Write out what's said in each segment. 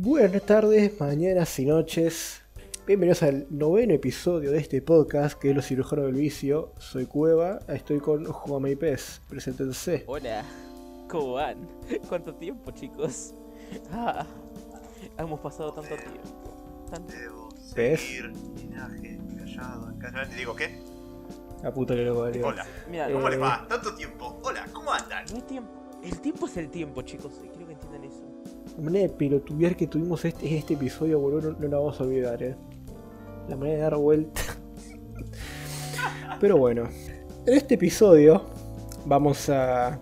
Buenas tardes, mañanas y noches. Bienvenidos al noveno episodio de este podcast que es Los Cirujanos del Vicio. Soy Cueva, estoy con Juan Pez. Preséntense. Hola, ¿cómo van? ¿Cuánto tiempo, chicos? Ah, hemos pasado tanto tiempo. Tanto... Debo seguir linaje, callado. ¿Te digo qué? La puta que lo valió. Hola, Mira, ¿cómo Eh, les va? Tanto tiempo. Hola, ¿cómo andan? no hay tiempo. El tiempo es el tiempo, chicos. Quiero que entiendan eso. La manera de pelotudear que tuvimos este, este episodio, boludo, no, no la vamos a olvidar, eh. La manera de dar vuelta. Pero bueno, en este episodio vamos a.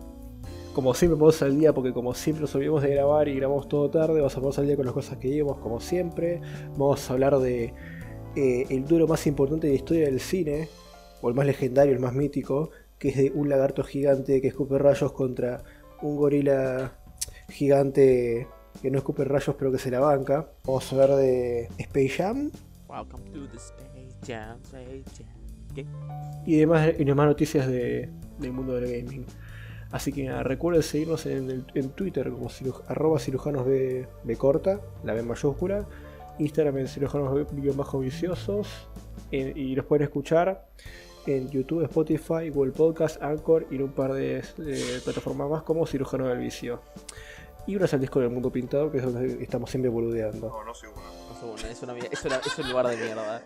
Como siempre, vamos al día, porque como siempre nos olvidamos de grabar y grabamos todo tarde, vamos a ponernos al día con las cosas que vimos, como siempre. Vamos a hablar de eh, el duelo más importante de la historia del cine, o el más legendario, el más mítico, que es de un lagarto gigante que escupe rayos contra un gorila gigante que no escupe rayos pero que se la banca. Vamos a hablar de Space Jam Welcome to the Space Jam, Space Jam. Y demás, y demás noticias de- del mundo del gaming. Así que nada, recuerden seguirnos en, el- en Twitter como ciruj- arroba cirujanos B, B corta, la B mayúscula, Instagram en cirujanos B- bajo viciosos, en- y los pueden escuchar en YouTube, Spotify, Google Podcast, Anchor y en un par de, de plataformas más como Cirujano del Vicio. Y una al disco del mundo pintado, que es donde estamos siempre boludeando. No, no soy uno. No sé, bueno, es, una, es, una- es un lugar de mierda.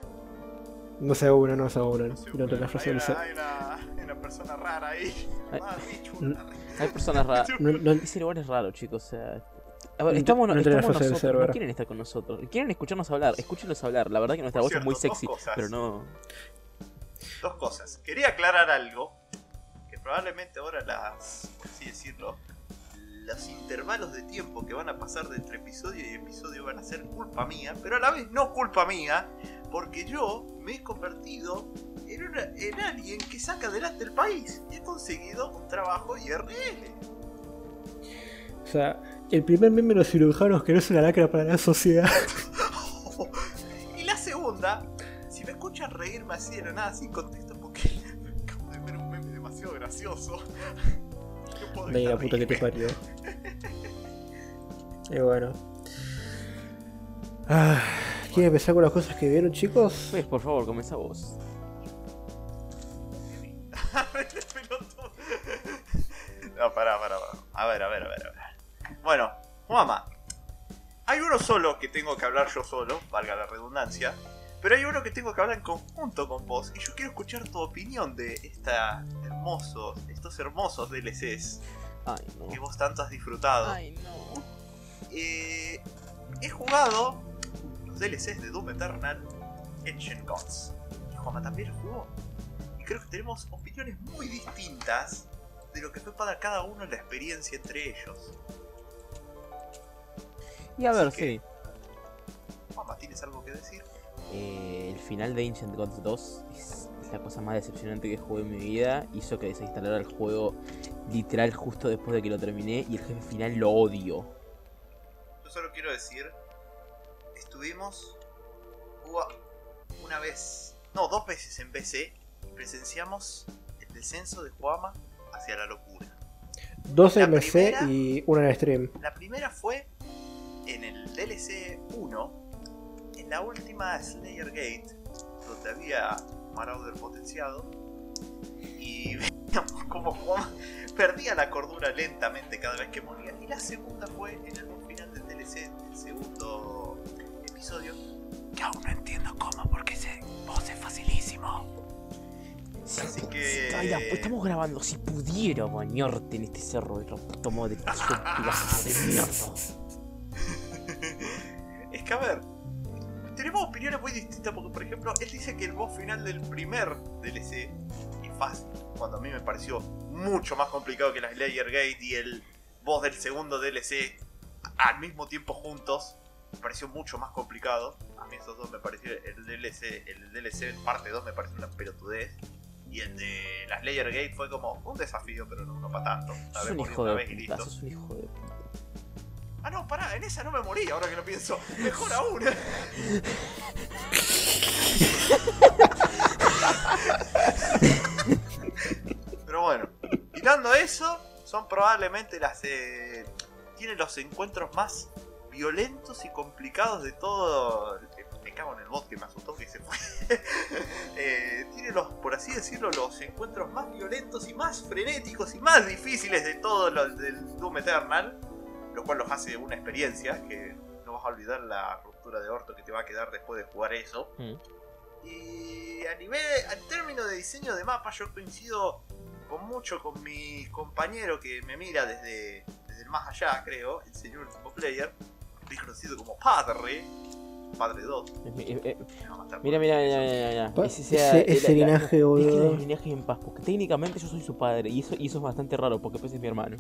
No se una, no se una. No frase hay, una, hay, una, hay una persona rara ahí. Ay. Ah, Mm. Hay personas raras. no- no- Ese lugar es raro, chicos. O sea. A ver, No estamos, no estamos nosotros, server. no quieren estar con nosotros. Quieren escucharnos hablar, escúchenlos hablar. La verdad que nuestra Por voz es muy sexy, pero no. Dos cosas. Quería aclarar algo. Que probablemente ahora las. Por así decirlo. Los intervalos de tiempo que van a pasar de entre episodio y episodio van a ser culpa mía, pero a la vez no culpa mía, porque yo me he convertido en, una- en alguien que saca adelante el país y he conseguido un trabajo IRL. O sea, el primer miembro de los cirujanos que no es una lacra para la sociedad. y la segunda, escuchan reírme así de la nada sin contexto, porque acabo de ver un meme demasiado gracioso. No puedo Venga, puta que te parió. Y bueno. Ah, ¿Quieren empezar con las cosas que vieron, chicos? Pues, por favor, comenzá vos. No, pará, pará, pará. A ver, a ver, a ver, a ver. Bueno, mamá. Hay uno solo que tengo que hablar yo solo, valga la redundancia. Pero hay uno que tengo que hablar en conjunto con vos. Y yo quiero escuchar tu opinión de esta hermoso, estos hermosos DLCs Ay, no. que vos tanto has disfrutado. Ay, no. Eh, he jugado los DLCs de Doom Eternal Ancient Gods. Y Juanma también lo jugó. Y creo que tenemos opiniones muy distintas de lo que fue para cada uno la experiencia entre ellos. Y a ver, que- sí. Juanma, ¿tienes algo que decir? Eh, el final de Ancient Gods 2 es, es la cosa más decepcionante que jugué en mi vida. Hizo que desinstalara el juego literal justo después de que lo terminé y el jefe final lo odio. Yo solo quiero decir, estuvimos hubo una vez, no, dos veces en PC y presenciamos el descenso de Juama hacia la locura. Dos MC primera- y una en stream. La primera fue en el DLC 1, en la última Slayer Gate, donde había Marauder potenciado. Y veíamos como Juan perdía la cordura lentamente cada vez que moría. Y la segunda fue en el final del DLC, el segundo episodio. Que aún no entiendo cómo, porque ese boss es facilísimo. Así que- Ay, la- estamos grabando. Si pudiera bañarte en este cerro de madre, su pedazo de mierda. Ejemplo, él dice que el boss final del primer DLC es fácil, cuando a mí me pareció mucho más complicado que la Slayer Gate y el boss del segundo DLC al mismo tiempo juntos. Me pareció mucho más complicado. A mí esos dos me pareció el DLC, el DLC parte 2 me pareció una pelotudez. Y el de la Slayer Gate fue como un desafío, pero no, no para tanto. Un hijo una de vez puta, un hijo de puta. Ah, no, pará, en esa no me morí, ahora que lo pienso. Mejor aún. probablemente las eh, tiene los encuentros más violentos y complicados de todo. Me cago en el bot que me asustó que se fue. Eh, tiene los, por así decirlo, los encuentros más violentos y más frenéticos y más difíciles de todo lo del Doom Eternal. Lo cual los hace una experiencia que no vas a olvidar la ruptura de orto que te va a quedar después de jugar eso. Mm. Y a nivel, al término de diseño de mapa, yo coincido con mucho con mi compañero que me mira desde, desde el más allá, creo, el señor Ultimo Player, conocido como Padre, Padre 2. Eh, Mira, mira, mira, mira, Ese, sea- ese- ese la- la- linaje, Es que boludo. el linaje en paz, porque técnicamente yo soy su padre y eso, y eso es bastante raro porque pues es mi hermano.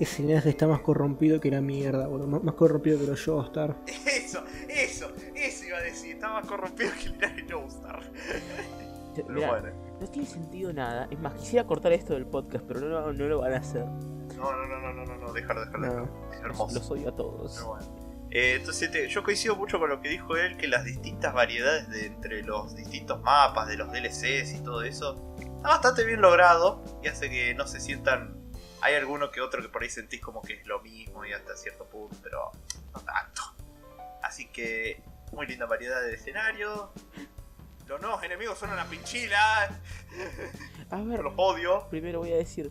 Ese linaje está más corrompido que la mierda, boludo. Más, más corrompido que los Joestar. Eso, eso, eso iba a decir. Está más corrompido que el linaje Joestar. Bueno. no tiene sentido nada. Es más, quisiera cortar esto del podcast, pero no, lo- no lo van a hacer. No, no, no, no, no, no, no, dejar, dejar, dejar. No. Es Los, hermoso. los odio a todos. Pero bueno. Eh, entonces te- yo coincido mucho con lo que dijo él, que las distintas variedades de entre los distintos mapas, de los DLCs y todo eso, está bastante bien logrado y hace que no se sientan... Hay alguno que otro que por ahí sentís como que es lo mismo y hasta cierto punto, pero no tanto. Así que muy linda variedad de escenarios. Los nuevos enemigos son una pinchila. A ver, los odio. primero voy a decir.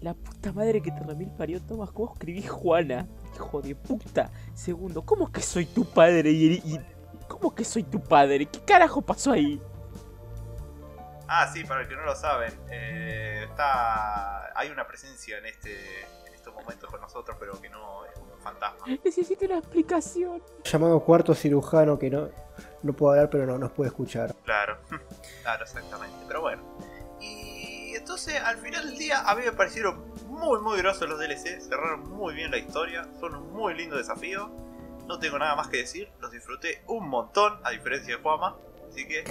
La puta madre que te remil parió, Tomás, ¿cómo escribís Juana? Hijo de puta. Segundo, ¿cómo que soy tu padre? Y, y- ¿Cómo que soy tu padre? ¿Qué carajo pasó ahí? Ah, sí, para el que no lo saben, eh, está hay una presencia en este en estos momentos con nosotros, pero que no es como un fantasma. Necesito una explicación. Llamado cuarto cirujano que no, no puede hablar pero no nos puede escuchar. Claro, claro, exactamente. Pero bueno. Y entonces, al final del día, a mí me parecieron muy, muy grosos los DLC. Cerraron muy bien la historia. Son un muy lindo desafío. No tengo nada más que decir. Los disfruté un montón, a diferencia de Juama. Así que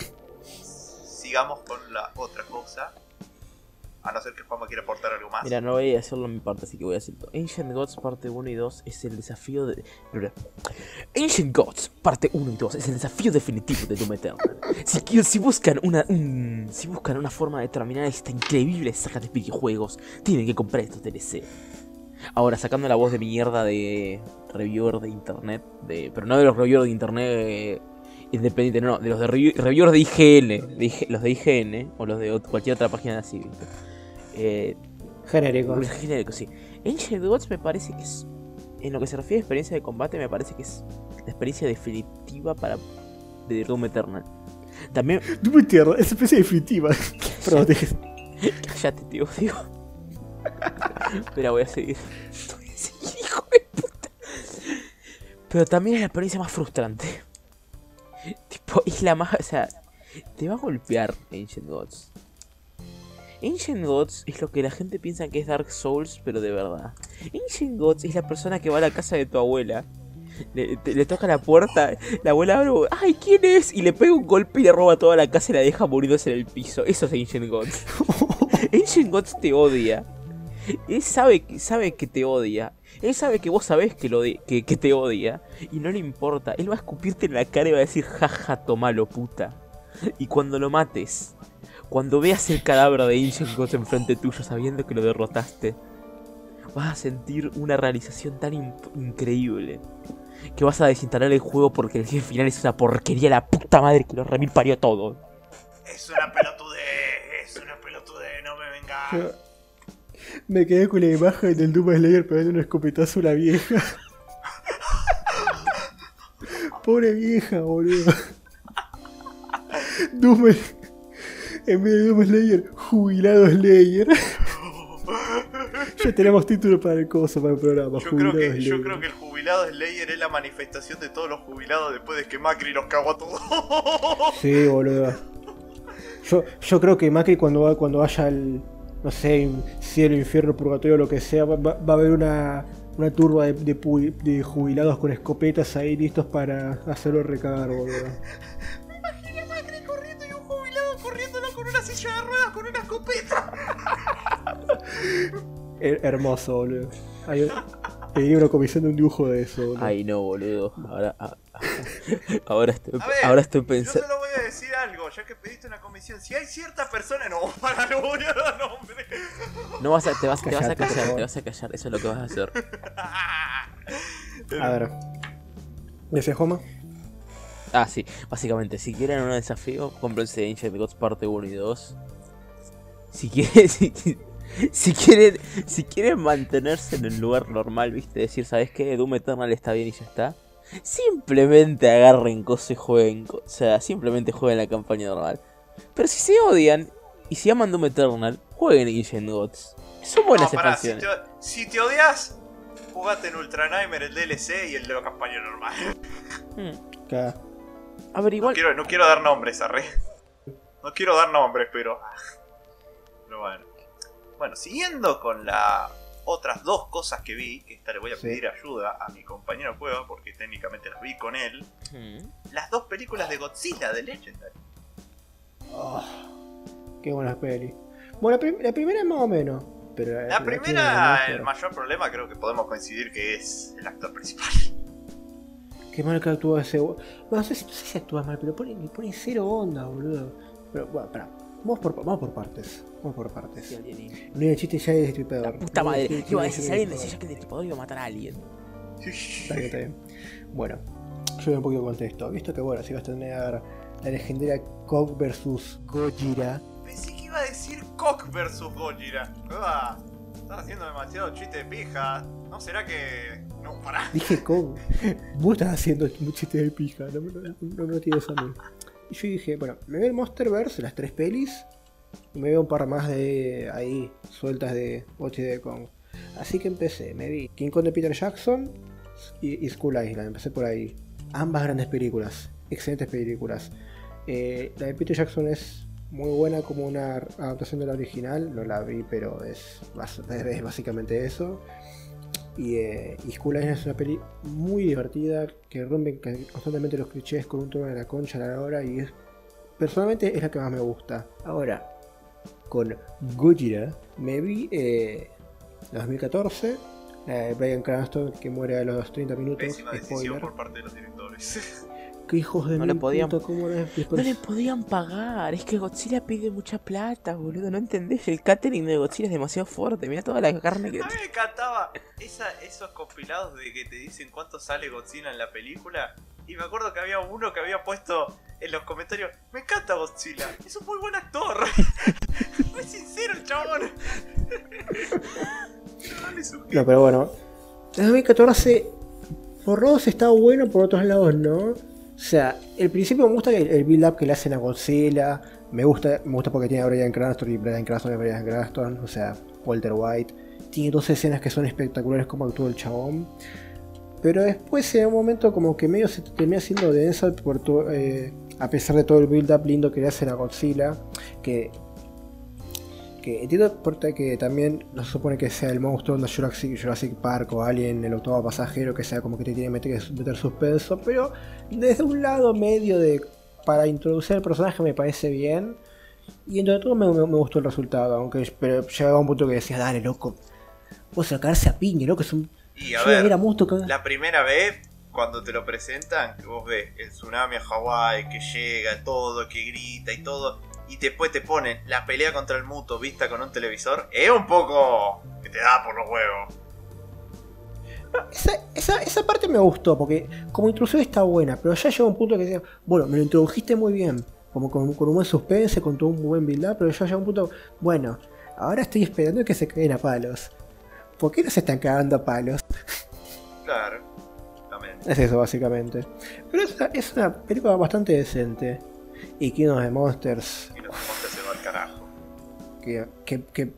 sigamos con la otra cosa. A no ser que Juama quiera aportar algo más. Mira, no voy a hacerlo en mi parte, así que voy a decirlo. Ancient Gods parte 1 y 2 es el desafío de. Ancient Gods parte 1 y 2 es el desafío definitivo de Doom Eternal. Si, si buscan una. un- si buscan una forma de terminar esta increíble saga de videojuegos, tienen que comprar estos DLC. Ahora, sacando la voz de mierda de reviewer de internet, de, pero no de los reviewers de internet independientes, no, no, de los de review- reviewers de IGN, de IG los de IGN o los de ot- cualquier otra página así, ¿viste? Eh, Genérico. genérico, sí. Ancient Gods me parece que es. En lo que se refiere a experiencia de combate, me parece que es la experiencia definitiva para. de Doom Eternal. También. Me entiendes, es especie definitiva. Perdón, te- Cállate, tío, digo. Espera, voy a seguir. Voy a seguir, hijo de puta. Pero también es la experiencia más frustrante. Es la más. O sea, te va a golpear Ancient Gods. Ancient Gods es lo que la gente piensa que es Dark Souls, pero de verdad. Ancient Gods es la persona que va a la casa de tu abuela. Le, te- le toca la puerta, la abuela abre, ¡ay, quién es! Y le pega un golpe y le roba toda la casa y la deja muriéndose en el piso. Eso es Ancient Gods. Ancient Gods te odia. Él sabe, sabe que te odia. Él sabe que vos sabés que, lo odi- que, que te odia. Y no le importa. Él va a escupirte en la cara y va a decir, jaja, tomalo, puta. Y cuando lo mates, cuando veas el cadáver de Ancient Gods enfrente tuyo sabiendo que lo derrotaste, vas a sentir una realización tan increíble. Que vas a desinstalar el juego porque el jefe final es una porquería la puta madre que lo remil parió todo. Es una pelotudez, es una pelotudez, no me vengas. Me quedé con la imagen del Doom Slayer pegando un escopetazo a la vieja. Pobre vieja, boludo. Doom, en vez de Doom Slayer, jubilado Slayer. ya tenemos título para el coso, para el programa. Yo creo, que, Slayer. yo creo que el jubilado Slayer es la manifestación de todos los jubilados después de que Macri los cagó a todos. Sí, boludo. Yo, yo creo que Macri cuando, va, cuando vaya al, no sé, cielo, infierno, purgatorio, lo que sea, va, va- va a haber una, una turba de, de de jubilados con escopetas ahí listos para hacerlo recagar, boludo. Imagina Macri corriendo y un jubilado corriéndolo con una silla de ruedas con una escopeta. Her- hermoso, boludo. Hay, pediría una comisión de un dibujo de eso, boludo. Ay, no, boludo. Ahora, a- ahora, estoy, A ver, ahora estoy Yo pensando. se lo voy a decir algo, ya que pediste una comisión. Si hay cierta persona, no, para no voy a dar nombre. No vas a, te, vas, te vas a Callate, callar, te vas a callar, eso es lo que vas a hacer. A ver. ¿Ese Joma? Ah, sí, básicamente, si quieren un desafío, cómprense Ancient Gods parte 1 y 2. Si quieren, si, si quieren, si quieren mantenerse en el lugar normal, viste, decir, ¿sabes qué? Doom Eternal está bien y ya está. Simplemente agarren cosas y jueguen, o sea, simplemente jueguen la campaña normal. Pero si se odian y si aman Doom Eternal, jueguen Ancient Gods. Son buenas No, pará, si expansiones. te, si te odias, jugate en Ultra Nightmare el DLC y el de la campaña normal. Hmm. A ver, No igual, quiero, no quiero dar nombres, arre. No quiero dar nombres, pero. ah. Pero bueno. Bueno, siguiendo con las otras dos cosas que vi, que esta le voy a Sí. pedir ayuda a mi compañero Cueva, porque técnicamente las vi con él. Las dos películas de Godzilla de Legendary. Oh, qué buena peli. Bueno, la, prim- la primera es más o menos. Pero La primera, el mayor problema creo que podemos coincidir que es el actor principal. Qué mal que actúa ese. bo- No sé si, no sé si actúa mal, pero pone, pone cero onda, boludo. Pero bueno, pará. Vamos por, vamos por partes. Vamos por partes. No hay el chiste ya de destripador. La puta No madre. Iba a de decir, si alguien decía que el destripador iba a matar a alguien. Está bien, está bien. Bueno, yo doy un poquito de contexto. Visto que, bueno, si vas a tener la legendaria Kong vs Gojira. Pensé que iba a decir Cock versus Gojira. Cueva, estás haciendo demasiado chiste de pija. ¿No será que.? No, pará. Dije Kong. Vos estás haciendo un chiste de pija. No, me- no, no me lo tires a mí. Y yo dije, bueno, me veo el Monsterverse, las tres pelis. Y me veo un par más de ahí, sueltas de Watch de Kong. Así que empecé, me vi King Kong de Peter Jackson y, y Skull Island. Empecé por ahí. Ambas grandes películas, excelentes películas. Eh, la de Peter Jackson es muy buena como una adaptación de la original. No la vi, pero es básicamente eso. Y, eh, y Skull Island es una peli muy divertida que rompe constantemente los clichés con un tono de la concha a la hora y es personalmente es la que más me gusta. Ahora, con Gojira me vi eh, la 2014, la de Brian Cranston que muere a los 30 minutos. Pésima decisión Spoiler. por parte de los directores. Qué hijos de No le podían- puta, cómo no le podían pagar, es que Godzilla pide mucha plata, boludo, no entendés, el catering de Godzilla es demasiado fuerte, mira toda la carne que... A mí me encantaba esa, esos compilados de que te dicen cuánto sale Godzilla en la película. Y me acuerdo que había uno que había puesto en los comentarios: Me encanta Godzilla, es un muy buen actor. muy sincero el chabón. No, pero bueno. El 2014, por lados está bueno, por otros lados no. O sea, el principio me gusta el, build-up que le hacen a Godzilla. Me gusta, me gusta porque tiene a Brian Cranston y Brian Cranston es Brian Cranston. O sea, Walter White. Tiene dos escenas que son espectaculares como actúa el chabón. Pero después en un momento como que medio se termina siendo densa por eh, a pesar de todo el build-up lindo que le hacen a Godzilla. Que que entiendo porque que también no se supone que sea el monstruo de Jurassic, Jurassic Park o Alien, el octavo pasajero, que sea como que te tiene que meter, meter suspenso, pero desde un lado medio de para introducir al personaje me parece bien. Y entre todo me, me- me gustó el resultado, aunque pero llegaba un punto que decía, dale loco, vos sacarse a piña, loco, es un... Y a ver, la primera vez, cuando te lo presentan, que vos ves el tsunami a Hawái, que llega, todo, que grita y todo, y después te ponen la pelea contra el muto vista con un televisor, es un poco que te da por los huevos. Esa, esa, esa parte me gustó, porque como introducción está buena, pero ya llega un punto que decía, bueno, me lo introdujiste muy bien, como con, con un buen suspense, con todo un buen build-up, pero ya llega un punto, bueno, ahora estoy esperando que se caigan a palos. ¿Por qué no se están cagando a palos? Claro, también. Es eso, básicamente. Pero es una, es una película bastante decente. Y King of the Monsters, carajo. qué, qué, qué-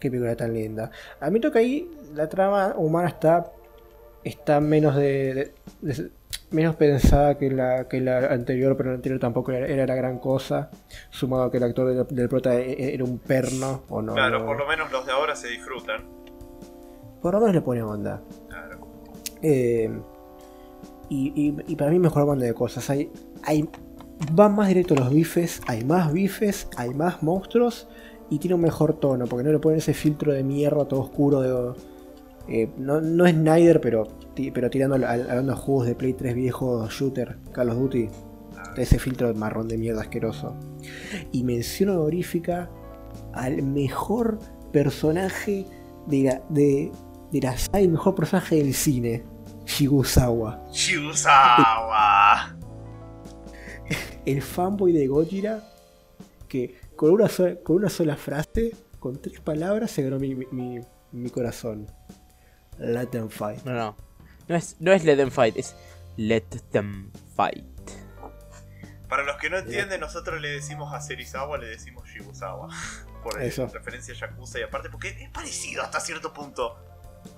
qué película tan linda. A mí toca ahí, la trama humana está está menos de, de- de- menos pensada que la, que la anterior, pero la anterior tampoco era, era la gran cosa. Sumado a que el actor del, del prota e- e- era un perno, o no. claro, por lo menos los de ahora se disfrutan. por lo menos le pone onda. Claro. Eh, y, y- y para mí mejor banda de cosas. Hay, hay, van más directo los bifes, hay más bifes, hay más monstruos y tiene un mejor tono, porque no le ponen ese filtro de mierda todo oscuro de... eh, no, es Snyder, pero, pero tirando hablando de juegos de Play 3 viejos shooter, Call of Duty. ese filtro marrón de mierda asqueroso. Y mención honorífica al mejor personaje de la, de, de mejor personaje del cine, Shigusawa. Shibusawa. El fanboy de Gojira que con una, sola, con una sola frase, con tres palabras, se ganó mi, mi, mi corazón. Let them fight. No, no. No es, no es let them fight, es let them fight. Para los que no entienden, nosotros le decimos a Serizawa, le decimos Shibusawa. Por Eso. referencia a Yakuza y aparte porque es parecido hasta cierto punto.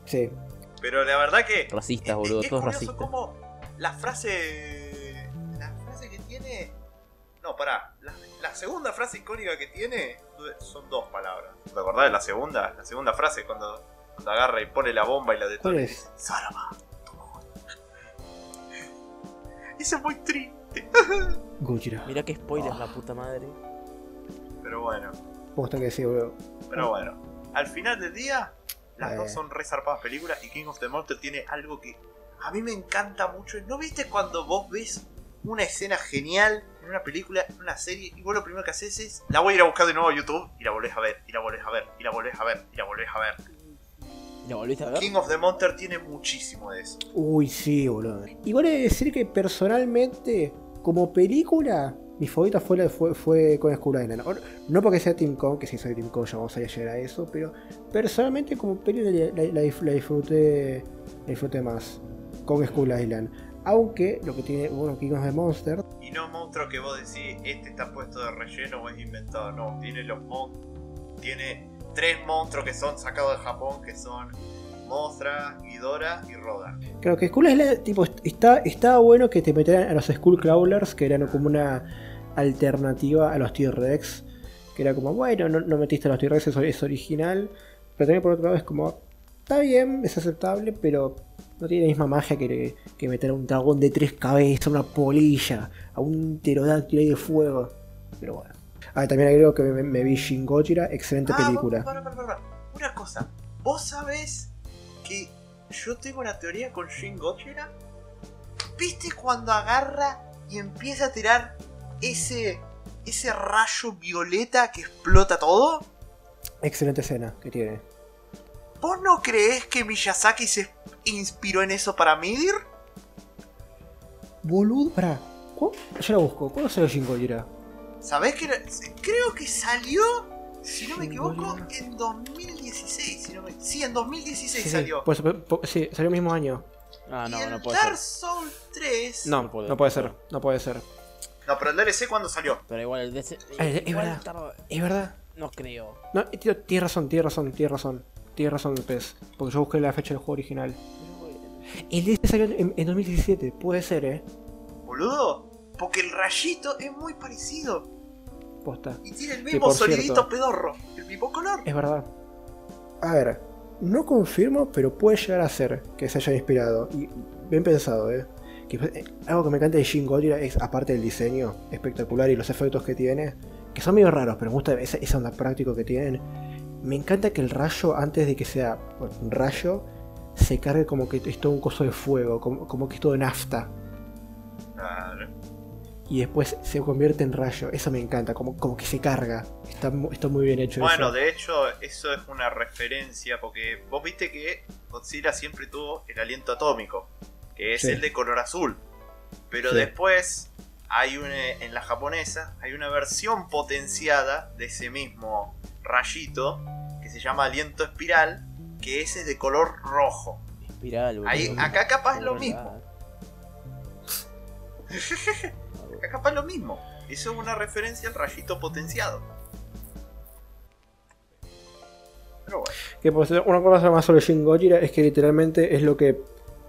Sí. Pero la verdad que Racistas, es, boludo, es todos curioso racistas. como la frase no, pará, la, la segunda frase icónica que tiene son dos palabras. ¿Te acordás de la segunda? La segunda frase cuando, cuando agarra y pone la bomba y la detona. Sarama. Eso es muy triste. Gojira. Mirá que spoiler Ah. la puta madre. Pero bueno. Posta que sí, boludo. Pero bueno, al final del día, las Eh. dos son re zarpadas películas y King of the Mountain tiene algo que a mí me encanta mucho. ¿No viste cuando vos ves una escena genial en una película, en una serie, y vos lo primero que haces es la voy a ir a buscar de nuevo a YouTube y la volvés a ver, y la volvés a ver, y la volvés a ver, y la volvés a ver? ¿La volviste a ver? King of the Mountain tiene muchísimo de eso. Uy, sí, boludo. Igual he de decir que personalmente, como película, mi favorita fue, la, fue, fue con Skull Island. No porque sea Team Kong, que si soy Team Kong ya vamos a llegar a eso, pero personalmente como película la, la- la dif- la disfruté, la disfruté más con Skull Island. Aunque lo que tiene, King of the Monster, Y no monstruo que vos decís, este está puesto de relleno o es inventado. No, tiene los mon Tiene tres monstruos que son sacados de Japón, que son Mothra, Ghidorah y Rodan. Claro que Skull Island, tipo, está, estaba bueno que te metieran a los Skull Crawlers, que eran como una alternativa a los T-Rex. Que era como, bueno, no, no metiste a los T-Rex, eso es original. Pero también por otro lado es como, está bien, es aceptable, pero no tiene la misma magia que, que meter a un dragón de tres cabezas, a una polilla, a un pterodáctilo de fuego. Pero bueno. Ah, también agrego que me, me vi Shin Gojira, excelente Ah, película. para, para, para. Una cosa, vos sabés que yo tengo una teoría con Shin Gojira. ¿Viste cuando agarra y empieza a tirar ese ese rayo violeta que explota todo? Excelente escena que tiene. ¿Vos no creés que Miyazaki se inspiró en eso para Midir? Boludo, pará. ¿cu- Yo la busco. ¿Cuándo salió Shin Gojira? ¿Sabés que creo que salió, si no me equivoco, en 2016? Si no me- sí, en 2016 Sí, sí, salió. pues, sí, salió el mismo año. Ah, y no, el no puede Dark ser. Souls 3. No, No puede- no puede ser, no puede ser. No, pero el DLC cuando salió. Pero igual el DC. Eh, es verdad. Es verdad. No creo. No, tío, tienes razón, tienes razón, tienes razón. Tienes razón, Pez. Porque yo busqué la fecha del juego original. El DLC salió en, en 2017, puede ser, eh. Boludo, porque el rayito es muy parecido. Posta. Y tiene el mismo cierto- pedorro. El mismo color. Es verdad. A ver, no confirmo, pero puede llegar a ser que se hayan inspirado. Y bien pensado, eh. Que, eh, algo que me encanta de Shin Gojira es, aparte del diseño espectacular y los efectos que tiene, que son medio raros, pero me gusta esa, esa onda práctico que tienen. Me encanta que el rayo, antes de que sea bueno, un rayo, se cargue como que es todo un coso de fuego, como, como que es todo nafta. Claro. Y después se convierte en rayo. Eso me encanta, como, como que se carga. Está, está muy bien hecho Bueno, eso. de hecho, eso es una referencia porque vos viste que Godzilla siempre tuvo el aliento atómico, que es Sí. el de color azul. Pero Sí. después hay una, en la japonesa hay una versión potenciada de ese mismo rayito que se llama aliento espiral, que ese es de color rojo. Espiral, boludo. Ahí, acá capaz es lo mismo. Acá capaz es lo mismo. Eso es una referencia al rayito potenciado. Pero bueno. Que una cosa más sobre Shin Gojira es que literalmente es lo que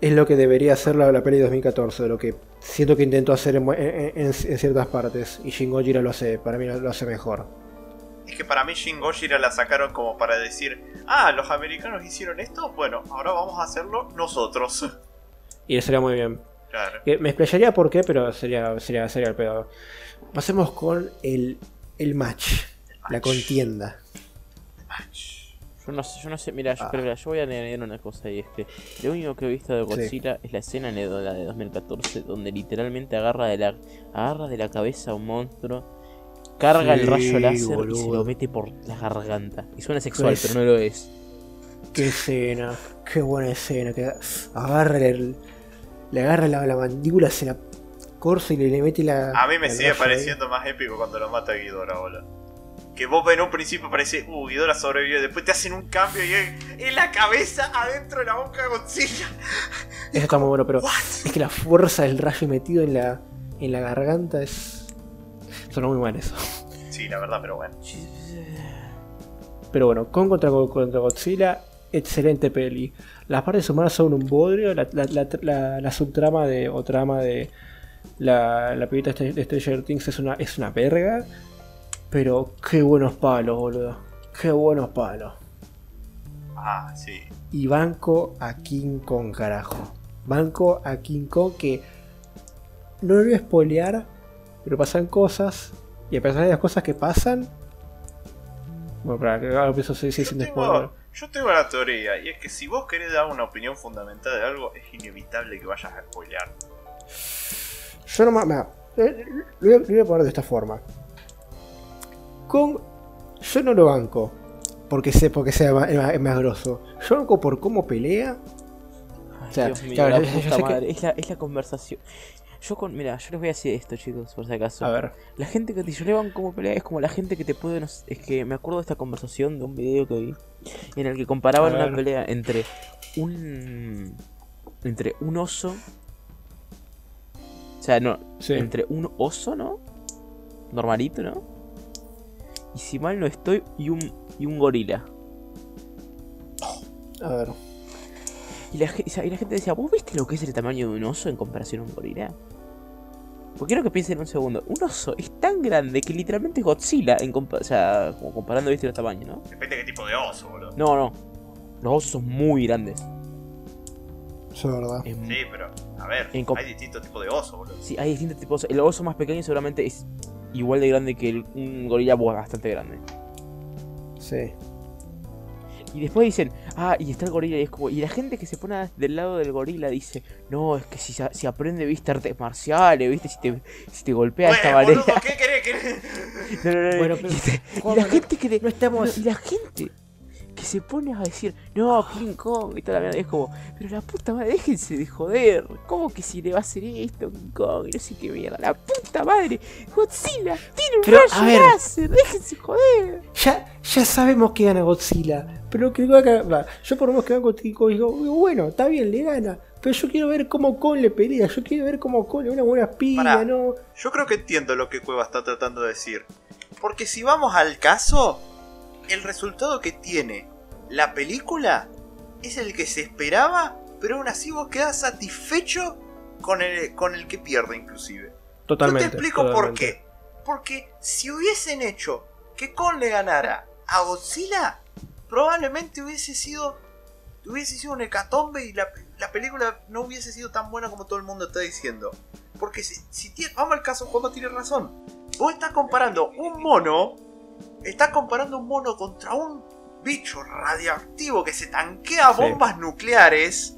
es lo que debería ser la, la peli 2014, lo que siento que intentó hacer en, en- en- en ciertas partes y Shin Gojira lo hace, para mí lo, lo hace mejor. Es que para mí Shin Gojira la sacaron como para decir, ah, los americanos hicieron esto, bueno, ahora vamos a hacerlo nosotros. Y le sería muy bien. claro. Que me explayaría por qué, pero sería, sería, sería el pedo. Pasemos con el, el match, la match. contienda. Match. Yo no sé, yo no sé, mira, yo, Ah. pero mira, yo voy a añadir una cosa y es que lo único que he visto de Godzilla es la escena de la de 2014 donde literalmente agarra de la agarra de la cabeza a un monstruo, carga el rayo láser y se boludo. lo mete por la garganta. Y suena sexual, Pues- pero no lo es. Qué escena, qué buena escena. Que agarra el, le agarra la, la mandíbula, se la corsa y le, le mete la. A mí me sigue ahí. pareciendo más épico cuando lo mata Ghidorah, boludo. Que vos en un principio parece, uh, Ghidorah sobrevivió, después te hacen un cambio y es en la cabeza adentro de la boca de Godzilla. Eso está muy bueno, pero What? es que la fuerza del rayo metido en la, en la garganta es. Sonó muy mal eso. Sí, la verdad, pero bueno. Pero bueno, con contra, contra Godzilla, excelente peli. Las partes humanas son un bodrio, la, la, la, la- la subtrama de, o trama de la, la película de de Stranger Things es una, es una verga. Pero qué buenos palos, boludo. Qué buenos palos. Ah, sí. Y banco a King Kong, carajo. Banco a King Kong que no lo voy a spoilear, pero pasan cosas. Y a pesar de las cosas que pasan. Bueno, para que ahora empiezo a decir Yo sin spoiler. tengo, yo tengo una teoría, y es que si vos querés dar una opinión fundamental de algo, es inevitable que vayas a spoilear. Yo no me. Lo voy, a, lo voy a poner de esta forma. Kong. Yo no lo banco. Porque sé porque sea más, más- grosso. Yo banco por cómo pelea. Ay, O sea, Dios mío, claro, la yo- yo puta sé que- madre. Es, la, es la conversación. Yo con. Mira, yo les voy a decir esto, chicos, por si acaso. A ver. La gente que te lloraban como pelea es como la gente que te puede. no sé, es que me acuerdo de esta conversación de un video que vi en el que comparaban una pelea entre un. entre un oso. O sea, no. Sí. Entre un oso, ¿no? Normalito, ¿no? Y si mal no estoy, y un, y un gorila. A ver. Y la, y la gente decía, ¿vos viste lo que es el tamaño de un oso en comparación a un gorila? Porque quiero que piensen un segundo. Un oso es tan grande que literalmente es Godzilla, en compa- o sea, como comparando, viste, los tamaños, ¿no? Depende de qué tipo de oso, boludo. No, no. Los osos son muy grandes. Eso es verdad. Es mu- Sí, pero, a ver, hay distintos tipos de oso, boludo. sí, hay distintos tipos. El oso más pequeño seguramente es igual de grande que el- un gorila bastante grande. Sí. Y después dicen, ah, y está el gorila y es como... Y la gente que se pone del lado del gorila dice, no, es que si, si aprende, viste, artes marciales, viste, si te, si te golpea de esta Bueno, manera... boludo, ¿qué querés? ¿Querés? No, no, no, Bueno, y, te- la gente que No estamos. y la gente que se pone a decir, no, King Kong y toda la mierda, es como, pero la puta madre, déjense de joder, ¿cómo que si le va a hacer esto a King Kong? Y no sé qué mierda, la puta madre, Godzilla, tiene un Pero, rayo láser, déjense joder. Ya, ya sabemos que gana Godzilla. Pero que acá, yo por lo menos que gana Godzilla digo, bueno, está bien, le gana. Pero yo quiero ver cómo Kong le pelea. Yo quiero ver cómo Kong le una buena Pará. ¿no? Yo creo que entiendo lo que Cueva está tratando de decir. Porque si vamos al caso, el resultado que tiene la película es el que se esperaba, pero aún así vos quedás satisfecho con el, con el que pierde inclusive. Totalmente. Yo te explico por qué. Porque si hubiesen hecho que Kong le ganara a Godzilla, probablemente hubiese sido hubiese sido un hecatombe y la, la película no hubiese sido tan buena como todo el mundo está diciendo. Porque si, vamos al caso, Juanma tiene razón. Vos estás comparando un mono, estás comparando un mono contra un bicho radioactivo que se tanquea Sí. bombas nucleares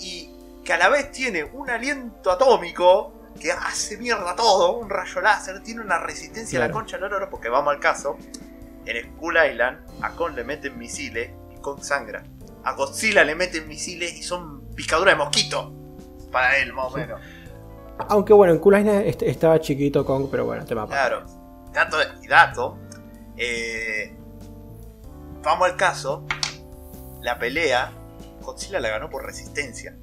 y que a la vez tiene un aliento atómico que hace mierda todo, un rayo láser, tiene una resistencia a la concha del oro, porque vamos al caso, en Skull Island a Kong le meten misiles y Kong sangra. A Godzilla le meten misiles y son picaduras de mosquito. Para él, más o menos. Aunque bueno, en Cool Island est- estaba chiquito Kong, pero bueno, tema. Claro. Dato y dato. eh, vamos al caso. La pelea, Godzilla la ganó por resistencia.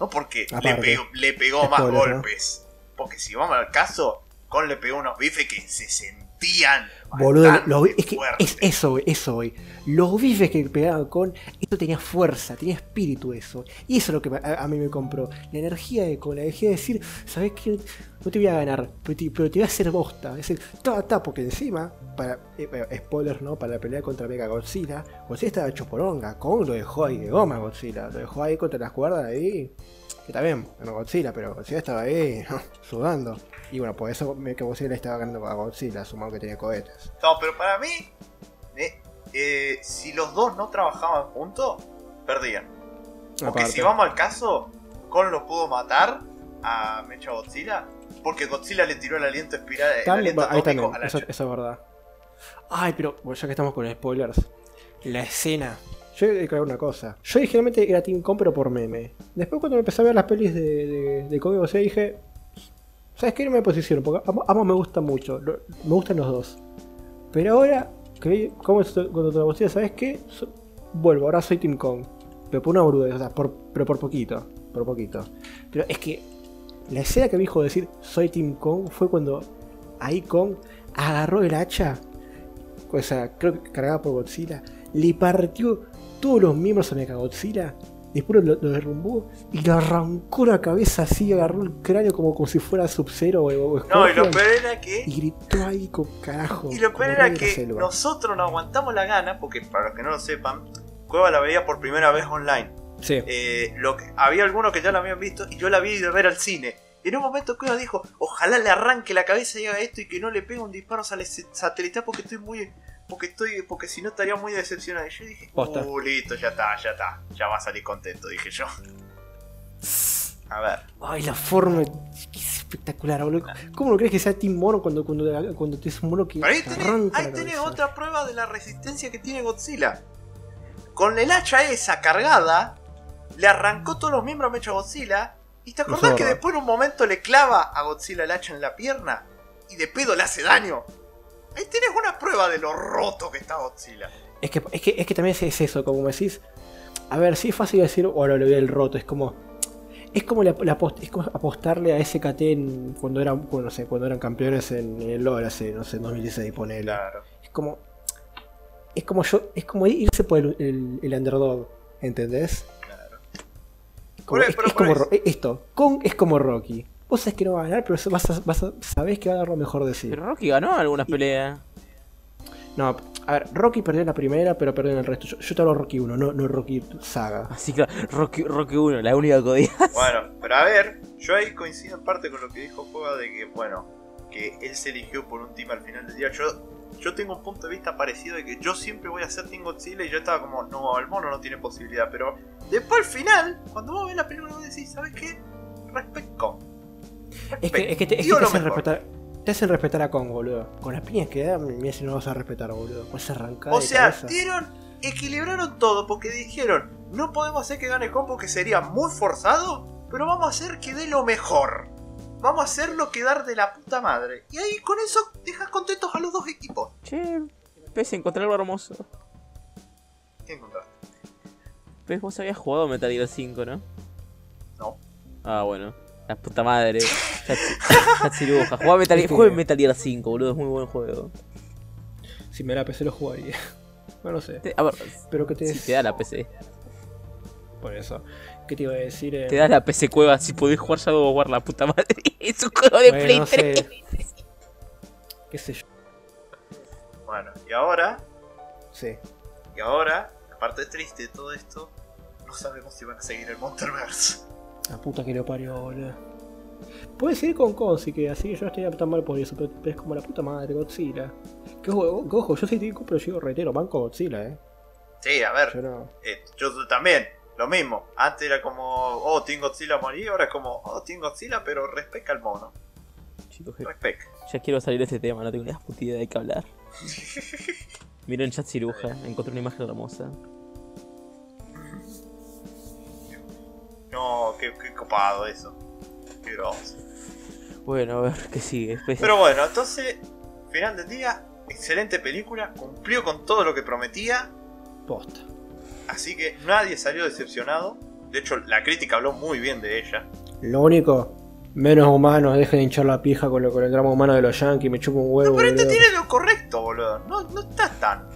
No porque le pegó, le pegó más golpes. Porque si vamos al caso, Kong le pegó unos bifes que se sentían. Boludo, es que es eso, güey, eso, güey. Los bifes que pegaban con. Esto tenía fuerza, tenía espíritu, eso. Y eso es lo que me- a, a mí me compró. La energía de con la energía de decir, ¿sabes qué? No te voy a ganar, pero te, pero te voy a hacer bosta. Es decir, ta, ta, porque encima, para, eh, spoilers, ¿no? Para la pelea contra Mega Godzilla, Godzilla estaba hecho poronga. Kong lo dejó ahí de goma, Godzilla. Lo dejó ahí contra las cuerdas ahí. Que bien, ganó Godzilla, pero Godzilla estaba ahí sudando. Y bueno, por eso Mega Godzilla le estaba ganando a Godzilla, sumado que tenía cohetes. No, pero para mí, eh, eh, si los dos no trabajaban juntos, perdían. Porque Aparte. si vamos al caso, Kon lo pudo matar a Mecha Godzilla. Porque Godzilla le tiró el aliento espiral, el aliento ahí también, eso, hacha. eso es verdad. Ay, pero bueno, ya que estamos con spoilers, la escena. Yo he de aclarar una cosa. Yo originalmente era Team Con, pero por meme. Después, cuando me empecé a ver las pelis de, de, de Kong y Godzilla, dije: ¿Sabes qué? No me posiciono, porque ambos, ambos me gustan mucho. lo- Me gustan los dos. Pero ahora, vi Kong contra Godzilla, ¿sabes qué? Vuelvo, ahora soy Team Kong. Pero por una burbuja, o sea, pero por poquito. Por poquito. Pero es que la escena que me dijo decir soy Team Kong fue cuando ahí Kong agarró el hacha, o sea, creo que cargada por Godzilla, le partió todos los miembros a Mechagodzilla, después lo, lo derrumbó y le arrancó la cabeza así, agarró el cráneo como, como si fuera Sub-Zero o, o No, y lo peor era que. y gritó ahí con carajo. Y lo peor era que selva. nosotros no aguantamos la gana, porque para los que no lo sepan, Cueva la veía por primera vez online. Sí. Eh, lo que, había algunos que ya la habían visto y yo la vi de ver al cine. En un momento Cueva dijo, ojalá le arranque la cabeza y haga esto y que no le pegue un disparo satelital porque estoy muy... Porque estoy. Porque si no estaría muy decepcionado. Y yo dije, uh, listo, ya está, ya está. Ya va a salir contento, dije yo. A ver. Ay, la forma es espectacular, boludo. ¿Cómo no crees que sea Team Mono cuando, cuando, cuando te es un mono que Pero ahí te tenés, ahí otra prueba de la resistencia que tiene Godzilla. Con el hacha esa cargada, le arrancó todos los miembros a Mecha Godzilla. ¿Y te acordás que después en un momento le clava a Godzilla el hacha en la pierna? Y de pedo le hace daño. Ahí tenés una prueba de lo roto que está Godzilla. Es que, es que, es que también es eso, como me decís. A ver, sí es fácil decir, ahora le doy el roto. Es como. Es como, la- la apost- es como apostarle a SKT en- cuando, eran, bueno, no sé, cuando eran campeones en, en el LoL hace, no sé, 2016, ponele. Claro. Es como. Es como yo. Es como irse por el, el- el underdog. ¿Entendés? Claro. Como- es, pero es como esto. Kong es como Rocky. Vos sabés que no va a ganar, pero vas a, vas a- sabés que va a dar lo mejor de sí. Pero Rocky ganó algunas peleas. No, a ver, Rocky perdió en la primera, pero perdió en el resto. Yo, yo te hablo Rocky 1, no, no Rocky Saga. Así que Rocky, Rocky 1, la única que odias. Bueno, pero a ver, yo ahí coincido en parte con lo que dijo Juega de que, bueno, que él se eligió por un team al final del día. Yo, yo tengo un punto de vista parecido de que yo siempre voy a ser Team Godzilla y yo estaba como, no, el mono no tiene posibilidad. Pero después al final, cuando vos ves la película, vos decís, ¿sabes qué? Respecto. Es que, es que te, es que te lo hacen respetar. Te hacen respetar a Kong, boludo. Con las piñas que da, mira si no lo vas a respetar, boludo. Con esa arrancada O de sea, cabeza. dieron, equilibraron todo porque dijeron, no podemos hacer que gane Kong porque sería muy forzado, pero vamos a hacer que dé lo mejor. Vamos a hacerlo quedar de la puta madre. Y ahí con eso dejas contentos a los dos equipos. Che, Pez, encontré algo hermoso. ¿Qué encontraste? Pez, vos habías jugado Metal Gear 5, ¿no? No. Ah, bueno. La puta madre. Yatsiruja. Jugá Metal, Es que- juega Metal Gear 5, boludo. Es muy buen juego. Si me la PC lo jugaría. Bueno, no sé. Te- a ver, Pero que te. si te da la PC. Por eso. ¿Qué te iba a decir? eh? Te da la PC cueva si podés jugar Shadow of War, la puta madre. Es un juego de Bueno, Play no 3. sé. ¿Qué sé yo? Bueno, y ahora, Sí. y ahora, la parte triste de todo esto, no sabemos si van a seguir el Monsterverse. La puta que lo parió, boludo. Puedes ir con Consi, que así que yo no estaría tan mal por eso, pero, es como la puta madre, Godzilla. Que ojo, que ojo, yo soy Kong, pero yo reitero, banco Godzilla, eh. Sí, a ver, Yo no. eh, yo también, lo mismo. Antes era como, oh, Team Godzilla morí, ahora es como, oh, Team Godzilla, pero respecta al mono. Chicos, que- Respecta. ya quiero salir de este tema, no tengo ni puta idea de qué hablar. Miren chat ciruja, encontré una imagen hermosa. No, qué, qué copado eso. Qué grosso. Bueno, a ver, ¿qué sigue? Pero bueno, entonces, final del día, excelente película, cumplió con todo lo que prometía, Posta. así que nadie salió decepcionado. De hecho, la crítica habló muy bien de ella. Lo único, menos humanos, dejen de hinchar la pija con, lo, con el drama humano de los yankees, me chupo un huevo. No, pero este tiene lo correcto, boludo. No, no está tan.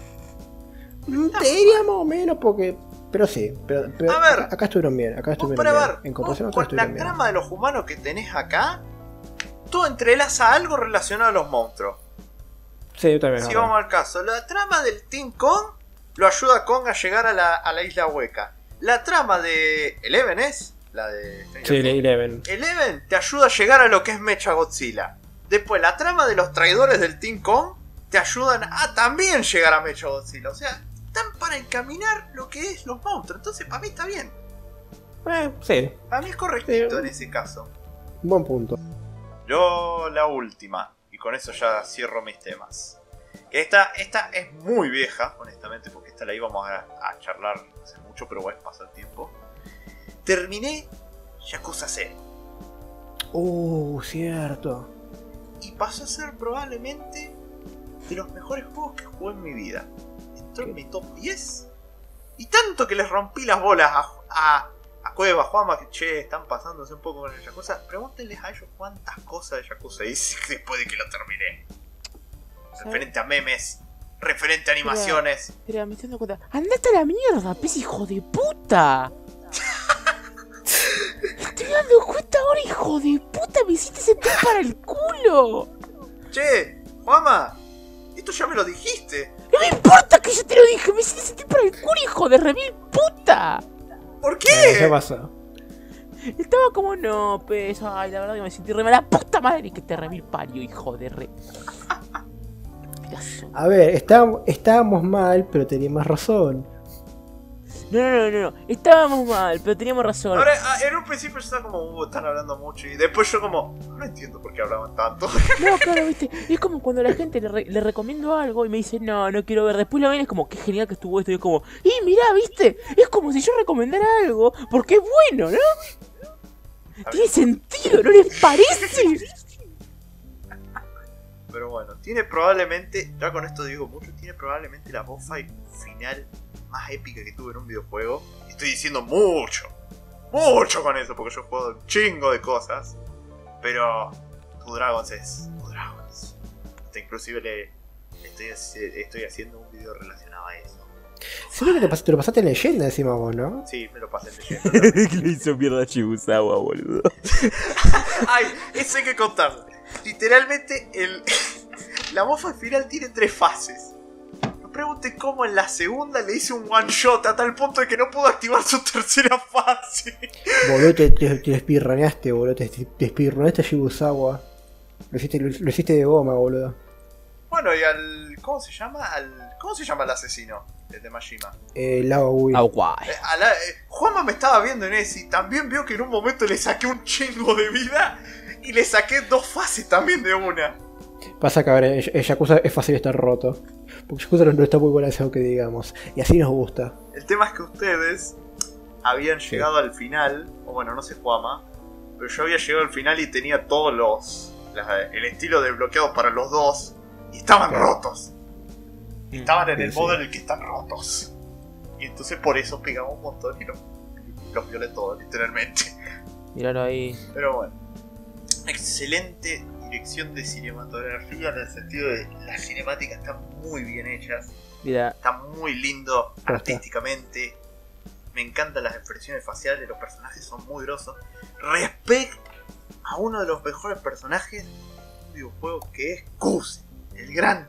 Mm, Te diría más o menos porque. Pero sí, pero, pero A ver. acá, estuvieron bien, acá estuvieron para bien. ver, en comparación con la bien. trama de los humanos que tenés acá, todo entrelaza algo relacionado a los monstruos. Sí, también. Si vamos al caso, la trama del Team Kong lo ayuda a Kong a llegar a la, a la isla hueca. La trama de Eleven es, la de Sí. Eleven. Eleven te ayuda a llegar a lo que es Mecha Godzilla. Después, la trama de los traidores del Team Kong te ayudan a también llegar a Mecha Godzilla. O sea, están para encaminar lo que es los monstruos. Entonces, para mí está bien. Eh, sí, Para mí es correctito Sí. en ese caso. buen punto. Yo la última, y con eso ya cierro mis temas. Que esta, esta es muy vieja, honestamente, porque esta la íbamos a, a charlar hace mucho, pero bueno, pasó el tiempo. Terminé Yakuza 0 Uh, cierto. y pasó a ser probablemente de los mejores juegos que jugué en mi vida. Entró en mi top 10 y tanto que les rompí las bolas a, a, a Cueva, Juanma, que che, están pasándose un poco con el Yakuza. Pregúntenles a ellos cuántas cosas de Yakuza hice después de que lo terminé. Referente a memes, referente a animaciones. Pero me estoy dando cuenta. ¡Andate a la mierda, pez hijo de puta! Estoy dando cuenta ahora, hijo de puta, me hiciste sentir para el culo. Che, Juanma, esto ya me lo dijiste. No me importa que yo te lo dije, me hiciste sentir para el culo, hijo de remil puta. ¿Por Eh, qué? ¿Qué pasó? Estaba como, no, pez, ay, la verdad que me sentí re mal. La puta madre que te remil parió, hijo de re. A ver, estábamos, estábamos mal, pero tenía más razón. No, no, no, no, no, estábamos mal, pero teníamos razón. Ahora, ah, en un principio estaba como, uh, están hablando mucho. Y después yo como, no entiendo por qué hablaban tanto. No, claro, viste. Es como cuando la gente le, re- le recomiendo algo y me dice, no, no quiero ver. Después lo ven y es como, qué genial que estuvo esto. Y es como, y mirá, viste. Es como si yo recomendara algo porque es bueno, ¿no? Tiene sentido, ¿no les parece? Pero bueno, tiene probablemente, ya con esto digo mucho, tiene probablemente la fight final más épica que tuve en un videojuego. Y Estoy diciendo mucho, mucho con eso, porque yo he jugado un chingo de cosas. Pero tu Dragons es tu Dragons. Hasta inclusive le, le estoy, estoy haciendo un video relacionado a eso. Seguro que te, pas- te lo pasaste en leyenda encima vos, ¿no? Sí, me lo pasé leyendo. Le hizo mierda a Chibusawa, boludo. Ay, eso hay que contarlo. Literalmente, el, la fight final tiene tres fases. No pregunte cómo en la segunda le hice un one shot a tal punto de que no pudo activar su tercera fase. Boludo, te, te, boludo. Te, te espirroneaste a Shibusawa. Lo hiciste, lo, lo hiciste de goma, boludo. Bueno, y al. ¿Cómo se llama? Al, ¿Cómo se llama el asesino? De Majima. Eh, Lava Wii. Ah, guay. Eh, a la- eh, Juanma me estaba viendo en ese y también vio que en un momento le saqué un chingo de vida y le saqué dos fases también de una. Pasa que a ver, el Yakuza es fácil estar roto. Porque Yakuza no, no está muy balanceado que digamos. Y así nos gusta. El tema es que ustedes habían llegado al final, o bueno, no sé Juama, pero yo había llegado al final y tenía todos los. la- el estilo desbloqueado para los dos y estaban Claro. rotos. Estaban en el Sí, modo sí. en el que están rotos. Y entonces por eso pegaba un montón y los, los violé todos, literalmente. Míralo ahí. Pero bueno. Excelente dirección de cinematografía en el sentido de las cinemáticas están muy bien hechas. Mira, Está muy lindo artísticamente. Me encantan las expresiones faciales, los personajes son muy grosos. Respecto a uno de los mejores personajes de un videojuego que es Kuse, el gran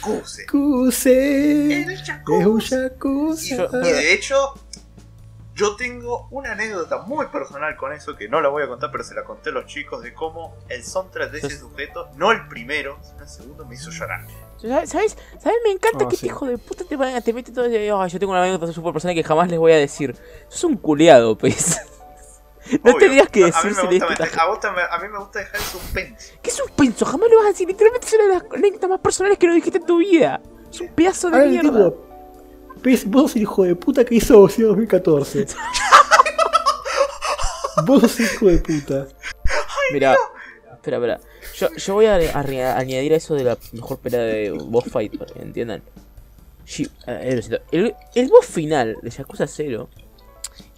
Kuse. Kuse. El Es Yakuza. Y, Yakuza. y de hecho, yo tengo una anécdota muy personal con eso que no la voy a contar, pero se la conté a los chicos de cómo el soundtrack de ese sujeto, no el primero, sino el segundo, me hizo llorar. ¿sabes? ¿Sabes? Me encanta Ah, que sí. este hijo de puta te, te mete todo ese. "Ay, yo tengo una anécdota súper personal que jamás les voy a decir. Sos un culeado, pues. No Obvio. tendrías que A- a mí me gusta a, vos también- a mí me gusta dejar el suspense. ¿Qué suspenso? Jamás lo vas a decir. Literalmente es una de las anécdotas más personales que no dijiste en tu vida. Es un pedazo de Ahora mierda. Pez, vos sos el hijo de puta que hizo Ocean 2014. vos sos hijo de puta. Mira, espera, espera. Yo, yo voy a, a- a añadir a eso de la mejor pelea de boss fight, para que entiendan. Eh, lo siento. el, el boss final de Yakuza 0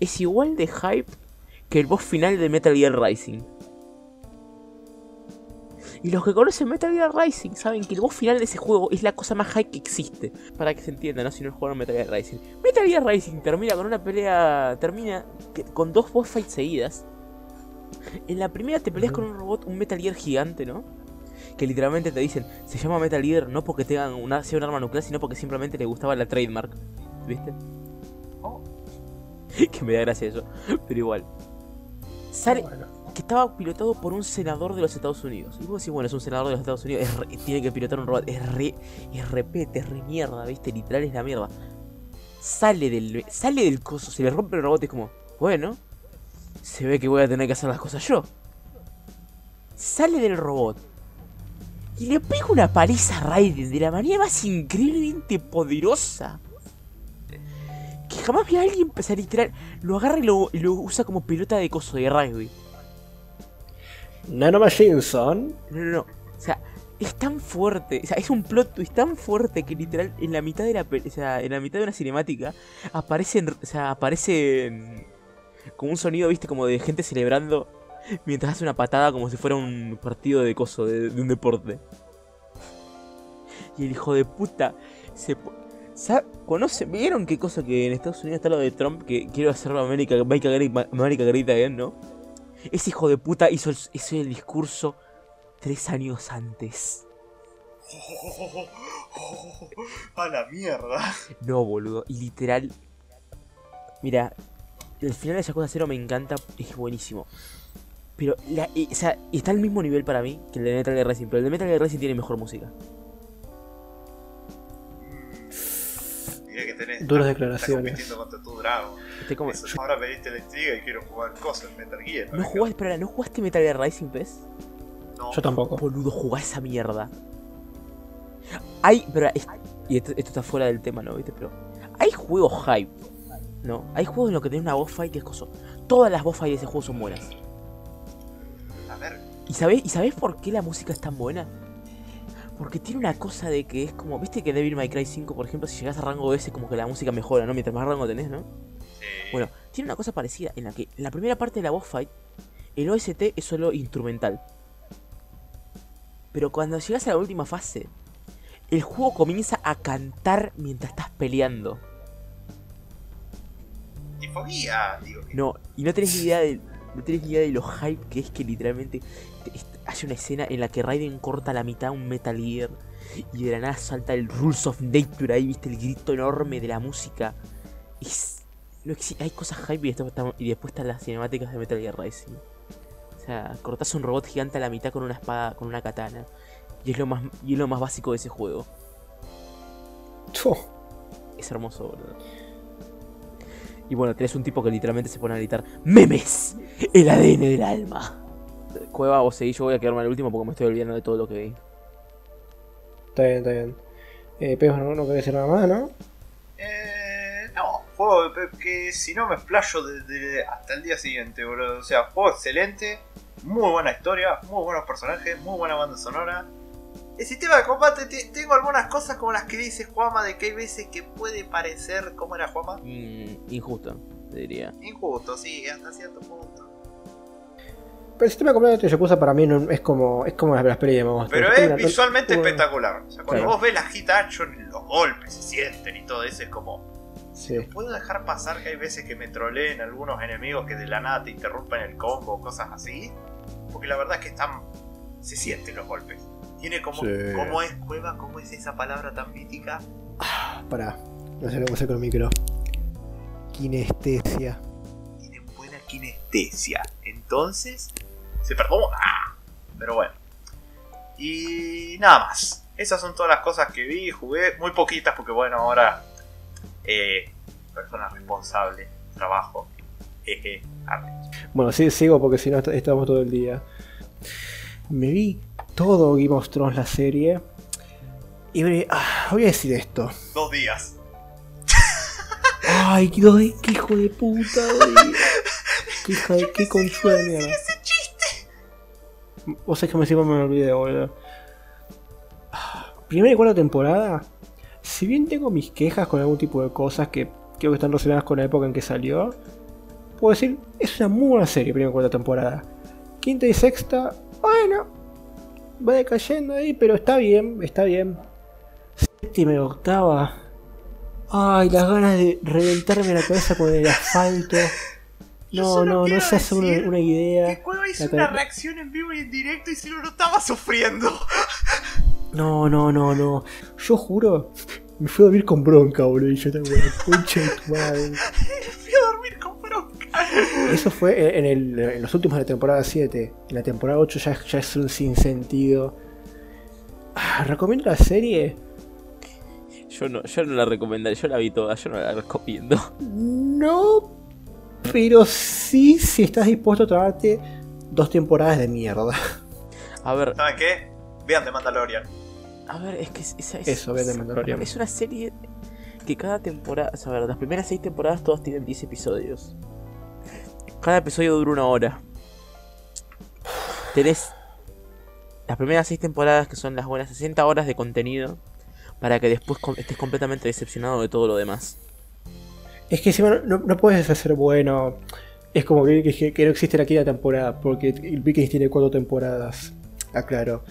es igual de hype que el boss final de Metal Gear Rising. Y los que conocen Metal Gear Rising saben que el boss final de ese juego es la cosa más hype que existe. Para que se entienda, ¿no? Si no jugaron Metal Gear Rising. Metal Gear Rising termina con una pelea. Termina con dos boss fights seguidas. En la primera te peleas con un robot, un Metal Gear gigante, ¿no? Que literalmente te dicen, se llama Metal Gear no porque tengan una, sea un arma nuclear, sino porque simplemente le gustaba la trademark. ¿Viste? Oh. que me da gracia eso. Pero igual. Sale Bueno. Que estaba pilotado por un senador de los Estados Unidos. Y vos decís, bueno, es un senador de los Estados Unidos, es re- tiene que pilotar un robot. Es re, es repete, es re mierda, ¿viste? Literal es la mierda. sale del, sale del coso, se le rompe el robot y es como, bueno, se ve que voy a tener que hacer las cosas yo. Sale del robot y le pega una paliza a Raiden de la manera más increíblemente poderosa. Que jamás vi alguien empezar literal. Lo agarra y lo, lo usa como pelota de coso de rugby. Nano Machine Son. No, no, no. O sea, es tan fuerte. O sea, es un plot twist tan fuerte que literal en la mitad de la o sea, en la mitad de una cinemática aparecen. O sea, aparece como un sonido, viste, como de gente celebrando mientras hace una patada como si fuera un partido de coso, de, un deporte. Y el hijo de puta se po- sa- ¿Conoce? ¿Vieron qué cosa que en Estados Unidos está lo de Trump? Que quiero hacerlo América, América, América Great Again, ¿no? Ese hijo de puta hizo el, hizo el discurso tres años antes. a la mierda. No, boludo. Y literal. Mira, el final de Yakuza 0 me encanta, es buenísimo. Pero, la, o sea, está al mismo nivel para mí que el de Metal Gear Rising. Pero el de Metal Gear Rising tiene mejor música. Diré que tenés. Duras declaraciones. Estás compitiendo contra tu Dragon. Estoy como- Eso, ahora pediste la intriga y quiero jugar cosas en Metal Gear. ¿No jugaste, espera, ¿no jugaste Metal Gear Rising, pez? No. Yo tampoco. Boludo, jugá esa mierda. Hay, pero es- y esto, esto está fuera del tema, ¿no? ¿Viste? Pero hay juegos hype, ¿no? Hay juegos en los que tenés una boss fight que es coso. Todas las boss fights de ese juego son buenas. A ver. ¿Y sabés, ¿Y sabés por qué la música es tan buena? Porque tiene una cosa de que es como, viste que Devil May Cry 5, por ejemplo, si llegas a rango S, como que la música mejora, ¿no? Mientras más rango tenés, ¿no? Bueno, tiene una cosa parecida en la que en la primera parte de la boss fight, el OST es solo instrumental. Pero cuando llegas a la última fase, el juego comienza a cantar mientras estás peleando. Tifobía, digo. que- No, y no tenés ni idea de, no tenés ni idea de lo hype que es que literalmente hay una escena en la que Raiden corta la mitad un Metal Gear y de la nada salta el Rules of Nature ahí, viste el grito enorme de la música. Es- no hay cosas hype y después, están, y después están las cinemáticas de Metal Gear Rising. O sea, cortás un robot gigante a la mitad con una espada, con una katana. Y es lo más, y es lo más básico de ese juego. Es hermoso, boludo. Y bueno, tenés un tipo que literalmente se pone a gritar ¡Memes! ¡El ADN del alma! Cueva, vos seguís, yo voy a quedarme al último porque me estoy olvidando de todo lo que vi. Está bien, está bien. Eh, pero no, no querés decir nada más, ¿no? Eh, no, juego que si no me explayo desde hasta el día siguiente, boludo. O sea, juego excelente, muy buena historia, muy buenos personajes, muy buena banda sonora. El sistema de combate, te- tengo algunas cosas como las que dice Juama, de que hay veces que puede parecer, ¿cómo era Juama? Mm, injusto, te diría. Injusto, sí, hasta cierto punto. Pero el sistema de combate de Yakuza para mí no, es como es como las, las pelis de monstruos. Pero es visualmente una- espectacular. O sea, cuando Claro. vos ves la hit action, los golpes se sienten y todo eso, es como, Sí. ¿Puedo dejar pasar que hay veces que me troleen algunos enemigos que de la nada te interrumpen el combo o cosas así? Porque la verdad es que están. se sienten los golpes. Tiene como. Sí. ¿Cómo es cueva? ¿Cómo es esa palabra tan mítica? Pará, no sé que hacer con el micro. Kinestesia. Tiene buena kinestesia. Entonces. Se perdona. Pero bueno. Y nada más. Esas son todas las cosas que vi, jugué. Muy poquitas porque bueno, ahora. Eh, persona responsable, trabajo. Jeje, arre. Bueno, sí, sigo porque si no est- estamos todo el día. Me vi todo Game of Thrones la serie. Y me- ah, voy a decir esto. Dos días. Ay, de- qué hijo de puta. Qué hija de qué conchuda de mierda. ¡Ese chiste! Vos sabés que me encima me olvidé, boludo. Ah, Primera y cuarta temporada. Si bien tengo mis quejas con algún tipo de cosas que creo que están relacionadas con la época en que salió, puedo decir, es una muy buena serie, primera y cuarta temporada. Quinta y sexta, bueno, va decayendo ahí, pero está bien, está bien. Séptima y octava. Ay, las ganas de reventarme la cabeza con el asfalto. No, no, no se hace una, idea. Que hizo La una reacción en vivo y en directo y se lo notaba sufriendo. No, no, no, no. Yo juro, me fui a dormir con bronca, boludo. Y yo tengo la concha de tu madre. Fui a dormir con bronca. Eso fue en, el- en los últimos de la temporada 7. En la temporada 8 ya, ya es un sinsentido. Ah, recomiendo la serie. Yo no, yo no la recomendaría, yo la vi toda, yo no la recomiendo. No, pero sí si estás dispuesto a tomarte dos temporadas de mierda. A ver, ¿Saben qué? Vean The Mandalorian. A ver, es que es, esa es, Eso, una serie que cada temporada, o sea, a ver, las primeras seis temporadas todas tienen 10 episodios. Cada episodio dura una hora. Tenés las primeras seis temporadas que son las buenas 60 horas de contenido para que después estés completamente decepcionado de todo lo demás. Es que encima no, no puedes hacer bueno. Es como que, que- que no existe la quinta temporada, porque el Vikings tiene cuatro temporadas. Aclaro.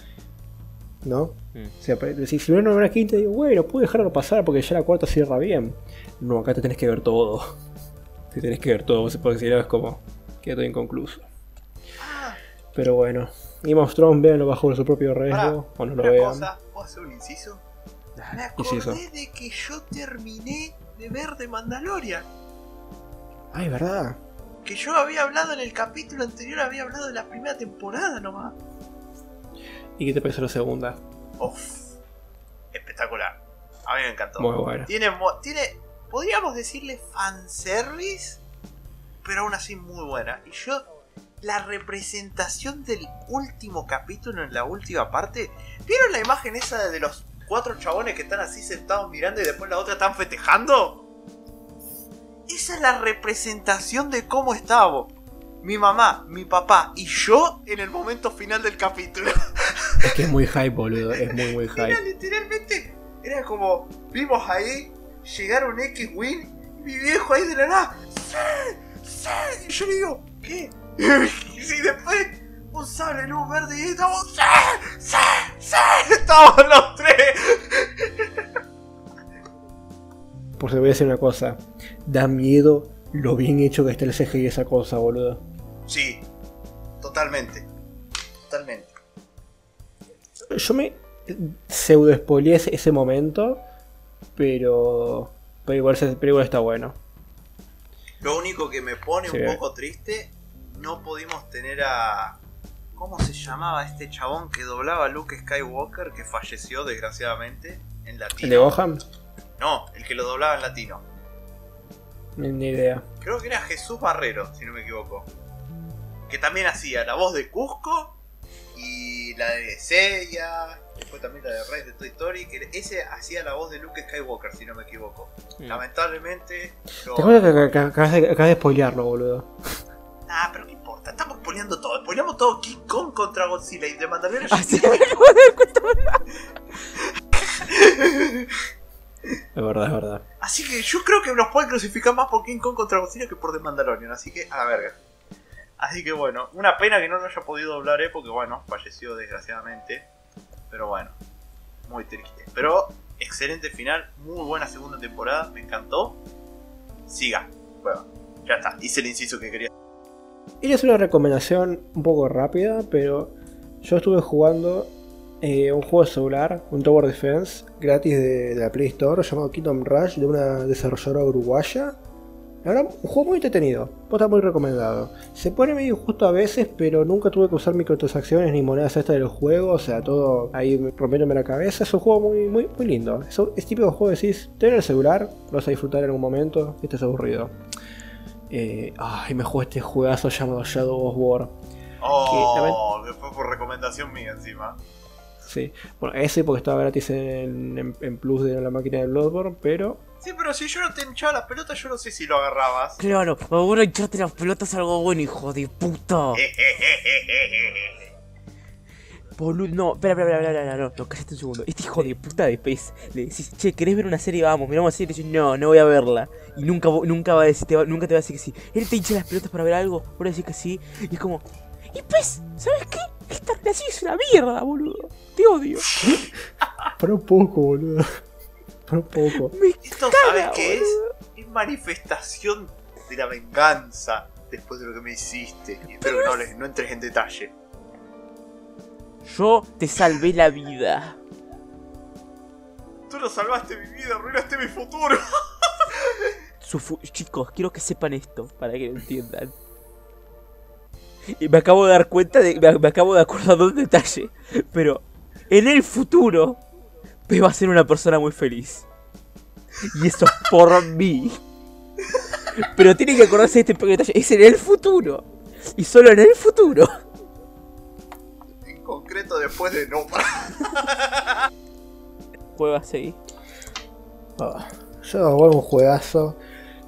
¿No? Mm. O sea, si, si hubiera una quinta, digo, bueno, puedo dejarlo pasar porque ya la cuarta cierra bien. No, acá te tenés que ver todo. Te tenés que ver todo, porque si no es como. Queda todo inconcluso. Ah, Pero bueno. Game of Thrones, véanlo bajo su propio pará, riesgo. O no lo una vean. cosa, ¿puedo hacer un inciso? Me Inciso. acordé de que yo terminé de ver The Mandalorian. Ay, verdad. Que yo había hablado en el capítulo anterior, había hablado de la primera temporada nomás. ¿Y qué te pareció la segunda? Uf, espectacular. A mí me encantó. Muy buena. Tiene, tiene, podríamos decirle fanservice, pero aún así muy buena. Y yo, la representación del último capítulo en la última parte, ¿vieron la imagen esa de los cuatro chabones que están así sentados mirando y después la otra están festejando? Esa es la representación de cómo estábamos. Mi mamá, mi papá y yo en el momento final del capítulo. Es que es muy hype, boludo. Es muy, muy Era hype. literalmente, era como, vimos ahí llegar un X-Wing y mi viejo ahí de la nada, ¡Sí! ¡Sí! Y yo le digo, ¿qué? Y después, un sable luz verde y estamos, ¡Sí! ¡Sí! ¡Sí! Estamos los tres. Por si voy a decir una cosa. Da miedo lo bien hecho que está el CGI esa cosa, boludo. Sí, totalmente. Totalmente. Yo me pseudo spoileé ese, ese momento. Pero. Pero igual, pero igual está bueno. Lo único que me pone Sí. un poco triste, no pudimos tener a... ¿Cómo se llamaba este chabón que doblaba a Luke Skywalker que falleció desgraciadamente en latino? ¿El de Gohan? No, el que lo doblaba en latino. Ni idea. Creo que era Jesús Barrero, si no me equivoco. Que también hacía la voz de Cusco y la de Seiya. Fue también la de Rey de Toy Story. Que ese hacía la voz de Luke Skywalker, si no me equivoco. Mm. Lamentablemente. lo- Te acuerdas que, acabas de, acabas de spoilearlo, boludo. Ah, pero qué importa. Estamos spoileando todo. Spoileamos todo King Kong contra Godzilla y de Mandalorian. Ah, sí, me acabo de. Es verdad, es verdad. Así que yo creo que nos pueden crucificar más por King Kong contra Godzilla que por The Mandalorian. Así que a la verga. Así que bueno, una pena que no lo haya podido doblar, eh, porque bueno, falleció desgraciadamente. Pero bueno, muy triste. Pero excelente final, muy buena segunda temporada, me encantó. Siga. Bueno, ya está, hice el inciso que quería. Y es una recomendación un poco rápida, pero yo estuve jugando eh, un juego celular, un Tower Defense, gratis de, de la Play Store, llamado Kingdom Rush, de una desarrolladora uruguaya. La verdad, un juego muy entretenido, está muy recomendado. Se pone medio injusto a veces, pero nunca tuve que usar microtransacciones ni monedas extra del juego, o sea, todo ahí rompiéndome la cabeza. Es un juego muy, muy, muy lindo. Es, típico juego que decís, tener el celular, lo vas a disfrutar en algún momento, y estás aburrido. Eh, ay, me jugué este juegazo llamado Shadow of War. Oh, después por recomendación mía encima. Sí, bueno, ese porque estaba gratis en, en- en Plus de la máquina de Bloodborne, pero Sí, pero si yo no te hinchaba las pelotas, yo no sé si lo agarrabas. Claro, ahora echarte las pelotas es algo bueno, hijo de puta. Boludo, no, espera, espera, espera, espera, no, no, cállate un segundo. Este hijo de puta de Space, le decís, che, ¿querés ver una serie? Vamos, miramos una serie y te dice, no, no voy a verla. Y nunca, nunca, va a decir, te va- nunca te va a decir que sí. Él te hincha las pelotas para ver algo, le decís que sí. Y es como, y pues, ¿sabes qué? Esta relación es una mierda, boludo. Te odio. para un poco, boludo. Para un poco. Me Esto, ¿sabes qué es? Es manifestación de la venganza después de lo que me hiciste. Y espero que no, les- no entres en detalle. Yo te salvé la vida. Tú no salvaste mi vida, arruinaste mi futuro. Fu- Chicos, quiero que sepan esto, para que lo entiendan. Y me acabo de dar cuenta de. Me, me acabo de acordar de un detalle. Pero en el futuro, P va a ser una persona muy feliz. Y eso es por mí. Pero tiene que acordarse de este pequeño detalle. Es en el futuro. Y solo en el futuro. En concreto después de Noma. Juega así. Ah, yo juego un juegazo.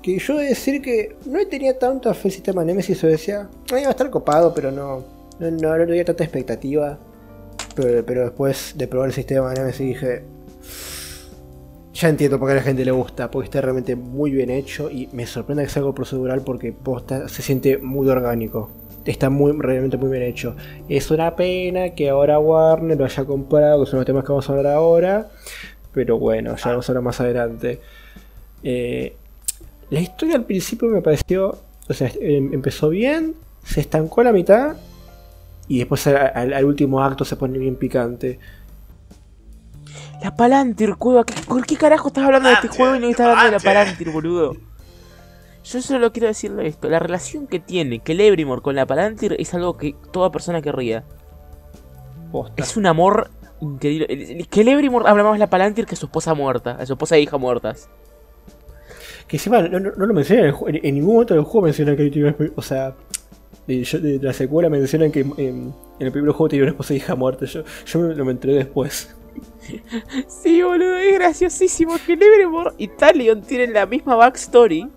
Que yo he de decir que no tenía tanta fe al sistema Nemesis. Yo decía, "Ah, iba a estar copado, pero no, no, no, no tenía tanta expectativa. Pero, después de probar el sistema Nemesis dije, ya entiendo por qué a la gente le gusta. Porque está realmente muy bien hecho. Y me sorprende que sea algo procedural porque posta, se siente muy orgánico. Está muy, realmente muy bien hecho. Es una pena que ahora Warner lo haya comprado, que son los temas que vamos a hablar ahora. Pero bueno, ya vamos a hablar más adelante. Eh, la historia al principio me pareció. O sea, em- empezó bien, se estancó a la mitad. Y después al, último acto se pone bien picante. La Palantir, cueva. ¿qué- ¿Por qué carajo estás hablando de este juego y no estás hablando de la Palantir. Boludo? Yo solo quiero decirle esto. La relación que tiene Celebrimore con la Palantir es algo que toda persona querría. Posta. Es un amor increíble. El- el- Celebrimore habla más de la Palantir que a su esposa muerta. A su esposa e hija muertas. Que encima no, no- no lo mencionan en, en- ningún momento del juego mencionan que O sea, de, la secuela mencionan que em, en, el primer juego tenía una esposa e hija muerta. Yo, yo me, lo me enteré después. Sí, boludo, es graciosísimo. Celebrimore y Talion tienen la misma backstory. O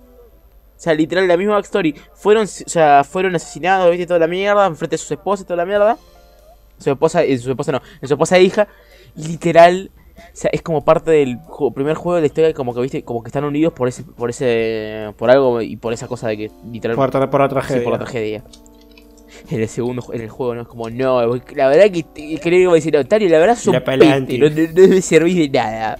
sea, literal, la misma backstory. Fueron, o sea, fueron asesinados, viste, toda la mierda, enfrente de sus esposas y toda la mierda. Su esposa, eh, su esposa no, su esposa e hija. Y literal, o sea, es como parte del primer juego de la historia, como que viste, como que están unidos por ese, por ese, por algo y por esa cosa de que literal Por, tra- por la Sí, tragedia. por la tragedia. En el segundo, en el juego no es como, no, la verdad que que le iba a decir, Otario, la verdad sos La pete, no, no, no debe servir de nada.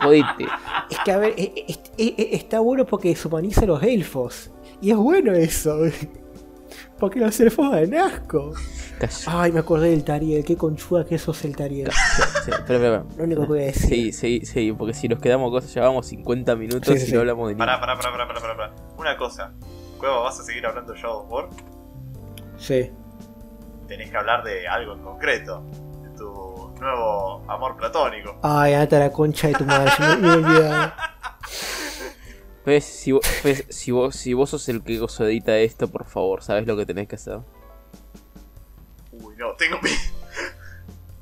Jodete. Es que a ver, e- e- e- está bueno porque deshumaniza a los elfos. Y es bueno eso. Porque los elfos dan asco. Ay, me acordé del Tariel. Qué conchuda que sos el Tariel. Sí, pero, pero, Lo único que voy a decir. Sí, sí, sí, porque si nos quedamos cosas, llevamos 50 minutos Sí, sí, y sí. no hablamos de Pará, nada. pará, pará, pará, pará, pará. Una cosa. Cueva, ¿vas a seguir hablando de Shadow of War? Sí. Tenés que hablar de algo en concreto. De tu nuevo amor platónico. Ay, anda la concha de tu madre. yo me, me he si vos, si, vos, si vos sos el que edita esto, por favor, ¿sabes lo que tenés que hacer? Uy, no, tengo pi-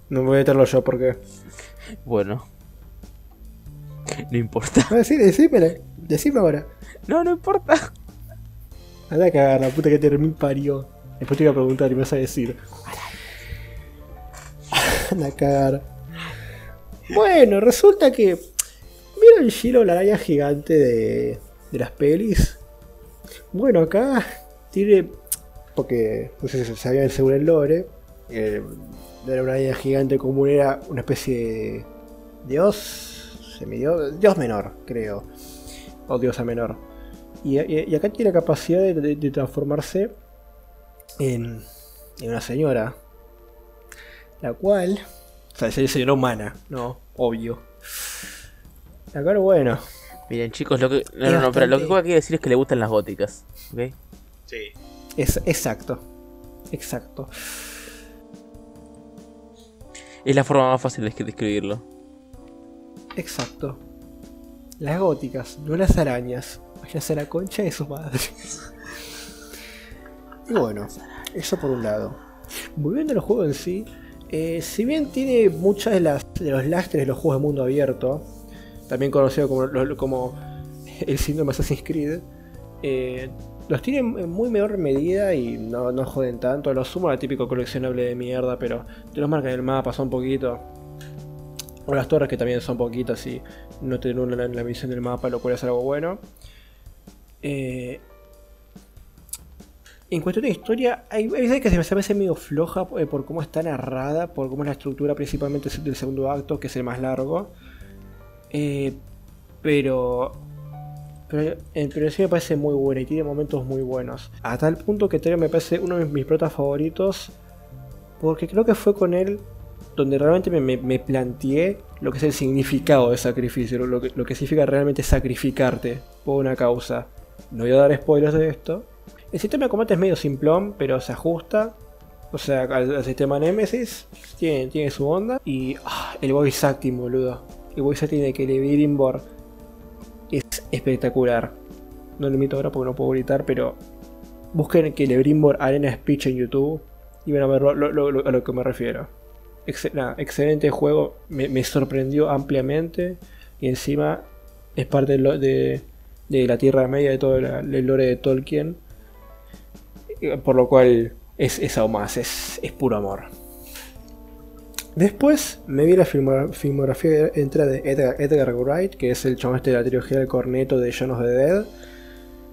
No voy a meterlo yo porque. Bueno. No importa. No, decí. Decime ahora. No, no importa. Anda a cagar, la puta que te mil parió. Después te iba a preguntar y me vas a decir. Anda a cagar. Bueno, resulta que. ¿Vieron Shiro la araña gigante de, de las pelis? Bueno, acá tiene. Porque no sé si se sabía según el lore. eh, era una araña gigante común, era una especie de dios. Semidios. Dios menor, creo. O diosa menor. Y, acá tiene la capacidad de transformarse en, en una señora. La cual. O sea, es señora humana, ¿no? Obvio. La cual, bueno. Miren, chicos, lo que. No, Es no, no, pero lo que Juega quiere decir es que le gustan las góticas. ¿Ok? Sí. Es exacto. Exacto. Es la forma más fácil de escri- describirlo. Exacto. Las góticas, no las arañas. Váyanse a la concha de su madre. y bueno, eso por un lado. Volviendo al juego en sí, eh, si bien tiene muchas de, las, de los lastres de los juegos de mundo abierto, también conocido como, como el síndrome Assassin's Creed, eh, los tiene en muy menor medida y no, no joden tanto. Lo sumo al típico coleccionable de mierda, pero te los marcan en el mapa, son poquito. O las torres que también son poquitas y no te anulan la, la misión del mapa, lo cual es algo bueno. Eh, en cuestión de historia, hay, veces que se me hace medio floja eh, por cómo está narrada, por cómo es la estructura principalmente del segundo acto, que es el más largo. Eh, pero pero, eh, pero sí me parece muy buena y tiene momentos muy buenos. A tal punto que Terry me parece uno de mis protas favoritos. Porque creo que fue con él donde realmente me, planteé lo que es el significado de sacrificio. Lo, que, significa realmente sacrificarte por una causa. No voy a dar spoilers de esto. El sistema de combate es medio simplón, pero se ajusta. O sea, al, al sistema Nemesis tiene, tiene su onda. Y ah, el voice acting, boludo. El voice acting de Celebrimbor es espectacular. No lo imito ahora porque no puedo gritar, pero busquen Celebrimbor Arena Speech en YouTube y van a ver lo- a lo que me refiero. Excelente juego, me, sorprendió ampliamente y encima es parte de, la Tierra Media, de todo el lore de Tolkien, eh, por lo cual es, es aún más, es, es puro amor. Después me vi la filmo- filmografía entera de Edgar, Wright, que es el chabón este de la trilogía del corneto de John of the Dead.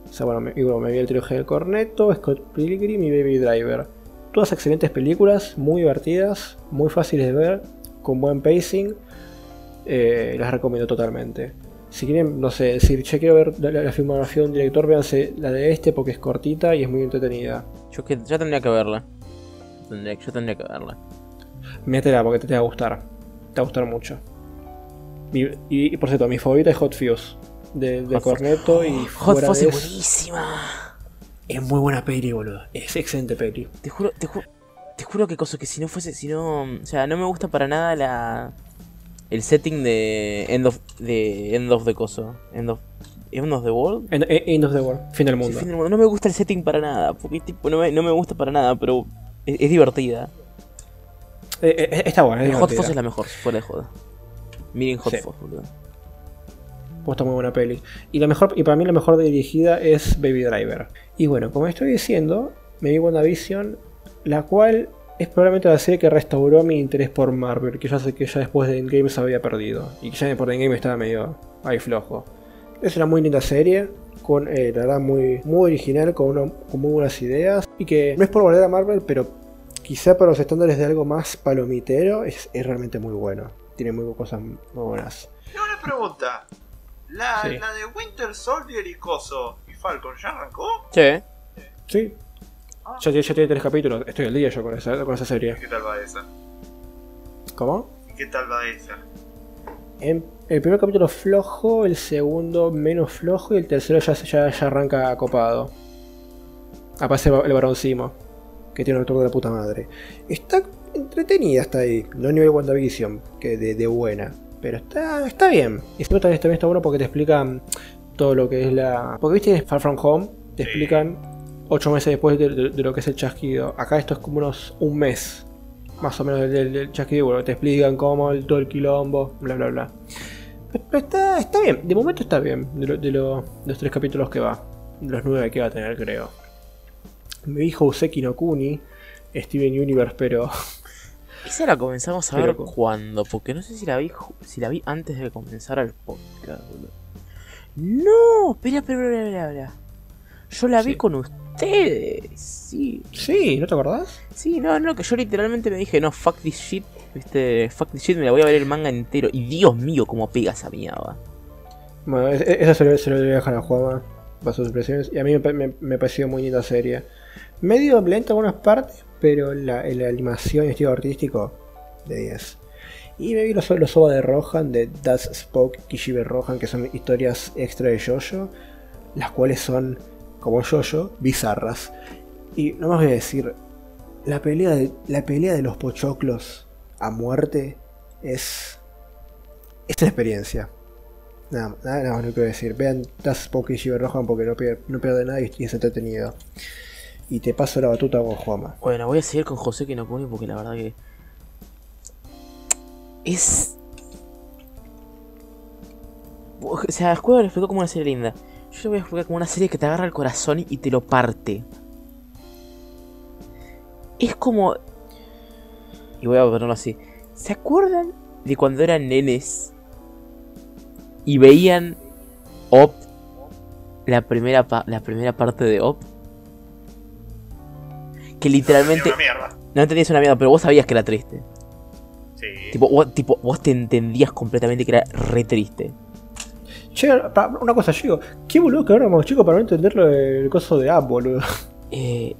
O sea, bueno, me, me vi la trilogía del corneto, Scott Pilgrim y Baby Driver. Todas excelentes películas, muy divertidas, muy fáciles de ver, con buen pacing. Eh, las recomiendo totalmente. Si quieren, no sé, decir, che, quiero ver la, filmografía de un director, véanse la de este porque es cortita y es muy entretenida. Yo que ya tendría que verla. Yo tendría que verla. Métela porque te, va a gustar. Te va a gustar mucho. Y, y- y, por cierto, mi favorita es Hot Fuse. De, de Hot Corneto y Hot de es buenísima. Es muy buena peli, boludo. Es excelente peli. Te juro, te juro, te juro que cosa que si no fuese, si no, o sea, no me gusta para nada la el setting de End of de End of the coso, End of End of the World. End, End of the World. Fin del Sí, mundo. fin del mundo. No me gusta el setting para nada, porque tipo no me, no me gusta para nada, pero es, es divertida. Eh, eh, está bueno, es Hot. Fuzz es la mejor, fuera de joda. Miren Hot Sí. Fuzz, boludo. Pues está muy buena peli. Y la mejor, y para mí la mejor dirigida es Baby Driver. Y bueno, como estoy diciendo, me vi WandaVision, la cual es probablemente la serie que restauró mi interés por Marvel, que ya sé que ya después de Endgame se había perdido. Y que ya por Endgame estaba medio ahí flojo. Es una muy linda serie, con eh, la verdad muy, muy original, con, una- con muy buenas ideas. Y que no es por volver a Marvel, pero quizá para los estándares de algo más palomitero, es, es realmente muy bueno. Tiene muy cosas muy buenas. Tengo una pregunta. La, Sí. la de Winter Soldier y Coso y Falcon, ¿ya arrancó? Che, Sí. Ya, ya tiene tres capítulos. Estoy al día yo con esa, con esa serie. ¿Y qué tal va esa? ¿Cómo? ¿Y qué tal va esa? En- el primer capítulo flojo, el segundo menos flojo y el tercero ya, ya, ya arranca copado. Aparece el varón Simo, que tiene un actor de la puta madre. Está entretenida hasta ahí. No a nivel WandaVision, que de, de buena. Pero está, está bien. Y esto también, también está bueno porque te explican todo lo que es la... Porque viste en Far From Home, te explican 8 meses después de, de- de lo que es el chasquido. Acá esto es como unos un mes. Más o menos del, del- del chasquido. Bueno, te explican cómo el, todo el quilombo, bla bla bla. Pero está, está bien, de momento está bien. De, lo- de lo- de los tres capítulos que va. De los nueve que va a tener, creo. Me dijo Useki no Kuni, Steven Universe, pero. esa la comenzamos a ver cuando, porque no sé si la vi si la vi antes de comenzar el podcast, boludo. No, espera, espera, espera, espera, espera. Yo la vi con ustedes, sí. Sí, ¿no te acordás? Sí, no, no, que yo literalmente me dije, no, fuck this shit, viste, fuck this shit, me la voy a ver el manga entero. Y Dios mío, cómo pega esa mierda. Bueno, es- es- eso se lo, se lo voy a dejar a Juama para sus impresiones. Y a mí me, me, me pareció muy linda serie. Medio lenta en algunas partes, pero la, la animación y estilo artístico, de 10. Y me vi los, los de Rohan, de Das Spoke Kishibe Rohan, que son historias extra de Jojo, las cuales son, como Jojo, bizarras. Y no más voy a decir, la pelea de, la pelea de los pochoclos a muerte es. es una experiencia. Nada, nada, nada más no quiero decir. Vean Das Spoke Kishibe Rohan porque no pierde nada y es entretenido. Y te paso la batuta con Juama. Bueno, voy a seguir con José Kinokuni porque la verdad que. Es. O sea, el juego lo explicó como una serie linda. Yo lo voy a explicar como una serie que te agarra el corazón y te lo parte. Es como. Y voy a ponerlo así. ¿Se acuerdan de cuando eran nenes? Y veían Op. La primera, la primera parte de Op. Que literalmente. Una. No entendías una mierda, pero vos sabías que era triste. Sí. Tipo vos, tipo, vos te entendías completamente que era re triste. Che, una cosa, yo digo, qué boludo que éramos chicos para no entender lo del coso de app, boludo. Eh,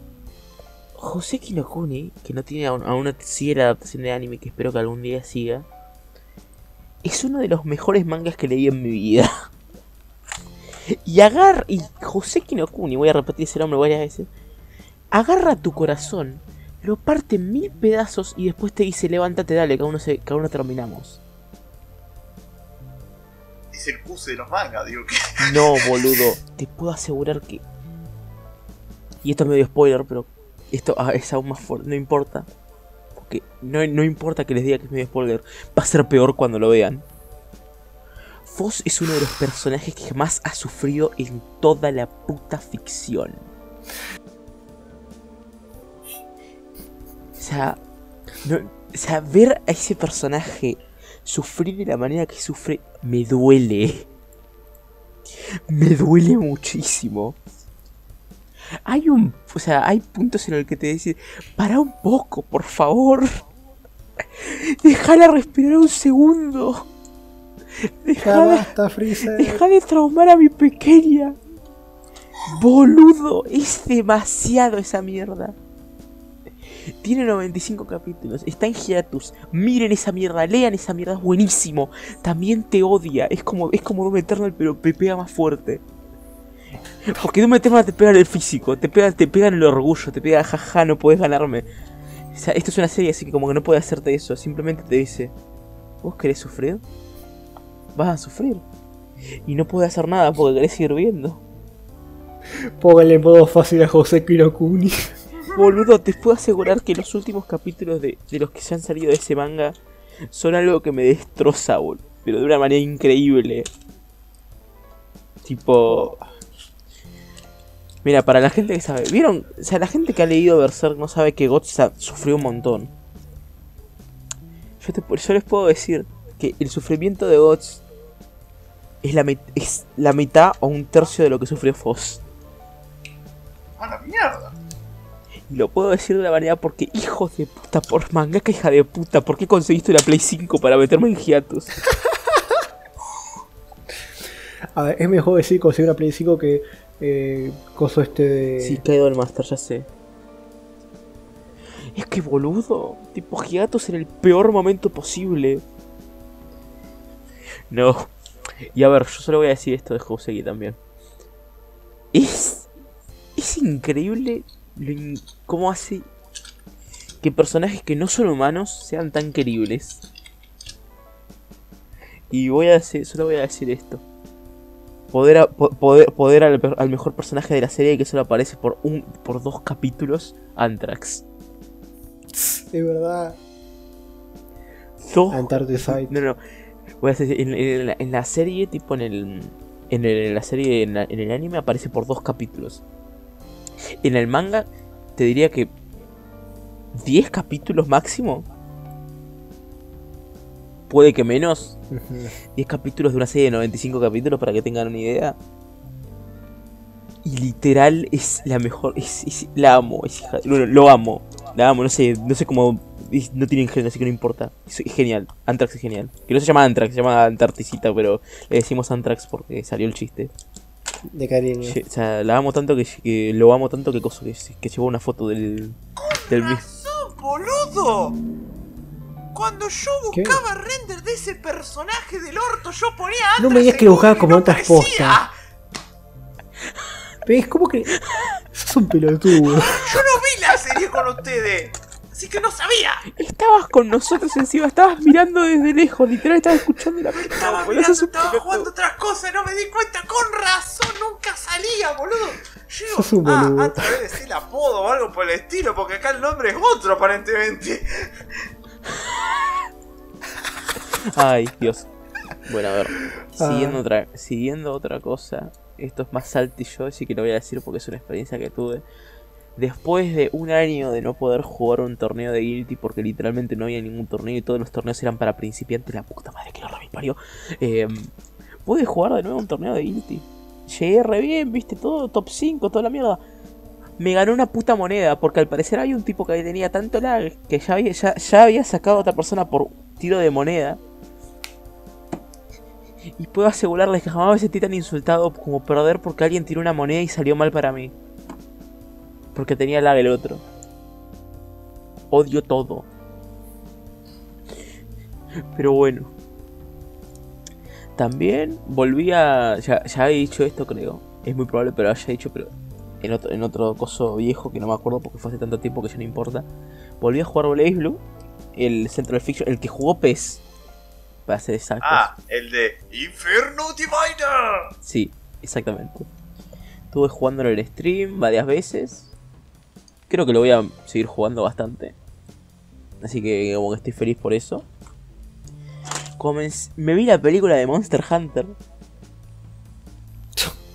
José Kinokuni, que no tiene aún, aún no sigue la adaptación de anime, que espero que algún día siga, es uno de los mejores mangas que leí en mi vida. Y agarra. Y José Kinokuni, voy a repetir ese nombre varias veces. Agarra tu corazón, lo parte en mil pedazos y después te dice: Levántate, dale, que aún no, se, que aún no terminamos. es el cuse de los mangas, digo que. No, boludo. Te puedo asegurar que. Y esto es medio spoiler, pero esto ah, es aún más fuerte. No importa. Porque no, no importa que les diga que es medio spoiler. Va a ser peor cuando lo vean. Foss es uno de los personajes que más ha sufrido en toda la puta ficción. O sea, no- o sea, ver a ese personaje sufrir de la manera que sufre me duele. Me duele muchísimo. Hay un, o sea, hay puntos en el que te decís, para un poco, por favor. Déjala respirar un segundo. Ya Deja de, basta, Freezer. deja de traumar a mi pequeña. Boludo, es demasiado esa mierda. Tiene 95 capítulos, está en hiatus. Miren esa mierda, lean esa mierda, es buenísimo. También te odia, es como, es como Doom Eternal, pero te pega más fuerte. Porque Doom Eternal te pega en el físico, te pega, te pega en el orgullo, te pega, jaja, no puedes ganarme. O esto es una serie así que como que no puede hacerte eso, simplemente te dice, ¿vos querés sufrir? Vas a sufrir. Y no puedes hacer nada porque querés seguir viendo. Póngale modo fácil a José Kinokuni. Boludo, te puedo asegurar que los últimos capítulos de, de los que se han salido de ese manga son algo que me destroza, boludo. Pero de una manera increíble. Tipo. Mira, para la gente que sabe. ¿Vieron? O sea, la gente que ha leído Berserk no sabe que Guts ha- sufrió un montón. Yo, les puedo decir que el sufrimiento de Guts es la, es la mitad o un tercio de lo que sufrió Foss. ¡A la mierda! Lo puedo decir de la manera porque, hijos de puta, por mangaka hija de puta, ¿por qué conseguiste la Play 5 para meterme en hiatus? A ver, es mejor decir conseguir una Play 5 que eh, coso este de. Sí, caído el Master, ya sé. Es que boludo, tipo hiatus en el peor momento posible. No. Y a ver, yo solo voy a decir esto de Houseki también. Es. Es increíble cómo hace que personajes que no son humanos sean tan queribles. Y voy a decir, solo voy a decir esto. Poder, a- po- poder, poder al, mejor personaje de la serie que solo aparece por un por dos capítulos, Anthrax. De verdad. Dos. No, no. Voy a decir, en, en la, en la serie, tipo en el. En, el- en la serie, en, la- en el anime, aparece por dos capítulos. En el manga, te diría que. 10 capítulos máximo. Puede que menos. Ujú. 10 capítulos de una serie de 95 capítulos para que tengan una idea. Y literal es la mejor. Es, es- la amo. es hija- lo amo. La amo. No sé, no sé cómo. es- No tiene género, así que no importa. Es, es genial. Antrax es genial. Que no se llama Antrax, se llama Antarticita, pero le decimos Antrax porque salió el chiste. De cariño. Ye- O sea, la amo tanto que, que lo amo tanto que, coso, que, que llevó una foto del. del vi- ¡Razón, boludo! Cuando yo ¿Qué? buscaba render de ese personaje del orto, yo ponía No Antrax me digas que lo buscaba y como no otras aparecía. ¿Ves? ¿Cómo que.? Sos un pelotudo. Yo no vi la serie con ustedes, así que no sabía. Estabas con nosotros encima, estabas mirando desde lejos, literal estabas escuchando la Estaba boludo, mirando, estaba jugando otras cosas, no me di cuenta. Con razón, nunca salía, boludo. Yo digo, ah, boludo. a través de el apodo o algo por el estilo, porque acá el nombre es otro aparentemente. Ay, Dios. Bueno, a ver. Siguiendo, Ah. otra, siguiendo otra cosa. Esto es más saltillo, así que lo voy a decir porque es una experiencia que tuve. Después de un año de no poder jugar un torneo de Guilty, porque literalmente no había ningún torneo y todos los torneos eran para principiantes, la puta madre que lo parió. Eh, pude jugar de nuevo un torneo de Guilty. Llegué re bien, viste, todo top 5, toda la mierda. Me ganó una puta moneda, porque al parecer había un tipo que tenía tanto lag que ya había, ya, ya había sacado a otra persona por tiro de moneda. Y puedo asegurarles que jamás me sentí tan insultado como perder porque alguien tiró una moneda y salió mal para mí. Porque tenía lag el otro. Odio todo. Pero bueno. También volví a... Ya, ya he dicho esto creo. Es muy probable pero haya dicho pero... En otro, en otro coso viejo que no me acuerdo porque fue hace tanto tiempo que ya no importa. Volví a jugar Blaze Blue. El Central Fiction. El que jugó PES. para ser exactos. Ah, el de Inferno Divider. Sí, exactamente. Estuve jugando en el stream varias veces. Creo que lo voy a seguir jugando bastante. Así que como que estoy feliz por eso. Comenz- Me vi la película de Monster Hunter.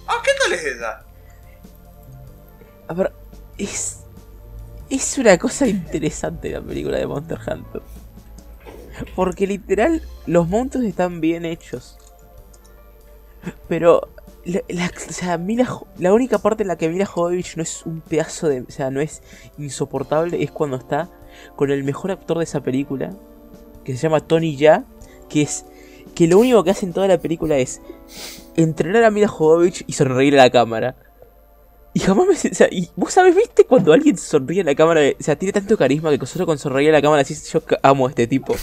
Ah, ¿qué tal es esa? A ver, es. Es una cosa interesante la película de Monster Hunter. Porque literal, los monstruos están bien hechos. Pero. La, o sea, la única parte en la que Mila Jovovich no es un pedazo de. O sea, no es insoportable es cuando está con el mejor actor de esa película. Que se llama Tony Ya. Que es. Que lo único que hace en toda la película es entrenar a Mila Jovovich y sonreír a la cámara. Y jamás me. O sea, y vos sabés, ¿viste cuando alguien sonríe en la cámara? O sea, tiene tanto carisma que solo con sonreír a la cámara decís, yo amo a este tipo.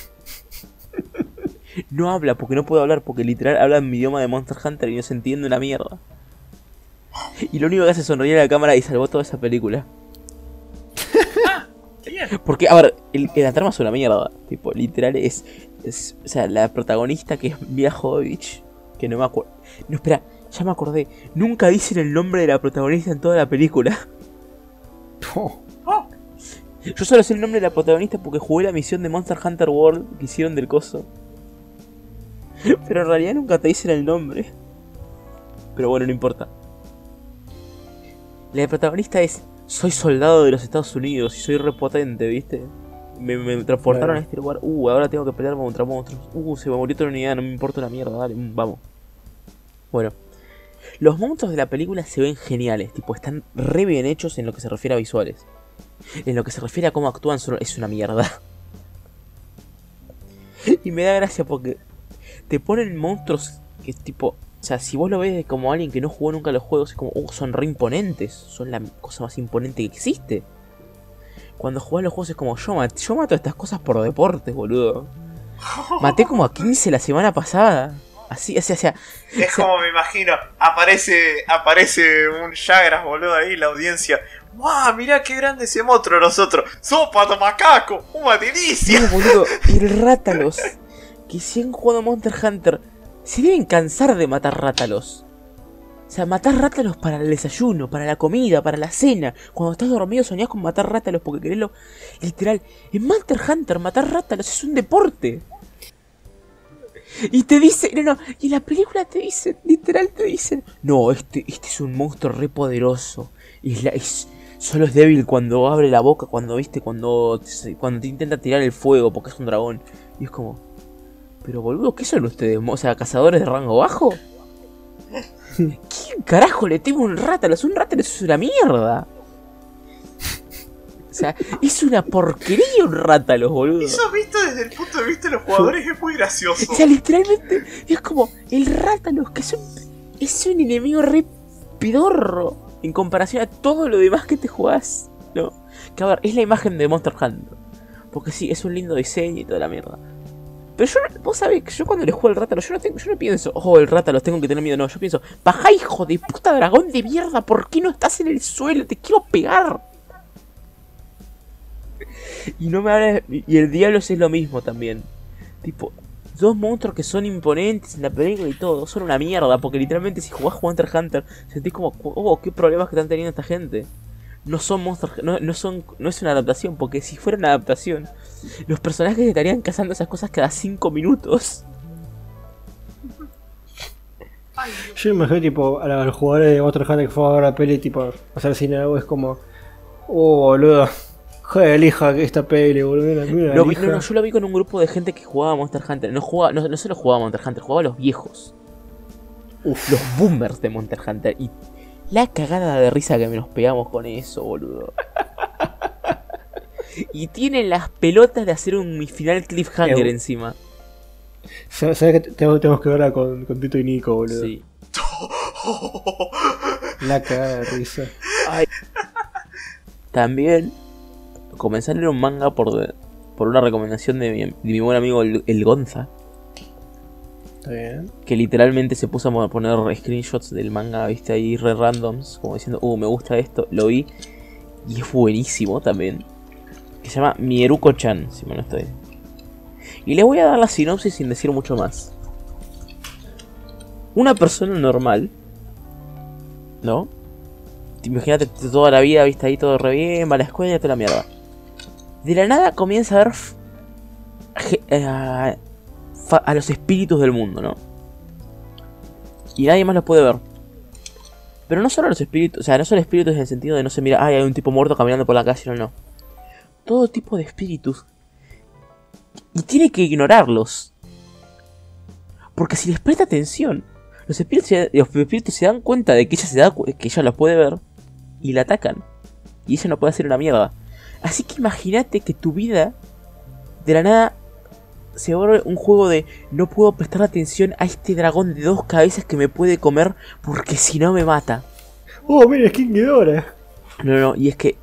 No habla porque no puede hablar, porque literal habla en mi idioma de Monster Hunter y no se entiende una mierda. Y lo único que hace es sonreír a la cámara y salvó toda esa película. Bien. Porque, a ver, el, la trama es una mierda. Tipo, literal es, es- O sea, la protagonista que es Mila Jovovich. Que no me acuerdo. No, espera, ya me acordé. Nunca dicen el nombre de la protagonista en toda la película. Oh, Oh, Yo solo sé el nombre de la protagonista porque jugué la misión de Monster Hunter World que hicieron del coso. Pero en realidad nunca te dicen el nombre. Pero bueno, no importa. La protagonista es Soy soldado de los Estados Unidos y soy repotente, ¿viste? Me, me transportaron Claro. a este lugar. Uh, ahora tengo que pelear contra monstruos. Uh, se me murió otra unidad, no me importa una mierda, dale, mm, vamos. Bueno. Los monstruos de la película se ven geniales, tipo, están re bien hechos en lo que se refiere a visuales. En lo que se refiere a cómo actúan, son- es una mierda. Y me da gracia porque te ponen monstruos que tipo. O sea, si vos lo ves como alguien que no jugó nunca los juegos, es como, oh, son re imponentes. Son la cosa más imponente que existe. Cuando jugás los juegos es como, yo, mat- yo mato estas cosas por deportes, boludo. Maté como a 15 la semana pasada. Así, así, así. es como me imagino. Aparece, aparece un Chagras, boludo, ahí la audiencia. ¡Wow! Mirá qué grande ese monstruo nosotros. ¡Sopa macaco! ¡Una delicia! No, boludo, el Rátalos. Que si han jugado Monster Hunter, se deben cansar de matar Rátalos. O sea, matar Rátalos para el desayuno, para la comida, para la cena. Cuando estás dormido soñás con matar Rátalos porque querés. Literal, en Monster Hunter matar Rátalos es un deporte. Y te dice, no, no, y en la película te dicen, literal te dicen, no, este, este es un monstruo re poderoso. Y solo es débil cuando abre la boca, cuando, viste, cuando, cuando te intenta tirar el fuego porque es un dragón. Y es como, pero boludo, ¿qué son ustedes? O sea, cazadores de rango bajo. ¿Quién carajo le teme un rátalos? Un rátalos es una mierda. O sea, es una porquería un rátalos, boludo. Eso visto desde el punto de vista de los jugadores es muy gracioso. O sea, literalmente es como el Rátalos, que es un, es un enemigo re pedorro en comparación a todo lo demás que te jugás. ¿no? Que a ver, es la imagen de Monster Hunter. Porque sí, es un lindo diseño y toda la mierda. Pero yo, vos sabés que yo cuando le juego al Rátalos, yo no, tengo, yo no pienso, oh, el Rátalos, tengo que tener miedo. No, yo pienso, baja hijo de puta dragón de mierda, ¿por qué no estás en el suelo? Te quiero pegar. Y no me hables. Y el Diablos es lo mismo también. Tipo, dos monstruos que son imponentes en la película y todo, son una mierda, porque literalmente si jugás Monster Hunter, sentís como, oh, qué problemas que están teniendo esta gente. No son Monster no, no son no es una adaptación, porque si fuera una adaptación, los personajes estarían cazando esas cosas cada 5 minutos. Ay. Yo me imagino tipo a los jugadores de Monster Hunter que fueron a ver la peli, tipo, hacer cine algo es como, oh boludo, joder elija que esta peli, boludo, mira, mira, Lo vi- elija". no, no, yo lo vi con un grupo de gente que jugaba Monster Hunter. No, jugaba, no, no solo jugaba Monster Hunter, jugaba a los viejos. Uf. Los boomers de Monster Hunter. Y la cagada de risa que nos pegamos con eso, boludo. y tienen las pelotas de hacer un final cliffhanger encima. Sa- ¿Sabes que te- tenemos, tenemos que verla con, con Tito y Nico, boludo? Sí. La cagada de risa. También comencé a leer un manga por, por una recomendación de mi, de mi buen amigo el, el Gonza. Está bien. que literalmente se puso a poner screenshots del manga, viste ahí re randoms, como diciendo, uh, me gusta esto, lo vi y es buenísimo también. Que se llama Mieruko-chan, si mal no estoy. Y les voy a dar la sinopsis sin decir mucho más. Una persona normal, ¿no? Imagínate toda la vida, viste ahí todo re bien, va a la escuela y toda la mierda. De la nada comienza a ver eh, a los espíritus del mundo, ¿no? Y nadie más los puede ver. Pero no solo los espíritus, o sea, no solo espíritus en el sentido de no se mira, ay, hay un tipo muerto caminando por la calle, no, no. Todo tipo de espíritus. Y tiene que ignorarlos. Porque si les presta atención, los espíritus, se- los espíritus se dan cuenta de que ella, se da, que ella los puede ver y la atacan. Y ella no puede hacer una mierda. Así que imagínate que tu vida, de la nada, se vuelve un juego de no puedo prestar atención a este dragón de dos cabezas que me puede comer porque si no me mata. Oh, mira, es Ghidorah. No, no, y es que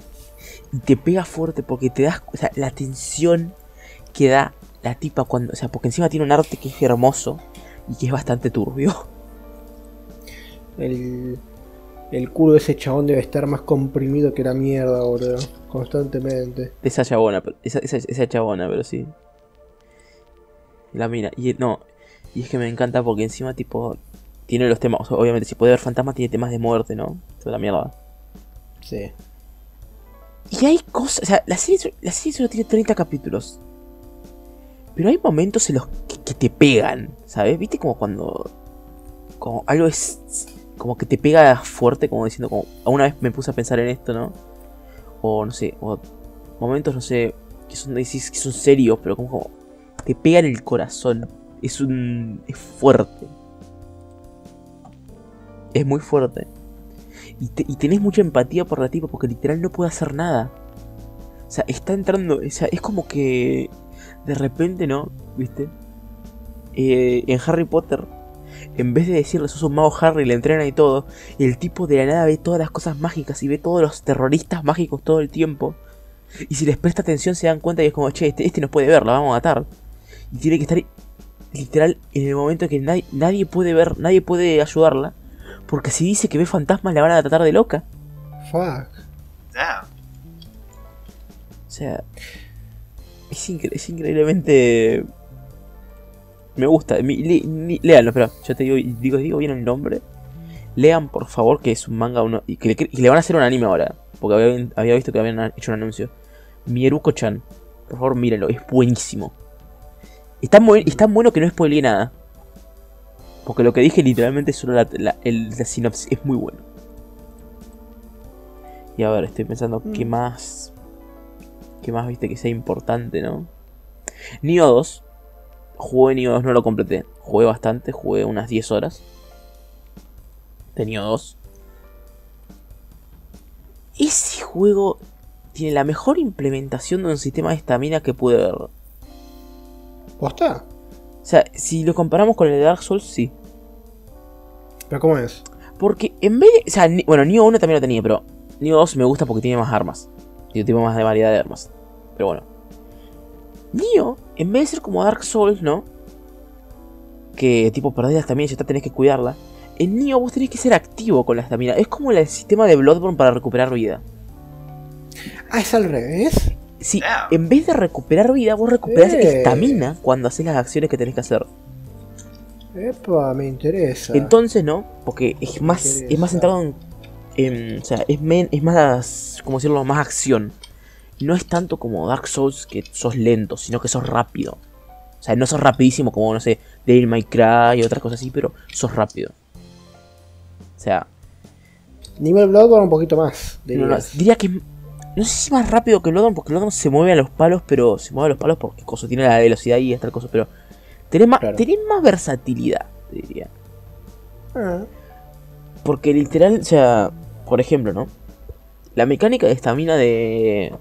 te pega fuerte porque te das, o sea, la tensión que da la tipa cuando, o sea, porque encima tiene un arte que es hermoso y que es bastante turbio. El, el culo de ese chabón debe estar más comprimido que la mierda, boludo. Constantemente. Esa chabona, esa, esa, esa chabona, pero sí. La mina, y no, y es que me encanta porque encima tipo tiene los temas, o sea, obviamente si puede ver fantasma tiene temas de muerte, ¿no? Toda la mierda. Sí. Y hay cosas, o sea, la serie, la serie solo tiene 30 capítulos. Pero hay momentos en los que, te pegan, ¿sabes? ¿Viste como cuando... Como algo es... Como que te pega fuerte, como diciendo, como... Una vez me puse a pensar en esto, ¿no? O no sé, o momentos, no sé, que son, que son serios, pero como, como te pega en el corazón. Es un... es fuerte. Es muy fuerte. Y, te- y tenés mucha empatía por la tipa porque literal no puede hacer nada. O sea, está entrando. O sea, es como que. De repente, ¿no? ¿Viste? Eh, en Harry Potter, en vez de decirle sos un mago Harry, le entrena y todo, el tipo de la nada ve todas las cosas mágicas y ve todos los terroristas mágicos todo el tiempo. Y si les presta atención se dan cuenta y es como, che, este, este puede ver, la vamos a matar. Y tiene que estar literal en el momento que nadie, nadie puede ver, nadie puede ayudarla. Porque si dice que ve fantasmas la van a tratar de loca. Fuck. Damn. O sea, es, incre- es increíblemente. Me gusta. Mi- le- ni- léanlo, espera. Yo te digo, digo, digo bien el nombre. Lean, por favor, que es un manga. Uno, y, que le, y le van a hacer un anime ahora. Porque había, había visto que habían hecho un anuncio. Mieruko-chan. Por favor, mírenlo. Es buenísimo. Es tan, buen- es tan bueno que no spoileé nada. Porque lo que dije literalmente es solo la, la, el- la sinopsis. Es muy bueno. Y a ver, estoy pensando qué Mm. más. ¿Qué más viste que sea importante, no? Nioh 2. Jugué Nioh 2, no lo completé. Jugué bastante, jugué unas 10 horas. De Nioh 2. Ese juego tiene la mejor implementación de un sistema de estamina que pude ver. O ¿Posta? sea, si lo comparamos con el de Dark Souls, sí. ¿Pero cómo es? Porque en vez de. O sea, ni- bueno, Nioh 1 también lo tenía, pero Nioh 2 me gusta porque tiene más armas. Tiene tipo más de variedad de armas. Pero bueno. Nioh, en vez de ser como Dark Souls, ¿no? Que tipo perdés la estamina y ya está, tenés que cuidarla. En Nioh vos tenés que ser activo con la estamina. Es como el sistema de Bloodborne para recuperar vida. Ah, es al revés. Sí, en vez de recuperar vida, vos recuperás Eh. estamina cuando haces las acciones que tenés que hacer. Epa, me interesa. Entonces, ¿no? Porque es más, es más centrado en, en- O sea, es, men- es más. ¿Cómo decirlo? Más acción. No es tanto como Dark Souls que sos lento, sino que sos rápido. O sea, no sos rapidísimo como, no sé, Devil May Cry y otras cosas así, pero sos rápido. O sea, Nivel Bloodborne un poquito más. no, no, diría que. No sé si más rápido que Bloodborne, porque Bloodborne se mueve a los palos, pero se mueve a los palos porque cosa, tiene la velocidad y esta cosa, pero. Tenés más, Claro. tenés más versatilidad, diría. Ah, Porque literal, o sea, por ejemplo, ¿no? La mecánica de estamina de.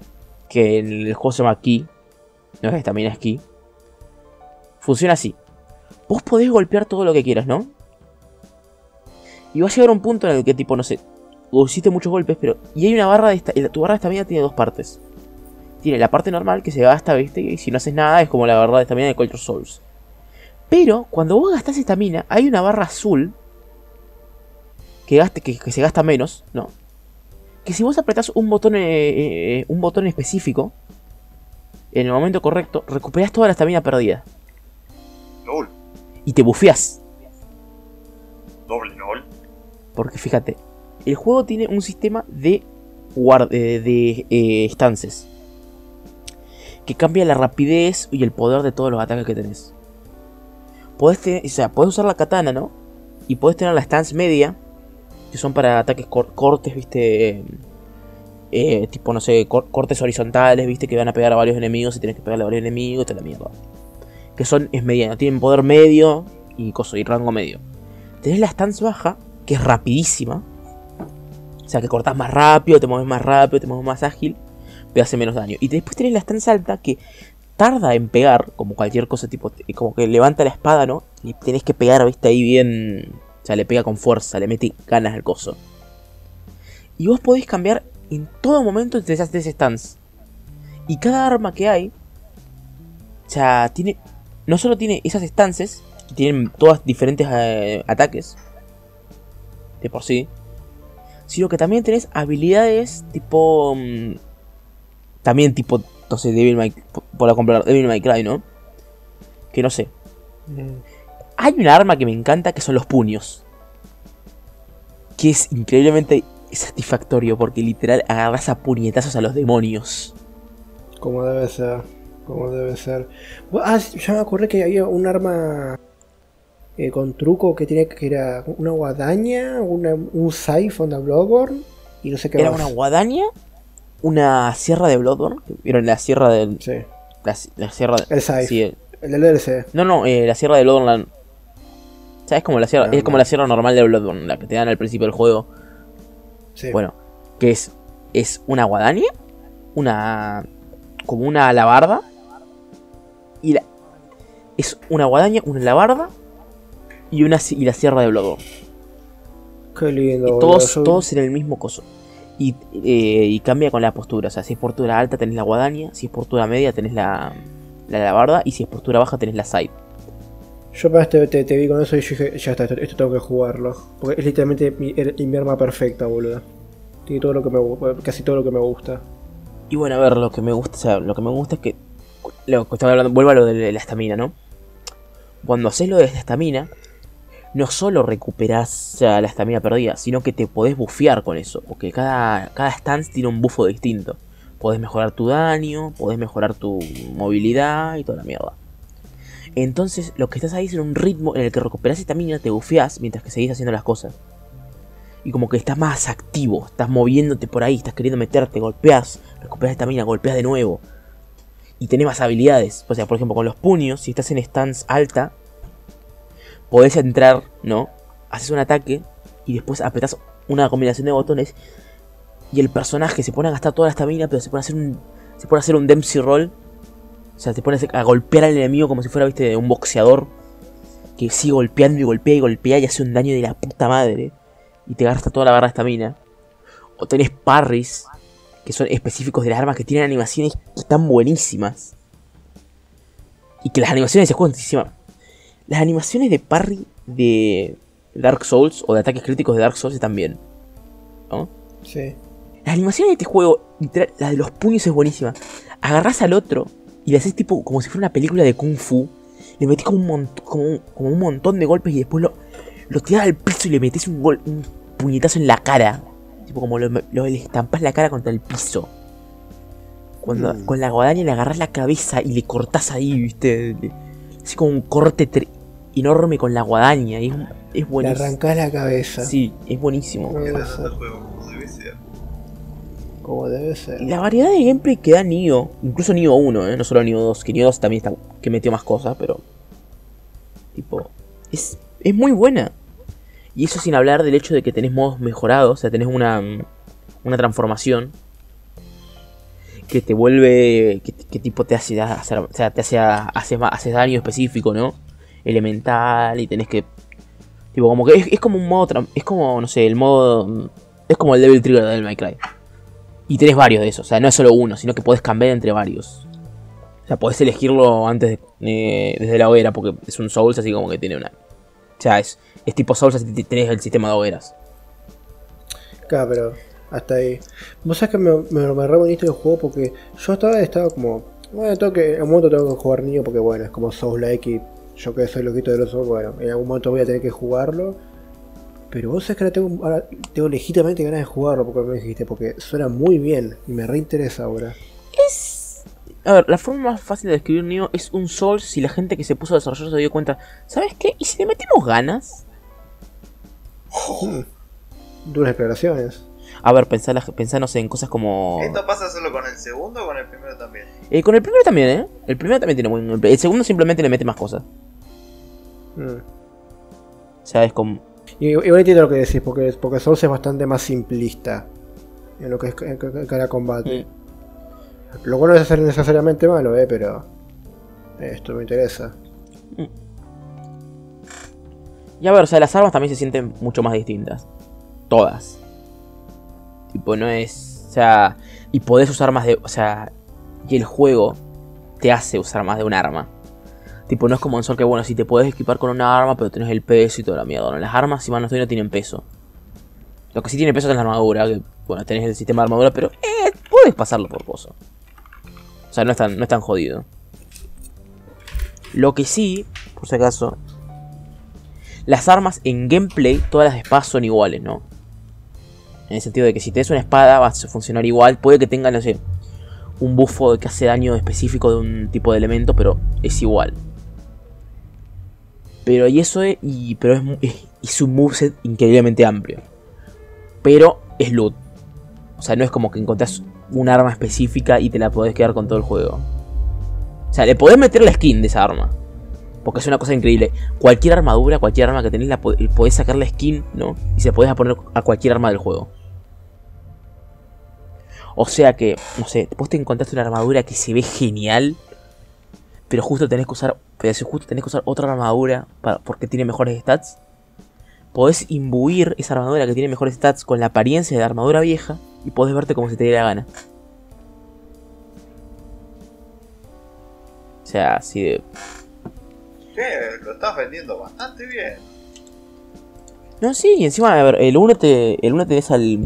que en el juego se llama Ki. No es estamina, es Ki. Funciona así. Vos podés golpear todo lo que quieras, ¿no? Y va a llegar un punto en el que, tipo, no sé. Hiciste muchos golpes, pero. Y hay una barra de esta. Tu barra de estamina tiene dos partes. Tiene la parte normal que se gasta, ¿viste? Y si no haces nada, es como la barra de estamina de Culture Souls. Pero cuando vos gastás estamina, hay una barra azul que, gaste, que, que se gasta menos, ¿no? Que si vos apretás un botón, eh, eh, un botón específico, en el momento correcto, recuperás toda la estamina perdida. LOL. Y te bufeás. Doble LOL. Porque fíjate, el juego tiene un sistema de, guard de, de, eh, stances. Que cambia la rapidez y el poder de todos los ataques que tenés. Tener, o sea, podés usar la katana, ¿no? Y podés tener la stance media. Que son para ataques cor cortes, viste. Eh, tipo, no sé, cor cortes horizontales, viste, que van a pegar a varios enemigos y tenés que pegarle a varios enemigos, te la mierda. Que son, es tienen poder medio y, coso, y rango medio. Tenés la stance baja, que es rapidísima. O sea, que cortás más rápido, te mueves más rápido, te mueves más ágil, pero hace menos daño. Y después tenés la stance alta, que tarda en pegar, como cualquier cosa, tipo, como que levanta la espada, ¿no? Y tenés que pegar, viste, ahí bien. O sea, le pega con fuerza, le mete ganas al coso. Y vos podés cambiar en todo momento esas tres stands. Y cada arma que hay, o sea, tiene. No solo tiene esas stances, tienen todas diferentes eh, ataques, de por sí, sino que también tenés habilidades tipo. Mmm, también tipo, sé, Devil May, por comprar Devil May Cry, ¿no? Que no sé. Mm. Hay un arma que me encanta que son los puños. Que es increíblemente satisfactorio porque literal agarras a puñetazos a los demonios. Como debe ser. Como debe ser. Ah, ya me acordé que había un arma eh, con truco que tenía que era una guadaña, una, un siphon de Bloodborne y no sé qué Era más. una guadaña, una sierra de Bloodborne. ¿Vieron la sierra del. Sí. La, la sierra de. El Scythe. sí, el- El del DLC. no, no, eh, la sierra de Bloodborne. la- o sea, es como la sierra, Ah, es como la sierra normal de Bloodborne, la que te dan al principio del juego. Sí. Bueno, que es, es una guadaña, una. como una alabarda. Y la. Es una guadaña, una alabarda. Y, una, y la sierra de Bloodborne. Qué lindo. Y todos, todos en el mismo coso. Y, eh, y cambia con la postura. O sea, si es postura alta tenés la guadaña. Si es postura media tenés la, la alabarda. Y si es postura baja tenés la side. Yo para este te, te vi con eso y yo dije, ya está, esto, esto tengo que jugarlo. Porque es literalmente mi, el- mi arma perfecta, boludo. Tiene todo lo que me gu- casi todo lo que me gusta. Y bueno, a ver, lo que me gusta, o sea, lo que me gusta es que. Lo que estaba hablando, vuelvo a lo de la estamina, ¿no? Cuando haces lo de la estamina, no solo recuperás la estamina perdida, sino que te podés bufear con eso. Porque cada, cada stance tiene un bufo distinto. Podés mejorar tu daño, podés mejorar tu movilidad y toda la mierda. Entonces, lo que estás ahí es en un ritmo en el que recuperás estamina, te bufeás mientras que seguís haciendo las cosas. Y como que estás más activo, estás moviéndote por ahí, estás queriendo meterte, golpeás, recuperas estamina, golpeás de nuevo. Y tenés más habilidades. O sea, por ejemplo, con los puños, si estás en stance alta, podés entrar, ¿no? Haces un ataque y después apretás una combinación de botones. Y el personaje se pone a gastar toda la estamina, pero se pone a hacer un. Se pone a hacer un Dempsey roll. O sea, se pone a, golpear al enemigo como si fuera, viste, un boxeador. Que sigue golpeando y golpea y golpea y hace un daño de la puta madre. Y te gasta toda la barra de estamina. O tenés parries, que son específicos de las armas que tienen animaciones que están buenísimas. Y que las animaciones de ese encima- Las animaciones de parry de Dark Souls o de ataques críticos de Dark Souls están bien. ¿No? Sí. Las animaciones de este juego, literal, la de los puños es buenísima. Agarrás al otro y le haces tipo como si fuera una película de Kung Fu. Le metés como un, mont- como un, como un montón de golpes y después lo, lo tirás al piso y le metés un, gol- un puñetazo en la cara. Tipo como lo, lo- le estampás la cara contra el piso. Cuando Mm. con la guadaña le agarrás la cabeza y le cortás ahí, viste. Así como un corte enorme con la guadaña. Y es, es Le buenísimo. arrancás la cabeza. Sí, es buenísimo. Como debe ser. el juego como debe ser. Como debe ser. Y la variedad de gameplay que da Nioh, incluso Nioh 1, ¿eh? no solo Nioh 2, que Nioh 2 también está, que metió más cosas, pero tipo, es, es muy buena. Y eso sin hablar del hecho de que tenés modos mejorados, o sea, tenés una, una transformación que te vuelve, que, que tipo te hace hacer, o sea, te hace, haces, ma- haces daño específico, ¿no? Elemental y tenés que, tipo, como que es, como un modo, es como, no sé, el modo, es como el Devil Trigger del Cry. Y tenés varios de esos, o sea, no es solo uno, sino que podés cambiar entre varios. O sea, podés elegirlo antes de, eh, desde la hoguera, porque es un Souls, así como que tiene una. O sea, es, tipo Souls, así que tenés el sistema de hogueras. Claro, pero hasta ahí. Vos sabés que me, me, me re bonito el juego porque yo estaba, estaba como Bueno, tengo que, un momento tengo que jugar niño porque bueno, es como Souls Like y yo que soy loquito de los Souls, bueno, en algún momento voy a tener que jugarlo. Pero vos sabés que ahora tengo, ahora tengo legítimamente ganas de jugarlo porque me dijiste, porque suena muy bien y me reinteresa ahora. Es. A ver, la forma más fácil de describir Neo es un Souls si la gente que se puso a desarrollar se dio cuenta. ¿Sabes qué? ¿Y si le metemos ganas? Hmm. Duras declaraciones. A ver, pensá, pensá, no sé, en cosas como. ¿Esto pasa solo con el segundo o con el primero también? Eh, con el primero también, ¿eh? El primero también tiene buen. El segundo simplemente le mete más cosas. Mm. O sea, es como. Y, igual entiendo lo que decís, porque, porque Souls es bastante más simplista en lo que es cada combate. Lo bueno es hacer necesariamente malo, eh, pero esto me interesa. Y a ver, o sea, las armas también se sienten mucho más distintas. Todas. Tipo, no es. O sea. Y podés usar más de. O sea. Y el juego te hace usar más de un arma. Tipo, no es como en Sol que, bueno, si te puedes equipar con una arma, pero tenés el peso y toda la mierda. No, las armas, si mal no estoy, no tienen peso. Lo que sí tiene peso es la armadura. Que, bueno, tenés el sistema de armadura, pero. Eh, puedes pasarlo por pozo. O sea, no es tan, no es tan jodido. Lo que sí, por si acaso, las armas en gameplay, todas las espadas son iguales, ¿no? En el sentido de que si tenés una espada va a funcionar igual. Puede que tenga, no sé, un buffo que hace daño específico de un tipo de elemento, pero es igual. Pero y eso es. Y, pero es, es, un moveset increíblemente amplio. Pero es loot. O sea, no es como que encontrás un arma específica y te la podés quedar con todo el juego. O sea, le podés meter la skin de esa arma. Porque es una cosa increíble. Cualquier armadura, cualquier arma que tenés, la po- podés sacar la skin, ¿no? Y se podés poner a cualquier arma del juego. O sea que, no sé, vos te encontraste una armadura que se ve genial. Pero justo tenés que usar. Pero si justo tenés que usar otra armadura para, porque tiene mejores stats. Podés imbuir esa armadura que tiene mejores stats con la apariencia de la armadura vieja. Y podés verte como se te dé la gana. O sea, así de. Che, lo estás vendiendo bastante bien. No, sí, y encima, a ver, el 1 te, el uno tenés al.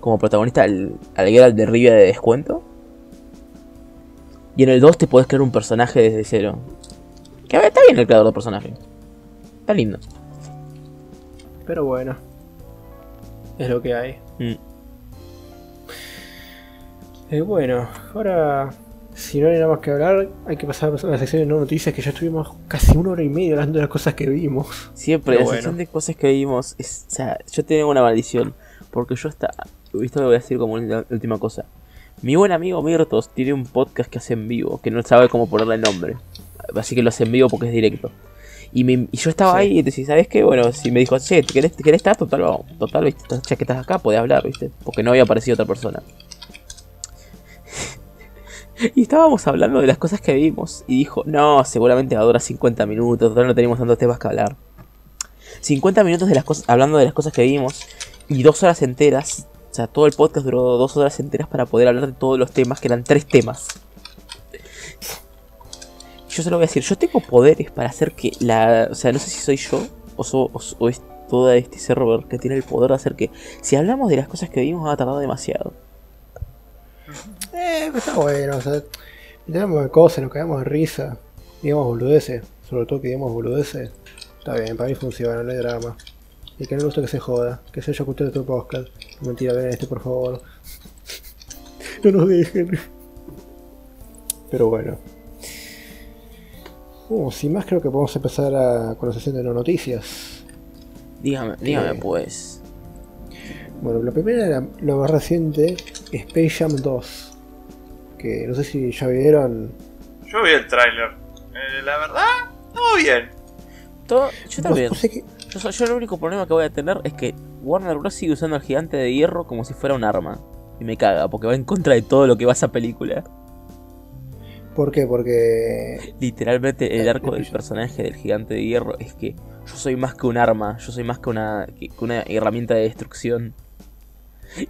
como protagonista al, al Geralt de Rivia de descuento. Y en el 2 te podés crear un personaje desde cero. Que está bien el creador de personaje. Está lindo. Pero bueno, es lo que hay. Mm. Eh, bueno, ahora, si no hay nada más que hablar, hay que pasar a la sección de no noticias que ya estuvimos casi una hora y media hablando de las cosas que vimos. Siempre, Pero la bueno. sección de cosas que vimos. Es, o sea, yo tengo una maldición. Porque yo está. Esto lo voy a decir como una última cosa. Mi buen amigo Mirtos tiene un podcast que hace en vivo. Que no sabe cómo ponerle el nombre. Así que lo hace en vivo porque es directo. Y, me- y yo estaba Sí. ahí y decía, ¿sabes qué? Bueno, si me dijo, che, ¿te querés, te querés estar? Total, vamos. Total, ¿viste? Ya que estás acá, podés hablar, ¿viste? Porque no había aparecido otra persona. Y estábamos hablando de las cosas que vimos. Y dijo, no, seguramente va a durar 50 minutos. Total, no tenemos tantos temas que hablar. 50 minutos de las cosas, hablando de las cosas que vimos. Y dos horas enteras. O sea, todo el podcast duró dos horas enteras para poder hablar de todos los temas, que eran tres temas. Yo se lo voy a decir, yo tengo poderes para hacer que la... O sea, no sé si soy yo o, so- o, es todo este server que tiene el poder de hacer que... Si hablamos de las cosas que vimos va a tardar demasiado. Eh, pero está bueno, o sea, tenemos cosas, nos cagamos de risa, digamos boludeces, sobre todo que digamos boludeces. Está bien, para mí funciona, no hay drama. Y que no le gusta que se joda, que se haya escuchado tu podcast. Mentira, ven este por favor. no nos dejen. Pero bueno. Uh, sin más creo que podemos empezar a, con la sesión de no noticias. Dígame, dígame Eh. pues. Bueno, la primera, la, lo más reciente, Space Jam 2. Que no sé si ya vieron. Yo vi el tráiler. Eh, la verdad, todo bien. Todo, yo también. No sé qué- Yo, yo el único problema que voy a tener es que Warner Bros. sigue usando al gigante de hierro como si fuera un arma. Y me caga, porque va en contra de todo lo que va esa película. ¿Por qué? Porque. Literalmente el Eh, arco del personaje del gigante de hierro es que yo soy más que un arma, yo soy más que una, que una herramienta de destrucción.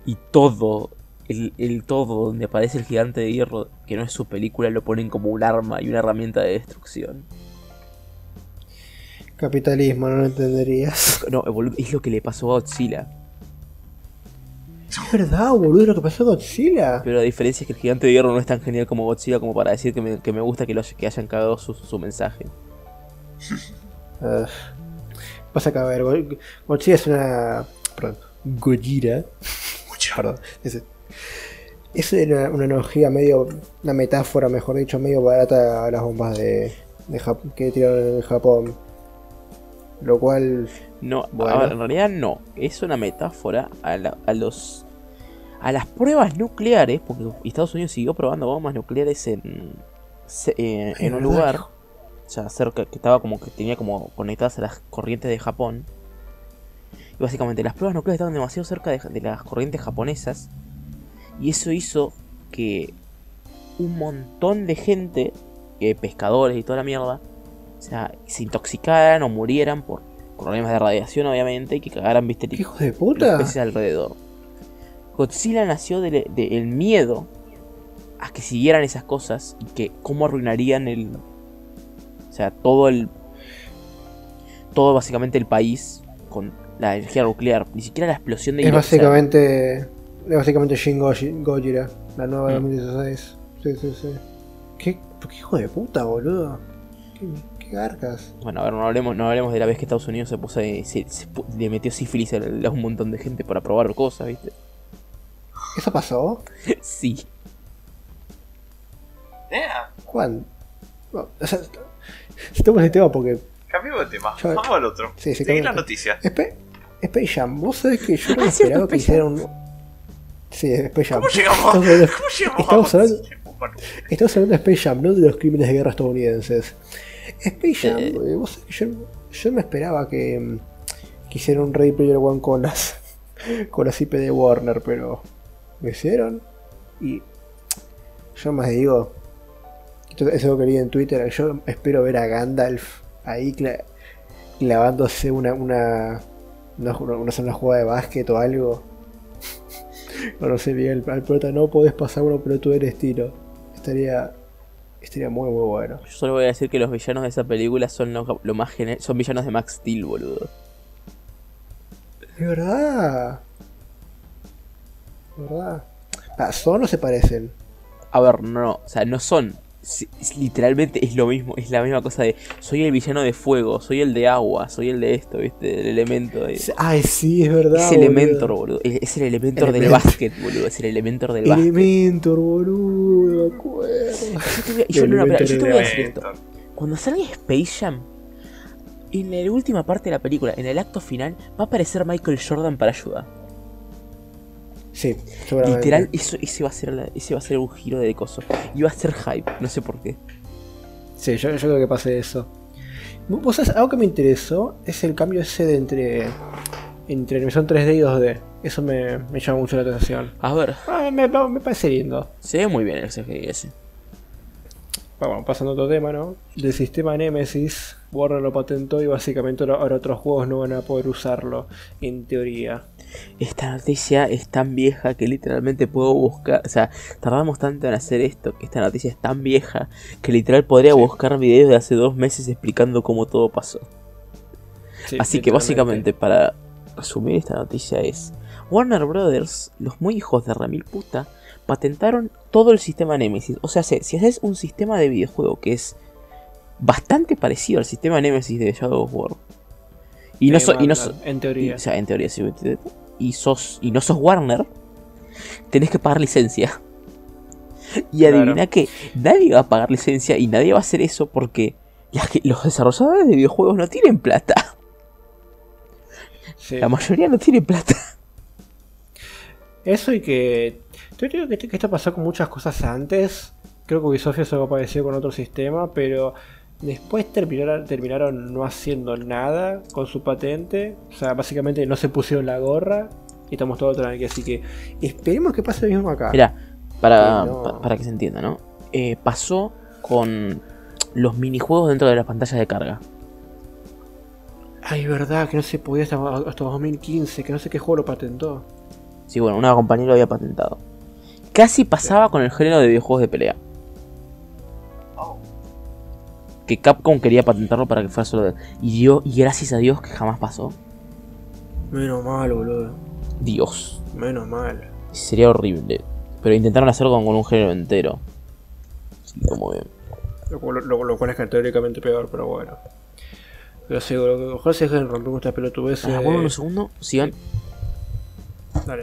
Y todo, el, el todo donde aparece el gigante de hierro, que no es su película, lo ponen como un arma y una herramienta de destrucción. Capitalismo, no lo entenderías. No, boludo, es lo que le pasó a Godzilla. Es verdad, boludo, lo que pasó con Godzilla. Pero la diferencia es que el gigante de hierro no es tan genial como Godzilla como para decir que me, que me gusta que, lo, que hayan cagado su, su mensaje. Ah, pasa que, a ver, Go- Godzilla es una. Perdón, Gojira. Perdón. Es, es una, una analogía medio. Una metáfora, mejor dicho, medio barata a las bombas de, de Jap- que tiraron en Japón. Lo cual. No, Bueno. a ver, en realidad no. Es una metáfora a, la- a los a las pruebas nucleares, porque Estados Unidos siguió probando bombas nucleares en eh, en un lugar, sea, cerca que estaba como que tenía como conectadas a las corrientes de Japón. Y básicamente las pruebas nucleares estaban demasiado cerca de, de las corrientes japonesas y eso hizo que un montón de gente, eh, pescadores y toda la mierda, o sea, se intoxicaran o murieran por problemas de radiación, obviamente, y que cagaran, viste, ¿Qué hijos de los puta? peces alrededor. Godzilla nació del miedo a que siguieran esas cosas y que cómo arruinarían el. O sea, todo el. Todo básicamente el país con la energía nuclear. Ni siquiera la explosión de Es básicamente. Es básicamente Shin Goji- Gojira, la nueva de Mm. 2016. Sí, sí, sí. ¿Qué, qué hijo de puta, boludo? ¿Qué, qué garcas? Bueno, a ver, no hablemos, no hablemos de la vez que Estados Unidos se puso. Se, se pu- le metió sífilis a, a un montón de gente para probar cosas, ¿viste? ¿Eso pasó? sí. Yeah. ¿Cuándo? No, o sea, estamos en el tema porque. Cambiamos de tema. Ya- Vamos al otro. Sí, sí, Seguí la noticia. Spe- Space Jam, vos sabés que yo no Ah, cierto, esperaba que hicieran un. Sí, Space Jam. ¿Cómo llegamos? Estamos hablando, ¿Cómo llegamos? estamos hablando- estamos hablando de Space Jam, no de los crímenes de guerra estadounidenses. Space Jam, Eh. eh, vos sabés que yo, yo no esperaba que, que hicieran un Ready Player One con las, con las IP de Warner, pero lo hicieron. Y yo más digo, esto- eso lo quería en Twitter, yo espero ver a Gandalf ahí cla- clavándose una, una, una, una, una jugada de básquet o algo. No sé, Miguel, al prota no podés pasar uno, pero tú eres tiro. Estaría, estaría muy, muy bueno. Yo solo voy a decir que los villanos de esa película son lo, lo más son villanos de Max Steel, boludo. Es verdad. Es verdad. Ah, son o se parecen. A ver, no, o sea, no son. Es- literalmente es lo mismo, es la misma cosa de soy el villano de fuego, soy el de agua, soy el de esto, ¿viste? El elemento de. Ay, sí, es verdad. Es boludo. Elementor, boludo. Es es el Elementor del Elementor. básquet, boludo. Es el Elementor del básquet. Elementor, boludo, me acuerdo. Yo te voy a- yo, no, no, espera, yo te voy a decir esto. Cuando salga Space Jam, en la última parte de la película, en el acto final, va a aparecer Michael Jordan para ayudar. Sí, seguramente. Literal, eso, ese, va a ser la- ese va a ser un giro de coso. Y va a ser hype, no sé por qué. Sí, yo, yo creo que pase eso. Vos sabés, algo que me interesó es el cambio ese de entre, entre animación 3D y 2D. Eso me, me llama mucho la atención. A ver, Ah, me, me parece lindo. se ve muy bien el CGI ese. Bueno, pasando a otro tema, ¿no? Del sistema Nemesis, Warner lo patentó y básicamente ahora otros juegos no van a poder usarlo, en teoría. Esta noticia es tan vieja que literalmente puedo buscar. O sea, tardamos tanto en hacer esto que esta noticia es tan vieja que literal podría buscar videos de hace dos meses explicando cómo todo pasó. Sí, Así que básicamente, para resumir esta noticia es: Warner Brothers, los muy hijos de Ramil puta, patentaron todo el sistema Nemesis. O sea, si haces un sistema de videojuego que es bastante parecido al sistema Nemesis de Shadow of War, y no, so- y no mandan, so- en y- teoría. o sea, en teoría, sí, y sos y no sos Warner, tenés que pagar licencia. Y Claro. adivina que nadie va a pagar licencia y nadie va a hacer eso porque los desarrolladores de videojuegos no tienen plata. Sí. La mayoría no tiene plata. Eso y que. Yo creo que, que esto pasó con muchas cosas antes. Creo que Ubisoft eso apareció con otro sistema, pero después terminaron, terminaron no haciendo nada con su patente. O sea, básicamente no se pusieron la gorra y estamos todos tranqui. Así que esperemos que pase lo mismo acá. Mira, para, Sí, no. pa- para que se entienda, ¿no? Eh, pasó con los minijuegos dentro de las pantallas de carga. Ay, verdad, que no se podía hasta, hasta 2015, que no sé qué juego lo patentó. Sí, bueno, una compañía lo había patentado. Casi pasaba con el género de videojuegos de pelea. Que Capcom quería patentarlo para que fuera solo de... Y, dio, y gracias a Dios que jamás pasó. Menos mal, boludo. Dios. Menos mal. Sería horrible. Pero intentaron hacerlo con, con un género entero. Como bien. Lo, cual- lo- lo cual es teóricamente peor, pero bueno. Pero sí, lo que mejor se dejan romper estas pelotudeces. Ah, bueno, un segundo. Sigan. Dale.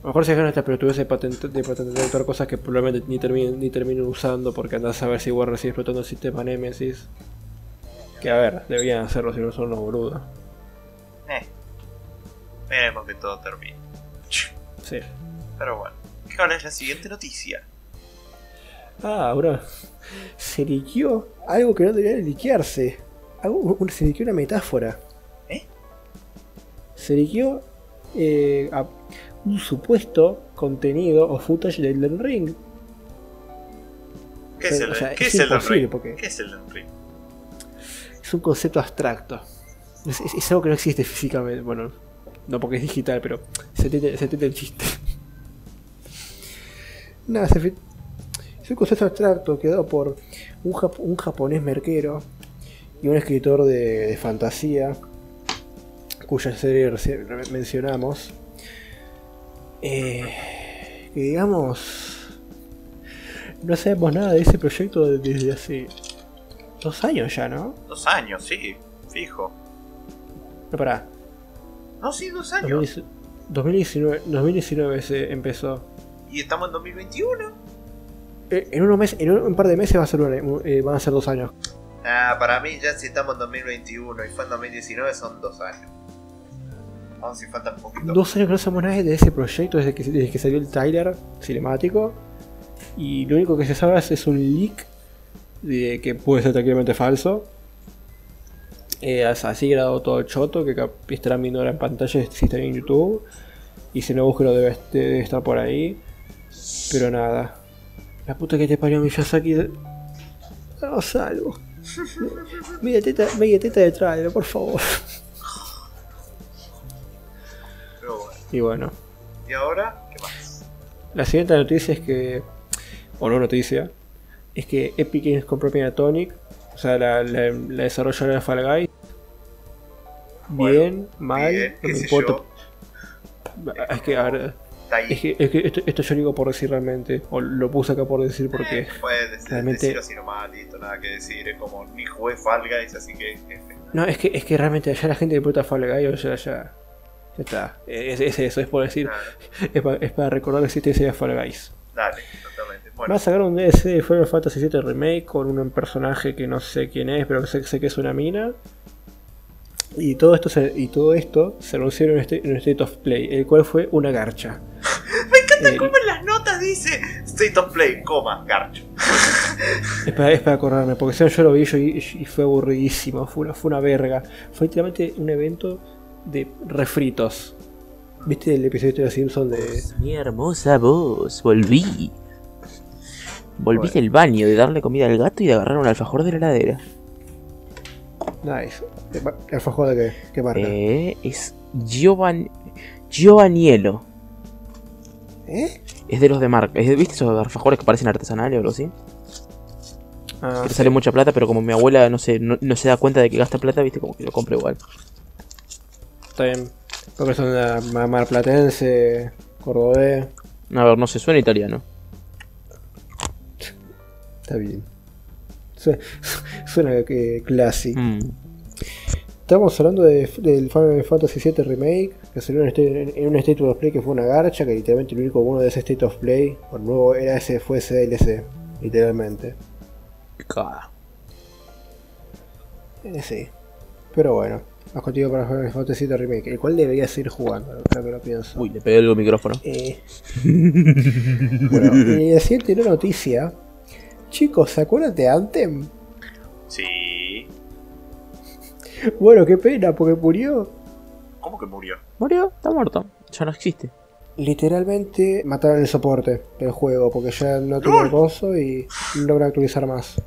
A lo mejor se dejan estas pelotudeces de, patent- de patentar cosas que probablemente ni terminen, ni terminen usando porque andás a ver si Warner sigue explotando el sistema Nemesis. Que a ver, deberían hacerlo si no son unos boludos. eh. Veremos que todo termine. Sí. Pero bueno. ¿Cuál es la siguiente noticia? Ah, ahora se liqueó algo que no debería liquearse. Algo, un- se liqueó una metáfora. ¿Eh? Se liqueó eh, a- un supuesto contenido o footage del Elden Ring. ¿Qué es el, O sea, ¿qué es es el imposible, Ring? porque- ¿Qué es el Ring? Es un concepto abstracto. Es, algo que no existe físicamente. Bueno, no porque es digital, pero se entiende, se entiende el chiste. Nada, se es un concepto abstracto creado por un, jap- un japonés merquero y un escritor de, de fantasía, cuya serie recién mencionamos. Eh, que digamos, no sabemos nada de ese proyecto desde hace dos años ya, ¿no? Dos años, sí, fijo. No, pará. No, sí, dos años. 2019, 2019 se empezó. Y estamos en 2021. Eh, En unos meses, en un, un par de meses va a ser eh, van a ser dos años. Ah, para mí ya si estamos en 2021 y fue en 2019 son dos años. Vamos si falta un poquito. Dos años que no sabemos nada de ese proyecto desde que, desde que salió el trailer cinemático. Y lo único que se sabe es, es un leak de que puede ser tranquilamente falso. Eh, as- así grabado todo el choto que estarán viendo ahora en pantalla si está en YouTube. Y si no búsquelo debe, debe estar por ahí. Pero nada. La puta que te parió Miyazaki. No salgo. Media teta, media teta de trailer, por favor. Y bueno. ¿Y ahora qué más? La siguiente noticia es que, o no noticia, es que Epic Games compró Tonic, o sea, la, la, la desarrolladora de Fall Guys. Bueno, Bien, mal, bien, no me importa. yo. Es que, a ver, es que, es que esto, esto yo digo por decir realmente, o lo puse acá por decir porque. Eh, puedes decir, realmente- decirlo así nomás, listo, nada que decir. Es como ni jugué Fall Guys, así que. F. No, es que, es que realmente ya la gente le importa Fall Guys, ya, ya, ya está. Es, es eso, es por decir, es, pa- es para recordar la existencia de Fall Guys. dale, exactamente. Va Bueno, a sacar un DLC de Final Fantasy VII Remake con un personaje que no sé quién es, pero que sé, sé que es una mina. Y todo esto se, y todo esto se anunció en un, sta- en un State of Play, el cual fue una garcha. me encanta eh, cómo en las notas dice State of Play, coma, garcho. Es para, es para acordarme, porque si no yo lo vi yo y, y fue aburridísimo, fue una, fue una verga. Fue literalmente un evento de refritos. ¿Viste el episodio de los Simpsons de... Mi hermosa voz, volví. Volví Bueno. del baño, de darle comida al gato y de agarrar un alfajor de la heladera. Nice. ¿El alfajor de qué? ¿Qué marca? Eh, es Giovan... Giovannielo. ¿Eh? Es de los de marca. ¿Viste esos alfajores que parecen artesanales o algo así? Ah, que te sale mucha plata, pero como mi abuela no se, no, no se da cuenta de que gasta plata, viste, como que lo compra igual. Está bien. Porque son de ma- marplatense, cordobés. A ver, no se suena italiano. Está bien. Suena, suena que classy. Mm. Estamos hablando de, del Final Fantasy VII Remake, que salió en, este- en un State of Play que fue una garcha, que literalmente el único bueno de ese State of Play, por nuevo, era ese, fue ese DLC, literalmente. Ca- Eh, sí. Pero bueno, más contigo para Final Fantasy VII Remake, el cual debería seguir jugando, creo que lo pienso. Uy, le pegué el micrófono. Eh, bueno, y la siguiente no noticia. Chicos, ¿se acuerdan de Anthem? Sí. Bueno, qué pena, porque murió. ¿Cómo que murió? Murió, está muerto. Ya no existe. Literalmente mataron el soporte del juego, porque ya no tiene gozo y no logra actualizar más.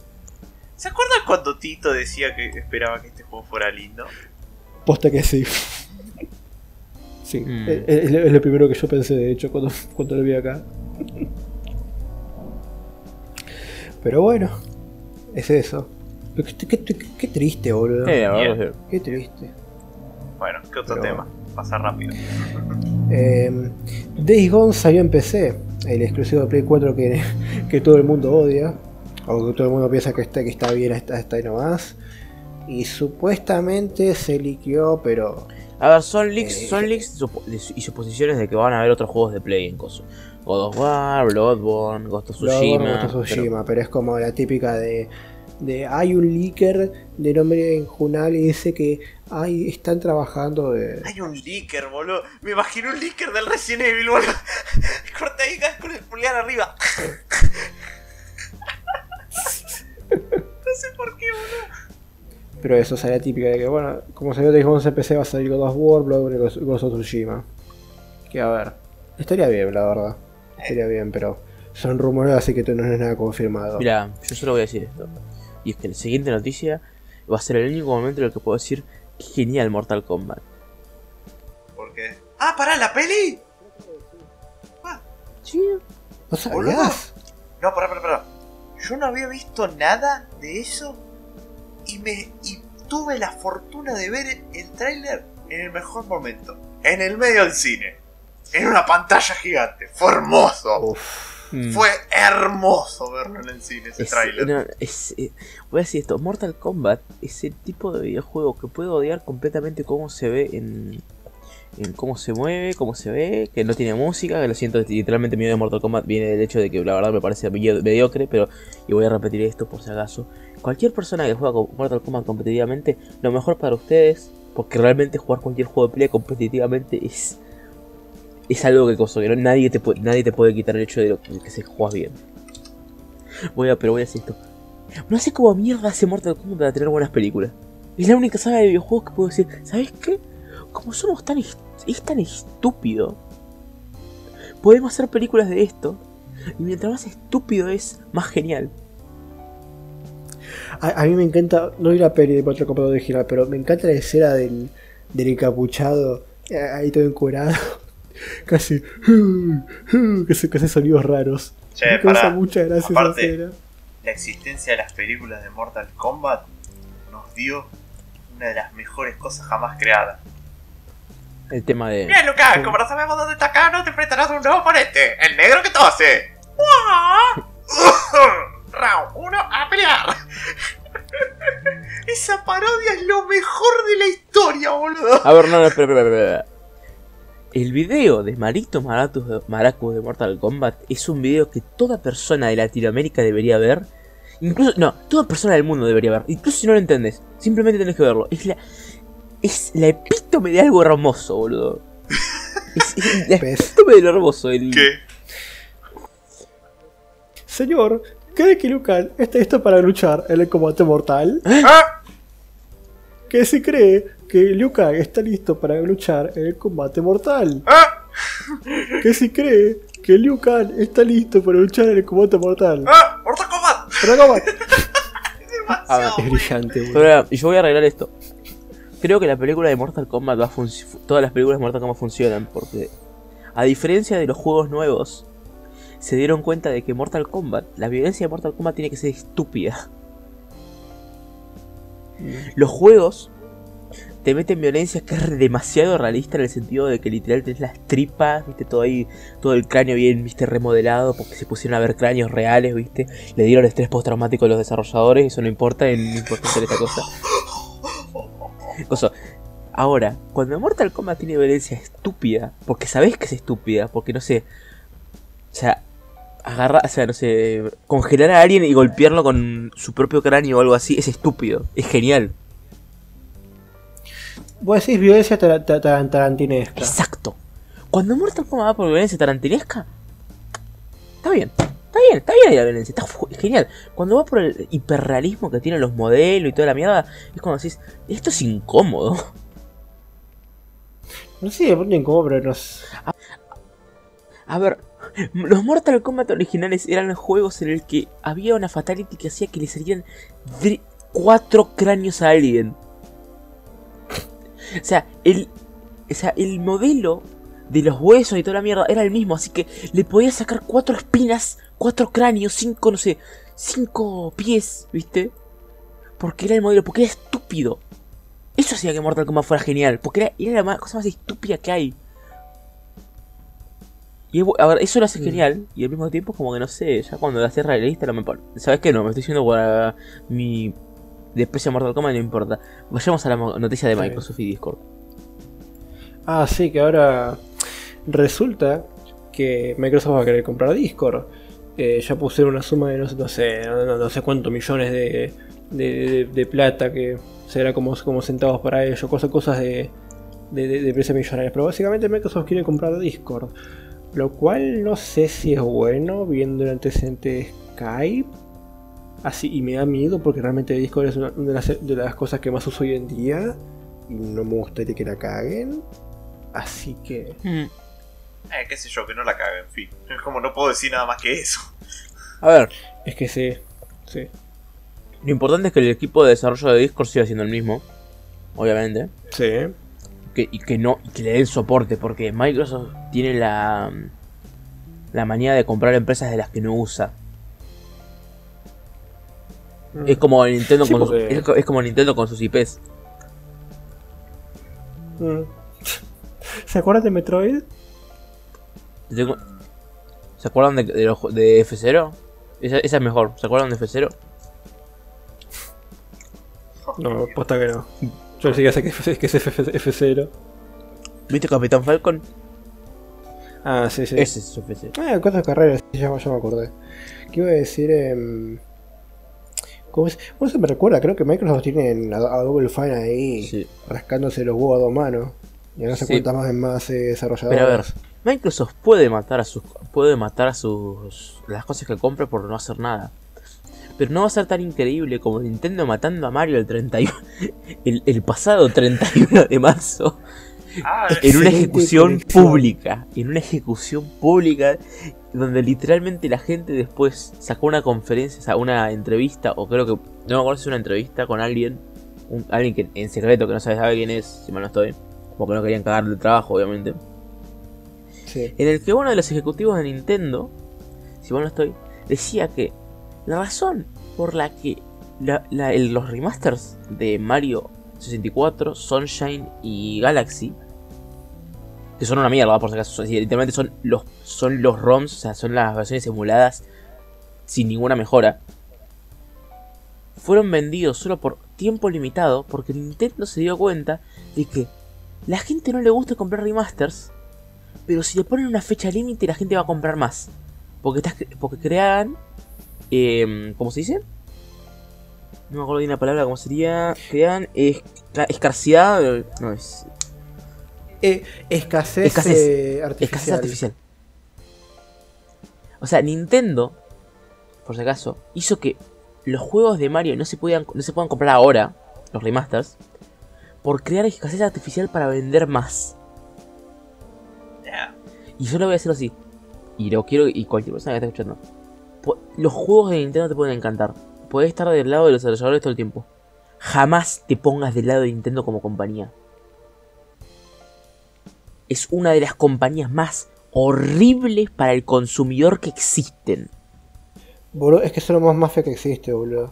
¿Se acuerdan cuando Tito decía que esperaba que este juego fuera lindo? Posta que sí. Sí, Mm. es, es lo- es lo primero que yo pensé, de hecho, cuando, cuando lo vi acá. Pero bueno, es eso. Qué, qué- qué- qué triste, boludo. Eh. Qué triste. Bueno, ¿qué otro Pero tema? Pasa rápido. Eh, Days Gone salió en PC, el exclusivo de Play 4 que, que todo el mundo odia, o que todo el mundo piensa que está, que está bien hasta, hasta ahí nomás. Y supuestamente se liqueó, pero A ver, son leaks, Eh, son leaks de su- y suposiciones de que van a haber otros juegos de Play en coso. God of War, Bloodborne, Ghost of Luego Tsushima. Ghost of pero- Tsushima, pero... es como la típica de, de hay un leaker de nombre en Junal y dice que ay, están trabajando de... Hay un leaker, boludo. Me imagino un leaker del Resident Evil, boludo. Corta ahí con el pulgar arriba. no sé por qué, boludo. Pero eso sería típica de que, bueno, como salió Days Gone en PC va a salir God of War, Bloodborne y Ghost of Tsushima. Que a ver, estaría bien, la verdad. Estaría bien, pero son rumores, así que no es nada confirmado. Mira, yo solo voy a decir esto. Y es que la siguiente noticia va a ser el único momento en el que puedo decir que genial Mortal Kombat. ¿Por qué? Ah, pará, la peli. Sí. ¿No sabías? No, pará, pará, pará. Yo no había visto nada de eso y me y tuve la fortuna de ver el tráiler en el mejor momento, en el medio del cine, en una pantalla gigante. Fue hermoso. Uf. Mm. Fue hermoso verlo en el cine ese Es- tráiler. no, es- eh, voy a decir esto, Mortal Kombat es el tipo de videojuego que puedo odiar completamente cómo se ve en, en cómo se mueve, cómo se ve, que no tiene música, que lo siento, literalmente mi odio de Mortal Kombat viene del hecho de que la verdad me parece medio- mediocre, pero, y voy a repetir esto por si acaso, cualquier persona que juega Mortal Kombat competitivamente, lo mejor para ustedes, porque realmente jugar cualquier juego de pelea competitivamente es... Es algo que, cosa, no- nadie, te puede, nadie te puede quitar el hecho de, que se juegas bien. Voy a, pero voy a decir esto. No sé cómo mierda hace Mortal Kombat para tener buenas películas. Es la única saga de videojuegos que puedo decir. ¿Sabes qué? Como somos tan est- es tan estúpido. Podemos hacer películas de esto. Y mientras más estúpido es, más genial. A, a mí me encanta, no vi la peli de Mortal Kombat original, pero me encanta la escena del, del encapuchado, eh, ahí todo encuerado, casi, que se hace sonidos raros. Che, me causa pará. mucha gracia Aparte- esa escena. La existencia de las películas de Mortal Kombat nos dio una de las mejores cosas jamás creadas. El tema de. Bien, Lucas, como no sabemos dónde está Kano, te enfrentarás a un nuevo oponente, el negro que tose. Round 1 a pelear. Esa parodia es lo mejor de la historia, boludo. A ver, no, no, espera, espera. El video de Marito Maratus de, Maracus de Mortal Kombat es un video que toda persona de Latinoamérica debería ver. Incluso, no, toda persona del mundo debería ver. Incluso si no lo entendés, simplemente tenés que verlo. Es la, es la epítome de algo hermoso, boludo. Es, es la epítome de lo hermoso. El, ¿Qué? Señor, ¿cree que Lucan está listo para luchar en el combate mortal? ¿Ah? Que si cree que Liu Kang está listo para luchar en el combate mortal. ¿Ah? Que si cree que Liu Kang está listo para luchar en el combate mortal. ¿Ah? ¡Mortal Kombat! Pero ¿cómo? Es A ver, Demasiado, brillante, boludo. Pero, y yo voy a arreglar esto. Creo que la película de Mortal Kombat va a func- Todas las películas de Mortal Kombat funcionan porque, a diferencia de los juegos nuevos, se dieron cuenta de que Mortal Kombat, la violencia de Mortal Kombat tiene que ser estúpida. Los juegos te meten violencia que es demasiado realista en el sentido de que literal tenés las tripas, viste, todo ahí, todo el cráneo bien, viste, remodelado, porque se pusieron a ver cráneos reales, viste, le dieron estrés postraumático a los desarrolladores, eso no importa, es importante esta cosa. Cosa, Ahora, cuando Mortal Kombat tiene violencia estúpida, porque sabés que es estúpida, porque no sé, o sea, agarra, o sea, no sé, congelar a alguien y golpearlo con su propio cráneo o algo así, es estúpido, es genial. Vos decís violencia tar- tar- tar- tarantinesca. Exacto. Cuando Mortal Kombat va por violencia tarantinesca, está bien. Está bien, está bien la violencia, está genial. Cuando va por el hiperrealismo que tienen los modelos y toda la mierda, es cuando decís, esto es incómodo. No sé, de pronto incómodo, pero no s- A ver, los Mortal Kombat originales eran juegos en el que había una fatality que hacía que le salieran cuatro cráneos a alguien. O sea, el, o sea, el modelo de los huesos y toda la mierda era el mismo, así que le podías sacar cuatro espinas, cuatro cráneos, cinco, no sé, cinco pies, ¿viste? Porque era el modelo, porque era estúpido. Eso hacía que Mortal Kombat fuera genial, porque era, la cosa más estúpida que hay. Y es bu- a ver, eso lo hace Mm. genial y al mismo tiempo como que no sé, ya cuando la haces realista no me importa. ¿Sabes qué? No, me estoy diciendo para mi desprecio a Mortal Kombat no importa. Vayamos a la noticia de. Microsoft y Discord. Ah, sí, que ahora resulta que Microsoft va a querer comprar Discord. Eh, ya pusieron una suma de no, sé- no sé, no, no- no sé cuántos millones de, de, de- de plata que será como, como centavos para ellos, cosas, cosas de, de, de, de precios millonarios. Pero básicamente Microsoft quiere comprar Discord. Lo cual no sé si es bueno viendo el antecedente de Skype. Así, y me da miedo porque realmente Discord es una, una de, las, de las cosas que más uso hoy en día. Y no me gustaría que la caguen. Así que. Mm. Eh, qué sé yo, que no la cague, en fin. Es como no puedo decir nada más que eso. A ver, Es que sí. Sí. lo importante es que el equipo de desarrollo de Discord siga siendo el mismo, obviamente. Sí. Que, y que no y que le den soporte porque Microsoft tiene la la manía de comprar empresas de las que no usa es como Nintendo Sí, con sus, es, co- es como Nintendo con sus IPs Mm. ¿Se acuerdan de Metroid? ¿se acuerdan de, de, de F0? Esa, esa es mejor ¿se acuerdan de F0? No, posta que no. Yo sí que sé que es, que es F- F0. ¿viste Capitán Falcon? Ah, sí, sí. ese es F0 Ah, cosas de carreras, ya, ya me acordé. ¿Qué iba a decir? Em, ¿Cómo, se me recuerda? Creo que Microsoft tiene a, a Double Fine ahí Sí. rascándose los huevos a dos manos. Y no sé Sí. cuántas más en más eh, desarrolladoras. Pero a ver, Microsoft puede matar a sus puede matar a sus las cosas que compre por no hacer nada. Pero no va a ser tan increíble como Nintendo matando a Mario el 31 el, el pasado 31 de marzo Ah, en una ejecución conexión. pública, en una ejecución pública donde literalmente la gente después sacó una conferencia, o sea, una entrevista o creo que no me acuerdo si es una entrevista con alguien, un- alguien que en secreto que no sabe sabe quién es, si mal no estoy, porque no querían cagarle el trabajo, obviamente Sí. en el que uno de los ejecutivos de Nintendo, si mal no estoy, decía que la razón por la que los remasters de Mario 64, Sunshine y Galaxy, que son una mierda, por si acaso, literalmente son los, son los ROMs, o sea, son las versiones emuladas sin ninguna mejora, fueron vendidos solo por tiempo limitado porque Nintendo se dio cuenta de que la gente no le gusta comprar remasters pero si le ponen una fecha límite, la gente va a comprar más. Porque, estás, porque crean. Eh, ¿Cómo se dice? No me acuerdo bien la palabra, ¿cómo sería? Crean esca- escasidad. eh, No, es. Eh, escasez, Escasez. eh, artificial. Escasez artificial. O sea, Nintendo, por si acaso, hizo que los juegos de Mario no se, puedan, no se puedan comprar ahora, los remasters, por crear escasez artificial para vender más. yeah. Y yo lo voy a hacer así. Y lo quiero, y cualquier persona que esté escuchando. Los juegos de Nintendo te pueden encantar. Puedes estar del lado de los desarrolladores todo el tiempo. Jamás te pongas del lado de Nintendo como compañía. Es una de las compañías más horribles para el consumidor que existen. Boludo, es que es lo más mafia que existe, boludo.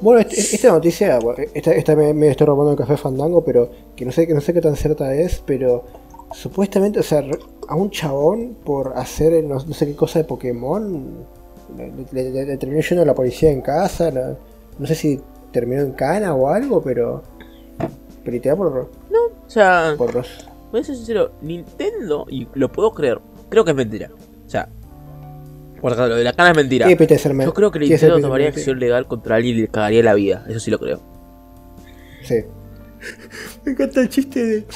Bueno, esta noticia, bueno, esta, esta me, me estoy robando el café fandango, pero que no sé, que no sé qué tan cierta es, pero supuestamente, o sea, a un chabón por hacer el no, no sé qué cosa de Pokémon, le, le- le- le terminó yendo la policía en casa, no, no sé si terminó en cana o algo, pero... Pero literal por, O sea, por los... voy a ser sincero, Nintendo, y lo puedo creer, creo que es mentira. O sea, por acá, lo de la cana es mentira. ¿Qué Peter Sermen- Yo creo que Nintendo tomaría acción legal contra alguien y le cagaría la vida. Eso sí lo creo. Sí. Me encanta el chiste de.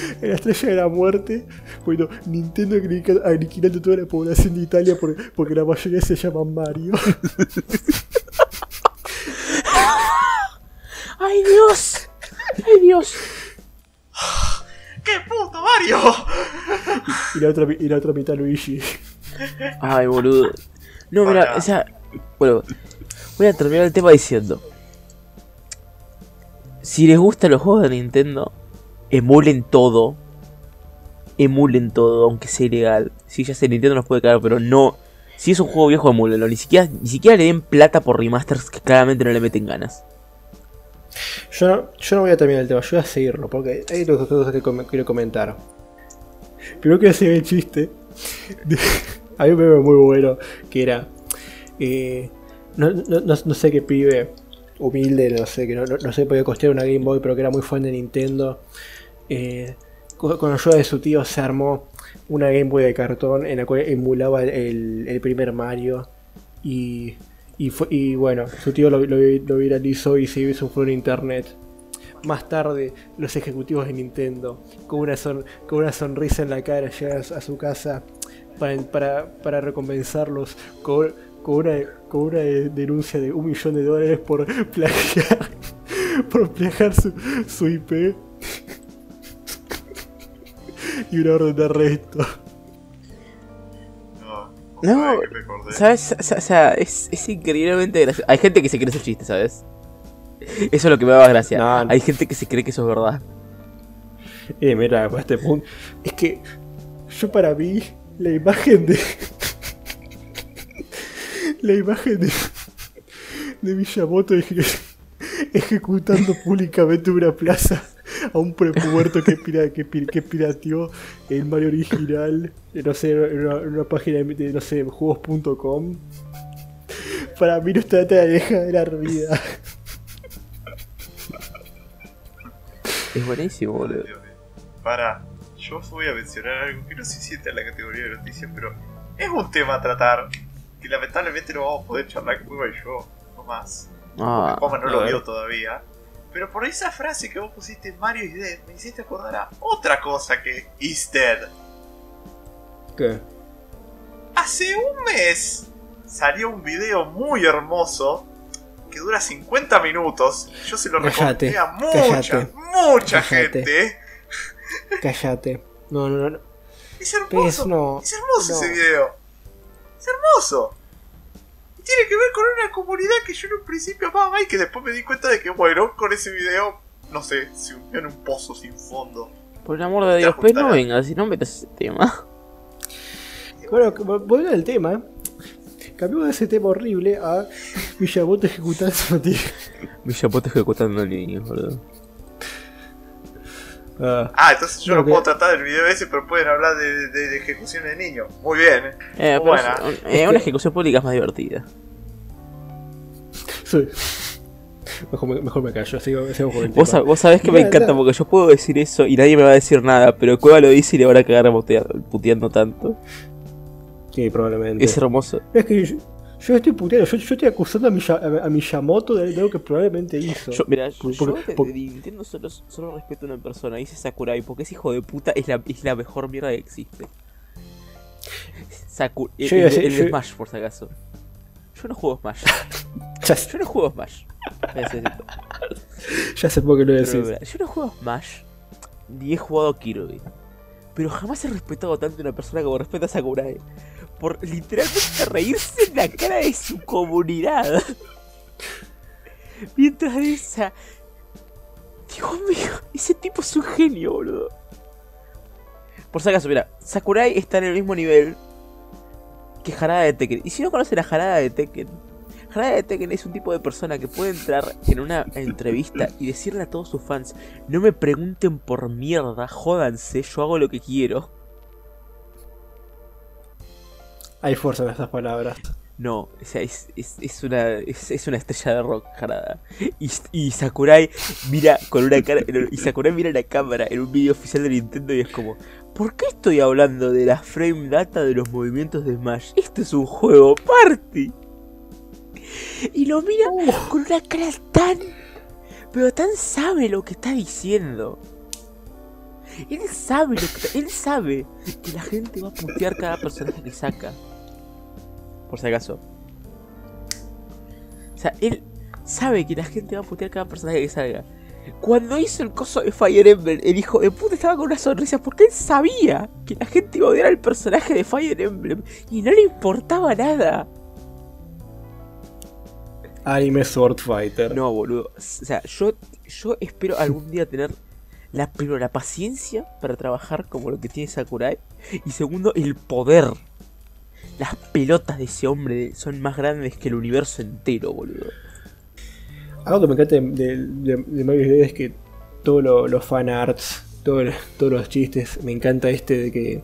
En la estrella de la muerte. Bueno, Nintendo aniquilando toda la población de Italia por- porque la mayoría se llaman Mario. ¡Ay, Dios! ¡Ay, Dios! ¡Qué puto Mario! Y la otra, y la otra mitad Luigi. Ay, boludo. No, mira, o sea, bueno, voy a terminar el tema diciendo. Si les gustan los juegos de Nintendo, emulen todo. Emulen todo, aunque sea ilegal. Si ya sé, Nintendo nos puede cagar, pero no. Si es un juego viejo, emúlenlo. Ni siquiera, ni siquiera le den plata por remasters que claramente no le meten ganas. Yo no, yo no voy a terminar el tema, yo voy a seguirlo porque hay dos cosas que quiero comentar. Primero que hacer el chiste. Hay un meme muy bueno que era. eh, no, sé qué pibe humilde, no sé, que no, se podía costear una Game Boy, pero que era muy fan de Nintendo. Eh, con, ayuda de su tío se armó una Game Boy de cartón en la cual emulaba el, primer Mario. Y, y, bueno, su tío lo, viralizó y se hizo un foro en internet. Más tarde, los ejecutivos de Nintendo, con una, sonrisa en la cara, llegan a su- casa para, recompensarlos con, una, denuncia de un millón de dólares por plagiar, por plagiar su IP y una orden de arresto. No, No. ¿Sabes? O sea, o sea, es, es increíblemente gracioso. Hay gente que se cree esos chistes, ¿sabes? Eso es lo que me da más gracia. No, no. Hay gente que se cree que eso es verdad. Eh, mira, a este punto. Es que yo para mí, la imagen de. la imagen de. de Miyamoto eje- ejecutando públicamente una plaza a un prepuberto que, pira, que, que pirateó el Mario original, no sé, en una, en una página de, no sé, juegos.com. Para mí no está tan alejada de la realidad. Es buenísimo, boludo. Para, yo voy a mencionar algo que no sé si entra en la categoría de noticias, pero es un tema a tratar que lamentablemente no vamos a poder charlar con y yo, no más. Ah, Poma no lo vio todavía. Pero por esa frase que vos pusiste, Mario is dead, me hiciste acordar a otra cosa que is dead. ¿Qué? Hace un mes salió un video muy hermoso que dura 50 minutos. Yo se lo recomendé a mucha, cállate, mucha cállate. gente. Cállate. No, no, no. Es hermoso. no. Es hermoso no. ese video. Es hermoso. Tiene que ver con una comunidad que yo en un principio amaba y que después me di cuenta de que, bueno, con ese video, no sé, se hundió en un pozo sin fondo. por el amor de Dios, pues no vengas, si no metas ese tema. Bueno, volviendo al tema, cambiamos de ese tema horrible a Miyamoto ejecutando. Mi chapote ejecutando niños, boludo. Ah, Ah, entonces yo No, que- puedo tratar del video ese, pero pueden hablar de, de- de ejecución de niños. Muy bien, eh. Eh, Buena. es- eh, una ejecución pública es más divertida. sí. Mejor, me- mejor me callo, sigo, sigo con el Vos, sab- vos sabés que me encanta porque yo puedo decir eso y nadie me va a decir nada, pero Cueva lo dice y le van a cagar putea- puteando tanto. Sí, probablemente. Es hermoso. Es que yo, yo estoy puteando, yo, yo estoy acusando a, Miya- a, a Miyamoto de, de algo que probablemente hizo. Yo, mira, yo por- de, por- de Nintendo solo, solo respeto a una persona, dice Sakurai, porque ese hijo de puta es la, es la mejor mierda que existe. Saku el, el- el yo- Smash, por si acaso. Yo no juego Smash. Yo no juego Smash. Ya sé por qué lo Pero, decís. mira, yo no juego Smash, ni he jugado Kirby. Pero jamás he respetado tanto a una persona como respeta a Sakurai. Por literalmente reírse en la cara de su comunidad. Mientras esa. Dios mío, ese tipo es un genio, boludo. Por si acaso, mira, Sakurai está en el mismo nivel que Harada de Tekken. Y si no conocen a Harada de Tekken, Harada de Tekken es un tipo de persona que puede entrar en una entrevista y decirle a todos sus fans: No me pregunten por mierda, jódanse, yo hago lo que quiero. Hay fuerza en estas palabras. No, o sea, es, es, es una, es, es una estrella de rock, Harada. Y, y Sakurai mira con una cara. Y Sakurai mira la cámara en un video oficial de Nintendo y es como: ¿Por qué estoy hablando de la frame data de los movimientos de Smash? Esto es un juego party. Y lo mira con una cara tan. Pero tan sabe lo que está diciendo. Él sabe lo que. Él sabe que la gente va a putear cada personaje que saca. Por si acaso. O sea, él sabe que la gente va a putear cada personaje que salga. Cuando hizo el coso de Fire Emblem, el hijo de puta estaba con una sonrisa porque él sabía que la gente iba a odiar al personaje de Fire Emblem y no le importaba nada. Anime Sword Fighter. No, boludo. O sea, yo, yo espero algún día tener la, primero, la paciencia para trabajar como lo que tiene Sakurai. Y segundo, el poder. Las pelotas de ese hombre son más grandes que el universo entero, boludo. Algo que me encanta de, de, de- Mario Bros. es que todos lo- los fan arts Todos, todos los chistes. Me encanta este de que.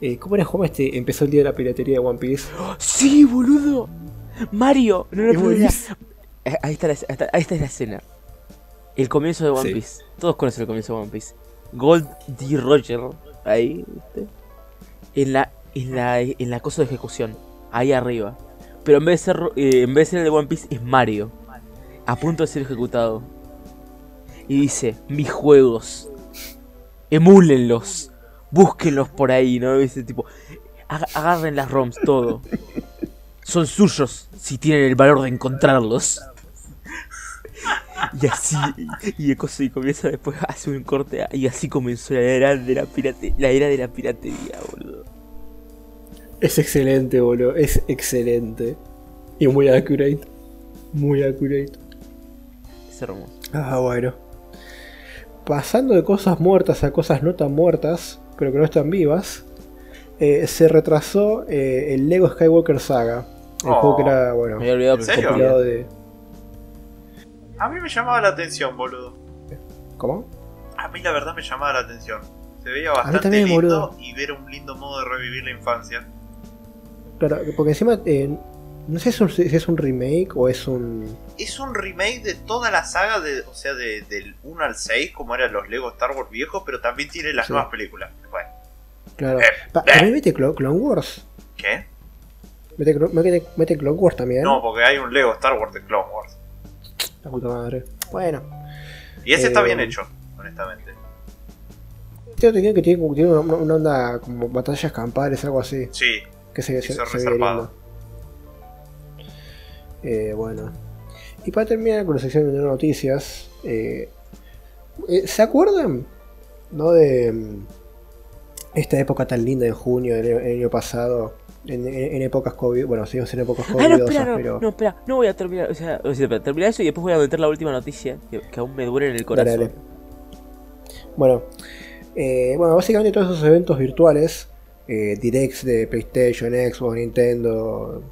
eh, ¿Cómo era juego este? Empezó el día de la piratería de One Piece. ¡Sí, boludo! Mario. No, no. buenísimo. Eh, Ahí está, la, ahí está- ahí está la escena. El comienzo de One Sí. Piece. Todos conocen el comienzo de One Piece. Gold D. Roger. Ahí, ¿viste? En la, en la, en la cosa de ejecución. Ahí arriba. Pero en vez de ser, eh, en vez de ser el de One Piece, es Mario. A punto de ser ejecutado. Y dice, mis juegos. Emúlenlos. Búsquenlos por ahí, ¿no? Dice tipo, "Aga- agarren las ROMs, todo. Son suyos si tienen el valor de encontrarlos. Y así, y y comienza después a hacer un corte y así comenzó la era de la pirate, la era de la piratería, boludo. Es excelente, boludo. Es excelente. Y muy accurate. Muy accurate. Es hermoso. Ah, bueno. Pasando de cosas muertas a cosas no tan muertas, pero que no están vivas, eh, se retrasó eh, el Lego Skywalker Saga. El Oh. juego que era, bueno, Me había olvidado de. A mí me llamaba la atención, boludo. ¿Cómo? A mí la verdad me llamaba la atención. Se veía bastante también, lindo boludo. y ver un lindo modo de revivir la infancia. Claro, porque encima. eh, no sé si es, un, remake o es un. Es un remake de toda la saga, de, o sea, de- del 1 al 6, como eran los Lego Star Wars viejos, pero también tiene las Sí. nuevas películas. Bueno, Claro. Eh, Pa- ¿También mete Clo- Clone Wars? ¿qué? ¿Mete, mete, mete Clone Wars también? No, porque hay un Lego Star Wars de Clone Wars. La puta madre. Bueno. Y ese está Eh, bien hecho, honestamente. Tengo entendido que tiene, tiene una, una onda como batallas campales, algo así. Sí, Que se, se, son se ve reservado. lindo. Eh, bueno. Y para terminar con la sección de noticias. eh, eh, ¿Se acuerdan? ¿No? De mm, esta época tan linda en junio del año, pasado. En, en- en épocas COVID. Bueno, seguimos en épocas COVID. Ah, no, espera, no, pero. no, espera, no voy a terminar, o sea, o sea, espera, terminar eso y después voy a meter la última noticia que, que aún me duele en el corazón. Dale, dale. Bueno, eh, bueno, básicamente todos esos eventos virtuales, eh, directs de PlayStation, Xbox, Nintendo,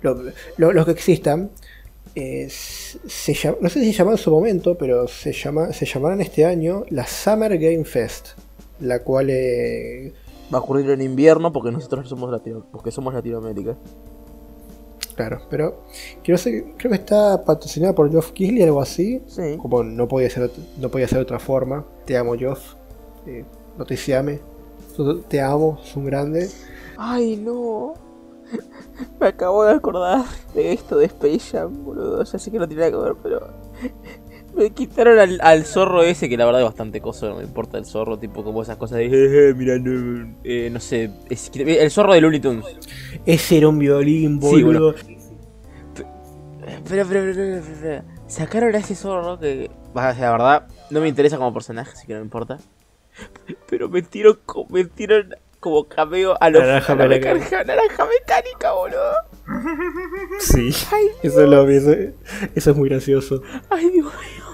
lo- lo- los que existan, eh, se no sé si se llamaron en su momento, pero se, llama, se llamarán este año la Summer Game Fest, la cual eh, Va a ocurrir en invierno porque nosotros somos Latino, porque somos Latinoamérica. claro, pero creo que está patrocinada por Geoff Keighley, algo así, Sí. como no podía ser, no podía ser de otra forma. Te amo, Geoff. Eh, no te amo, es un grande. Ay, no. Me acabo de acordar de esto de Space Jam, boludo. Ya sé que no tiene nada que ver, pero. Me quitaron al, al zorro ese, que la verdad es bastante coso, no me importa el zorro, tipo como esas cosas de. "Eh, eh, mira, no, eh, no sé. es- el zorro de Looney Tunes. Ese era un violín, Sí, boludo. Pero, pero, pero, pero, pero, sacaron a ese zorro que. La verdad, no me interesa como personaje, así que no me importa. Pero metieron, metieron como cameo a, los, Naranja a la mecánica. mecánica, naranja mecánica, boludo. Sí, Ay, eso lo vi, eso, eso es muy gracioso. Ay, Dios mío.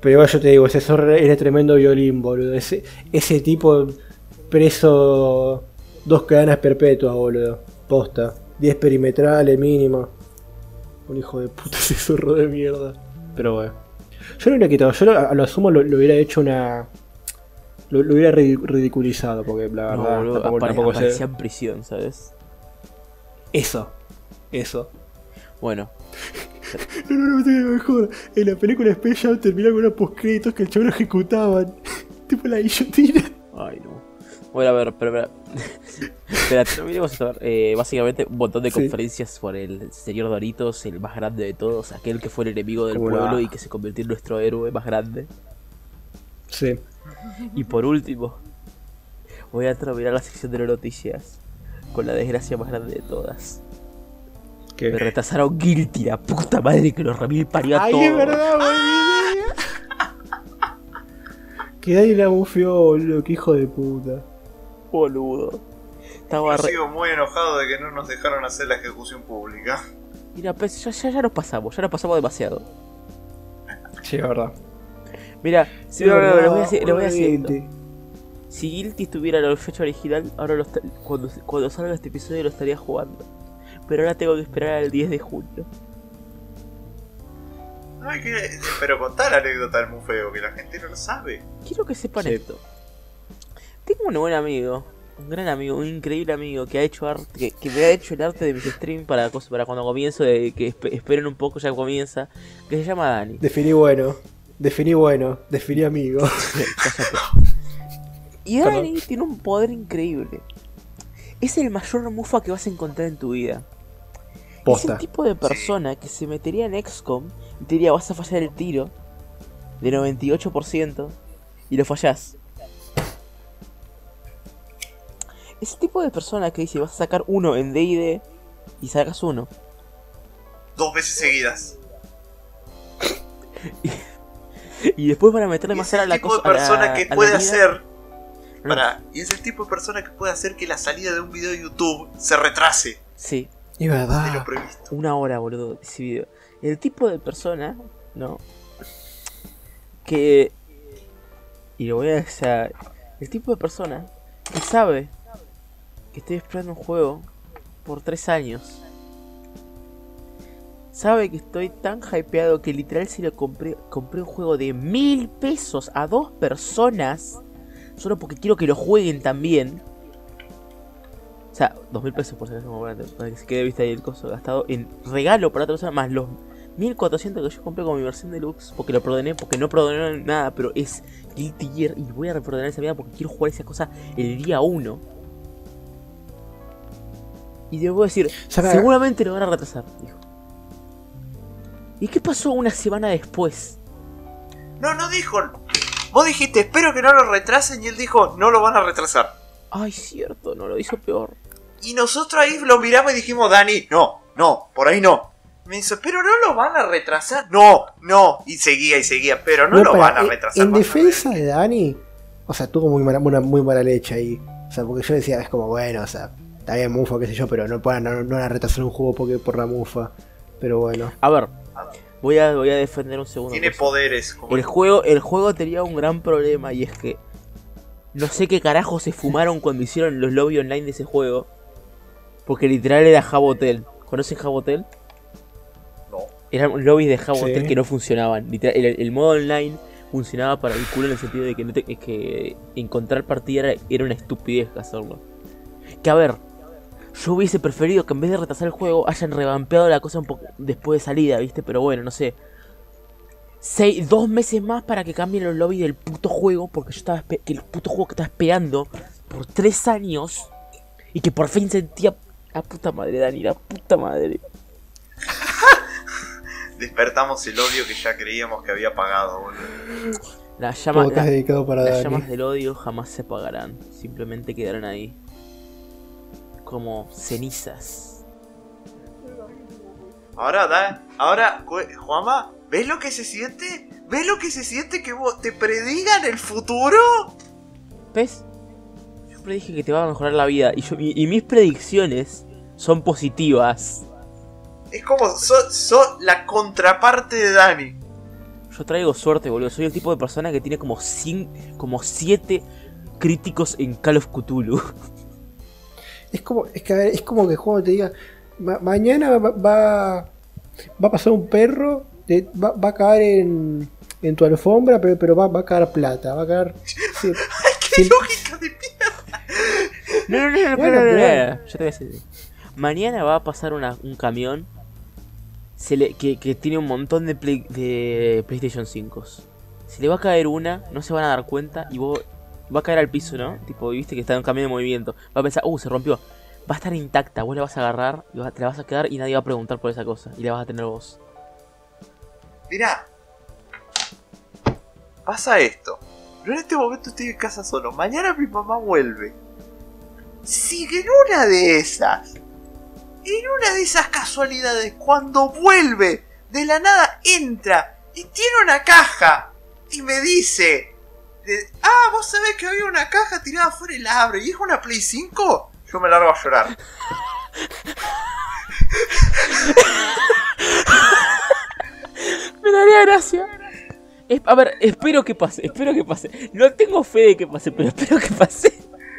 Pero yo te digo, ese zorro era tremendo violín, boludo. Ese, ese tipo preso dos cadenas perpetuas, boludo. Posta. 10 perimetrales mínimo. Un hijo de puta ese zorro de mierda. Pero bueno. Yo no lo hubiera quitado, yo lo- a lo sumo lo, lo hubiera hecho una. Lo, lo hubiera ridi- ridiculizado, porque la No, verdad boludo, tampoco, apare- tampoco sé. en prisión, ¿sabes? Eso. Eso. Bueno, No, no, no, no, mejor. En la película Space Jam termina con unos postcréditos que el chabón ejecutaban. tipo la guillotina. ay no. Bueno, a ver, pero, pero, espera, terminemos esto, eh, básicamente un montón de Sí. conferencias por el señor Doritos, el más grande de todos, aquel que fue el enemigo del pueblo y que se convirtió en nuestro héroe más grande. Sí. Y por último, voy a terminar la sección de las noticias con la desgracia más grande de todas. Me ¿Qué? retrasaron Guilty, la puta madre que los remil parió a Ay, todos. es verdad, boludo. Que ahí la bufió, boludo. Qué hijo de puta. Boludo. Estaba Yo re... sigo muy enojado de que no nos dejaron hacer la ejecución pública. Mira, pues ya, ya, ya nos pasamos, ya nos pasamos demasiado. Sí, es verdad. Mira, no, no, no, les voy a voy decir. esto. Si Guilty estuviera la fecha original, ahora lo está- cuando, cuando salga este episodio lo estaría jugando. Pero ahora tengo que esperar al 10 de junio. No hay que. Pero contá la anécdota del mufeo, que la gente no lo sabe. Quiero que sepan Sí. esto. Tengo un buen amigo, un gran amigo, un increíble amigo que ha hecho arte, que, que me ha hecho el arte de mis streams para, cuando comienzo, de que espe- esperen un poco, ya comienza, que se llama Dani. Definí bueno. Definí bueno. Definí amigo. Y Perdón. Dani tiene un poder increíble. Es el mayor mufa que vas a encontrar en tu vida. Es el Posta. tipo de persona que se metería en XCOM y te diría vas a fallar el tiro de 98% y lo fallás. Ese tipo de persona que dice vas a sacar uno en DD y sacas uno. Dos veces seguidas. Y después para meterle Y más a el la tipo cosa. de a la- persona que puede hacer. No, Pará, y es el tipo de persona que puede hacer que la salida de un video de YouTube se retrase Sí, lo verdad. previsto. una hora, boludo, ese video. El tipo de persona, ¿no? Que. Y lo voy a decir. El tipo de persona que sabe que estoy esperando un juego por tres años. Sabe que estoy tan hypeado que literal si lo compré, compré un juego de mil pesos a dos personas. Solo porque quiero que lo jueguen también. O sea, dos mil pesos por si acaso, para para que se quede vista ahí el costo gastado en regalo para otra persona, más los 1400 que yo compré con mi versión deluxe, porque lo proordené, porque no proordené nada, pero es Guilty Gear y voy a reproordenar esa mierda porque quiero jugar esa cosa el día 1. Y debo decir, seguramente lo van a retrasar, dijo. ¿Y qué pasó una semana después? No, no dijo. Vos dijiste, espero que no lo retrasen. Y él dijo, no lo van a retrasar. Ay, cierto, no lo hizo peor. Y nosotros ahí lo miramos y dijimos, Dani, no, no, por ahí no. Me dice, pero no lo van a retrasar. No, no. Y seguía y seguía, pero no, lo van a en- retrasar. En defensa de Dani, o sea, tuvo muy mala, una muy mala leche ahí. O sea, porque yo decía, es como, bueno, o sea, está bien mufa, qué sé yo, pero no no, no van a retrasar un juego porque por la mufa. Pero bueno. A ver, voy a, voy a defender un segundo. Tiene cosa. poderes. Como El juego, el juego tenía un gran problema y es que no sé qué carajo se fumaron cuando hicieron los lobby online de ese juego. Porque literal era Jabotel. ¿Conocen Jabotel? No. Eran lobbies de Jabotel Sí. que no funcionaban. Literal, el, el modo online funcionaba para el culo en el sentido de que, no te- que encontrar partida era, era una estupidez hacerlo. Que a ver, yo hubiese preferido que en vez de retrasar el juego hayan revampeado la cosa un poco después de salida, ¿viste? Pero bueno, no sé. Seis, dos meses más para que cambien los lobbies del puto juego. Porque yo estaba que el puto juego que estaba esperando por tres años. Y que por fin sentía. La puta madre, Dani, la puta madre. Despertamos el odio que ya creíamos que había apagado, boludo. Las la- para las Dani. llamas del odio jamás se apagarán. Simplemente quedarán ahí. Como cenizas. Ahora, da, ahora, Ju- Juanma, ¿ves lo que se siente? ¿Ves lo que se siente que vos te predigan el futuro? ¿Ves? Yo predije que te va a mejorar la vida. Y, yo, y, y mis predicciones son positivas. Es como, sos so la contraparte de Dani. Yo traigo suerte, boludo. Soy el tipo de persona que tiene como cin- como siete críticos en Call of Cthulhu. Es como, es que, a ver, es como que el juego te diga, "Ma- mañana va, va, va a pasar un perro, te- va, va a caer en, en tu alfombra, pero, pero va, va a caer plata, va a caer... sí, ¡Qué sí, lógica de mierda! No, no, no, no, Bueno, no, no, no, Yo te voy a decir. Mañana va a pasar una- un camión se le- que, que tiene un montón de, Play- de PlayStation 5. Se le va a caer una, no se van a dar cuenta y vos va a caer al piso, ¿no? Tipo, viste que está en camión de movimiento. Va a pensar, uh, se rompió. Va a estar intacta, vos la vas a agarrar te la vas a quedar y nadie va a preguntar por esa cosa. Y la vas a tener vos. Mirá. Pasa esto. Yo en este momento estoy en casa solo. Mañana mi mamá vuelve. Si en una de esas, en una de esas casualidades, cuando vuelve, de la nada entra y tiene una caja y me dice, de- ah, vos sabés que había una caja tirada afuera y la abre y es una Play 5, yo me largo a llorar. Me daría gracia. Es- a ver, espero que pase, espero que pase. No tengo fe de que pase, pero espero que pase.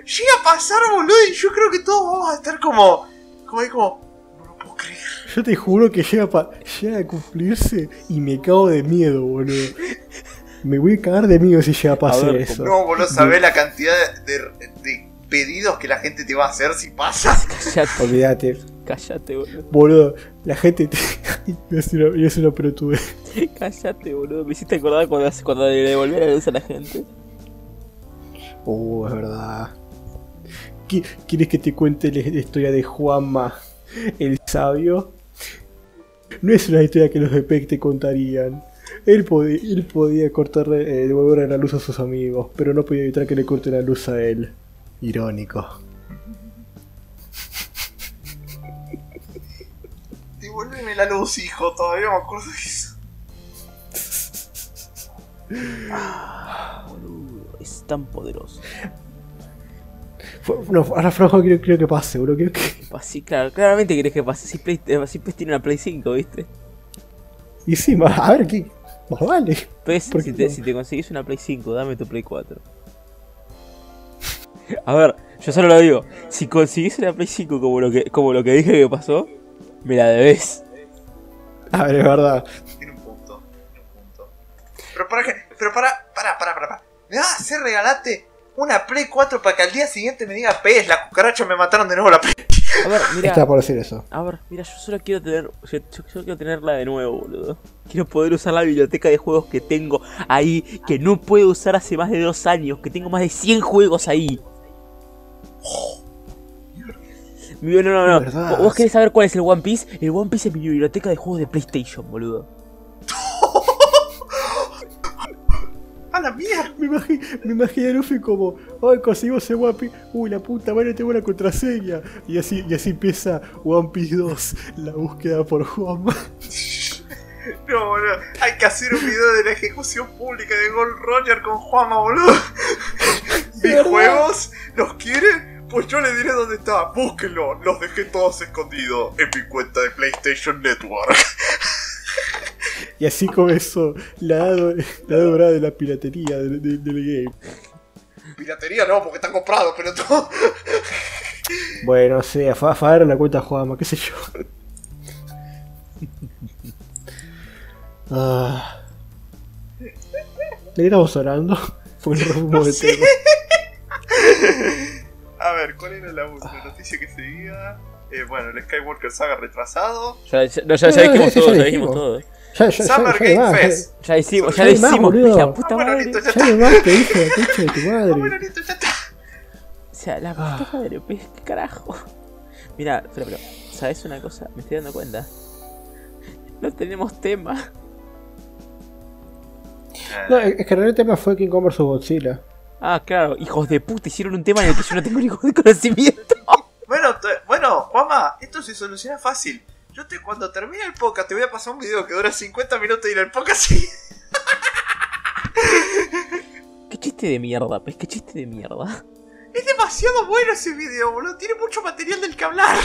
Llega a pasar, boludo, y yo creo que todos vamos a estar como, como ahí como, no lo puedo creer. Yo te juro que llega, pa- llega a cumplirse y me cago de miedo, boludo. Me voy a cagar de miedo si llega a pasar ver, eso. No, boludo, sabés la cantidad de, de pedidos que la gente te va a hacer si pasa. Callate, Olvídate. callate, boludo. Boludo, la gente te... Hacer una, hacer una pelotudez. Callate, boludo. Me hiciste acordar cuando, cuando le devolví la luz a la gente. Uh, es verdad. ¿Qui- ¿Quieres que te cuente la la historia de Juanma, el sabio? No es una historia que los de Peck te contarían. Él, podía, él podía cortarle, eh, devolverle la luz a sus amigos, pero no podía evitar que le corten la luz a él. Irónico. Devuélveme la luz, hijo, todavía me acuerdo de eso. Boludo, es tan poderoso. No, ahora Franjo quiero, quiero que pase, bro. Quiero que... Así, claro, claramente querés que pase. Si Play, eh, si Play tiene una Play 5, ¿viste? Y sí, a ver, ¿qué? Más vale. Pues, ¿Por si te, no? si te conseguís una Play 5, dame tu Play 4. A ver, yo solo lo digo. Si conseguís una Play 5 como lo que, como lo que dije que pasó, me la debes. A ver, es verdad. Tiene un punto, tiene un punto. Pero para qué, pero para, para, para, para. para. ¿Me vas a hacer regalarte una Play 4 para que al día siguiente me diga, pez, la cucaracha me mataron de nuevo la Play? A ver, mira. Estaba por decir eso. A ver, mira, yo solo quiero tener. Yo, yo solo quiero tenerla de nuevo, boludo. Quiero poder usar la biblioteca de juegos que tengo ahí, que no puedo usar hace más de dos años, que tengo más de 100 juegos ahí. No, no, no. ¿Vos querés saber cuál es el One Piece? El One Piece es mi biblioteca de juegos de PlayStation, boludo. La mierda! Me imaginé, me imaginé a Luffy como, ay, conseguimos ese One Piece, uy, la puta madre, tengo una contraseña. Y así, y así empieza One Piece 2, la búsqueda por Juanma. No, boludo. Hay que hacer un video de la ejecución pública de Gold Roger con Juanma, boludo. Mis juegos, ¿los quieren? Pues yo les diré dónde está. Búsquenlo. Los dejé todos escondidos en mi cuenta de PlayStation Network. Y así comenzó la edad, la dorada de la piratería del, del- del game. Piratería no, porque está comprado, pero todo. Bueno, o sea, fue a fagar la cuenta Juanma, qué sé yo. Ah. ¿De qué estamos hablando? Porque nos fuimos de tema. A ver, ¿cuál era la, la noticia que seguía? Eh, bueno, el Skywalker Saga retrasado. Ya, ya, no, ya, ya No, dijimos todo, ya dijimos dijimos. todo. Ya, ya, ya, Summer ya, Game Fest. Ya hicimos, ya Ya lo hicimos, la puta bueno, madre. listo, ya no más te hijo de concha de tu madre. bueno, listo, ya está. O sea, la puta madre, qué carajo. Mira, pero, pero, ¿sabes una cosa? Me estoy dando cuenta. No tenemos tema. No, es que en el tema fue King Kong vs Godzilla. Ah, claro, hijos de puta, hicieron un tema en el que yo no tengo ningún conocimiento. Bueno, bueno, Juanma, esto se soluciona fácil. Yo te, cuando termine el podcast te voy a pasar un video que dura 50 minutos y en el podcast sí. Qué chiste de mierda, pues, qué chiste de mierda. Es demasiado bueno ese video, boludo. Tiene mucho material del que hablar.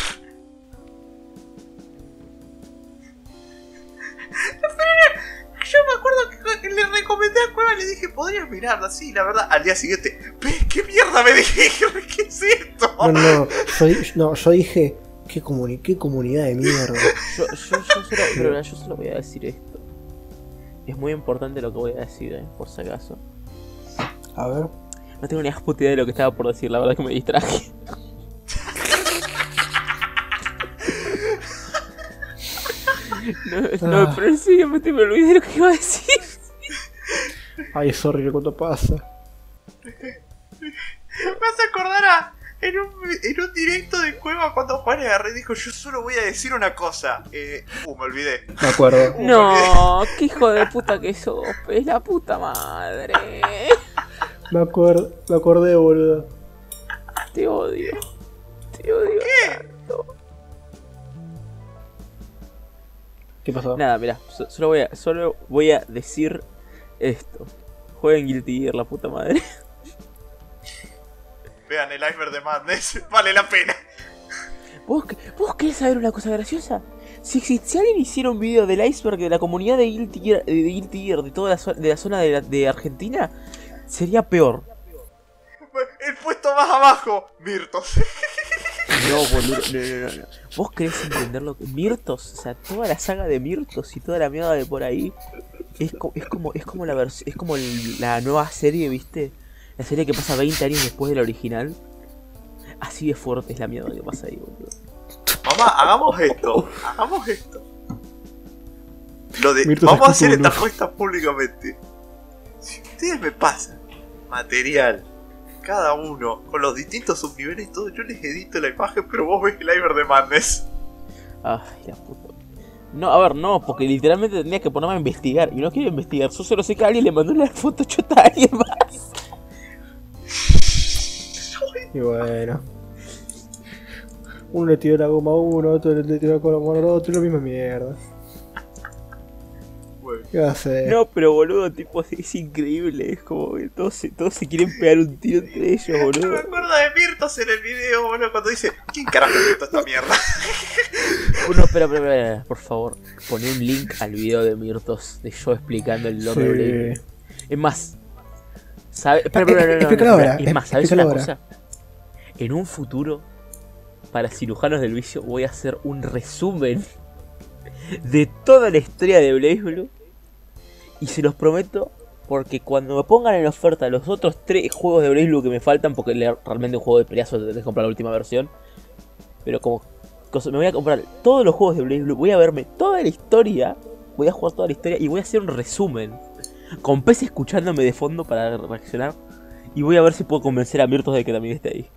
Yo me acuerdo que le recomendé a Cueva y le dije, podrías mirarla, sí, la verdad. Al día siguiente, "Ve, ¿qué mierda me dije? ¿Qué es esto? No, no, yo, no, yo dije, qué, comuni- qué comunidad de mierda. Yo, yo, yo, solo, pero yo solo voy a decir esto. Es muy importante lo que voy a decir, eh, por si acaso. A ver. No tengo ni puta idea de lo que estaba por decir, la verdad que me distraje. No, no, Ah. pero en serio me, me olvidé de lo que iba a decir. Ay, sorry, lo cuánto pasa. Me hace acordar a. En un, en un directo de Cueva cuando Juan agarré dijo, yo solo voy a decir una cosa. Eh, uh, me olvidé. Me acuerdo. Uh, me olvidé. No, qué hijo de puta que sos, es la puta madre. Me acuerdo, me acordé, boludo. Te odio. Te odio. tanto. ¿Qué pasó? Nada, mira, so- solo voy a, solo voy a decir esto. Jueguen Guilty Gear, la puta madre. Vean el iceberg de Madness, vale la pena. ¿Vos, que- ¿Vos querés saber una cosa graciosa? Si, si, si alguien hiciera un video del iceberg de la comunidad de Guilty Gear, de Guilty Gear, de toda la, de la zona de, la- de Argentina, sería peor. El puesto más abajo, Mirtos. No, boludo, no, no, no, no. ¿Vos querés entenderlo? Mirtos, o sea, toda la saga de Mirtos y toda la mierda de por ahí es, co- es como es como la es como el- la nueva serie, ¿viste? La serie que pasa 20 años después de la original. Así de fuerte es la mierda que pasa ahí, boludo. Mamá, hagamos esto. Hagamos esto. Lo de, Mirto vamos a hacer esta apuesta públicamente. Si ustedes me pasan material, cada uno, con los distintos subniveles y todo, yo les edito la imagen, pero vos ves el Iver de Madness. Ay, la puta. No, a ver, no, porque literalmente tendría que ponerme a investigar. Y no quiero investigar, yo solo sé que alguien le mandó una foto chota a alguien más. Y bueno. Uno le tiró la goma a uno, otro le tiró la goma al otro, lo mismo mierda. ¿Qué va a hacer? No, pero boludo, tipo, es increíble. Es como que todos se, todos se quieren pegar un tiro entre ellos, me boludo. acuerdo de Mirtos en el video, boludo, cuando dice, ¿quién carajo inventó esta mierda? No, espera, espera, espera, por favor. Poné un link al video de Mirtos de yo explicando el lore. Sí. Es más, ¿sabe? Espera, espera, no, no, no, explícalo espera. ahora, Es más, ¿sabes una ahora. cosa? En un futuro, para cirujanos del vicio, voy a hacer un resumen de toda la historia de Blaze Blue. Y se los prometo, porque cuando me pongan en oferta los otros tres juegos de Blaze Blue que me faltan, porque realmente un juego de peleazo que comprar la última versión. Pero como cosa- me voy a comprar todos los juegos de Blaze Blue, voy a verme toda la historia, voy a jugar toda la historia y voy a hacer un resumen. Con Pez escuchándome de fondo para reaccionar. Y voy a ver si puedo convencer a Mirtos de que también esté ahí.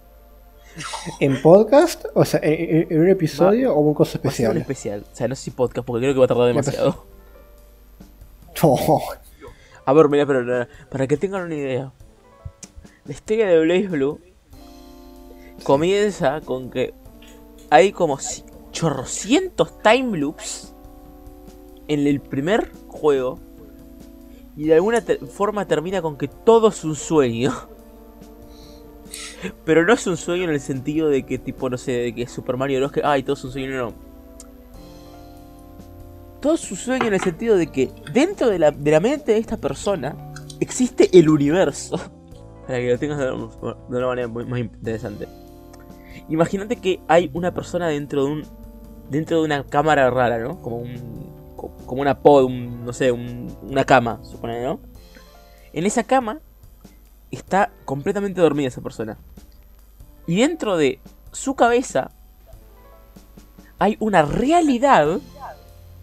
¿En podcast? O sea, ¿en, un episodio o un cosa ser un especial? especial. O sea, no sé si podcast, porque creo que va a tardar demasiado. Oh, A ver, mira, pero no, para que tengan una idea. La historia de Blaze Blue comienza con que hay como chorrocientos time loops en el primer juego y de alguna forma termina con que todo es un sueño. Pero no es un sueño en el sentido de que tipo, no sé, de que Super Mario Bros. que, ay, todo es un sueño, no. Todo es un sueño en el sentido de que dentro de la, de la mente de esta persona existe el universo. Para que lo tengas de, una manera más interesante. Imagínate que hay una persona dentro de un dentro de una cámara rara, ¿no? Como un como una pod, un, no sé, un- una cama, supone, ¿no? En esa cama está completamente dormida esa persona. Y dentro de su cabeza hay una realidad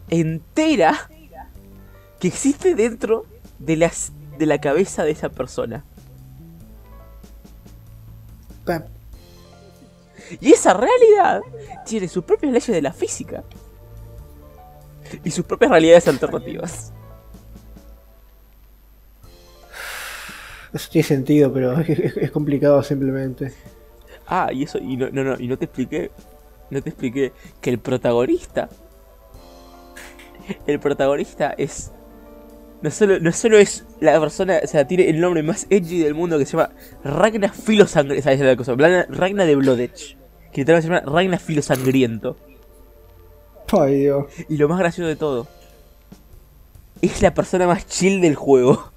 entera que existe dentro de, las, de la cabeza de esa persona. Y esa realidad tiene sus propias leyes de la física. Y sus propias realidades alternativas. Eso tiene sentido, pero es, es- es complicado simplemente. Ah, y eso, y no, no, no, y no te expliqué. No te expliqué que el protagonista. El protagonista es. No solo, no solo es la persona, o sea, tiene el nombre más edgy del mundo que se llama Ragna Filo Sangriento. Esa es la cosa. Ragna, de Bloodedge. Que literalmente se llama Ragna Filo Sangriento. Ay, Dios. Y lo más gracioso de todo. Es la persona más chill del juego.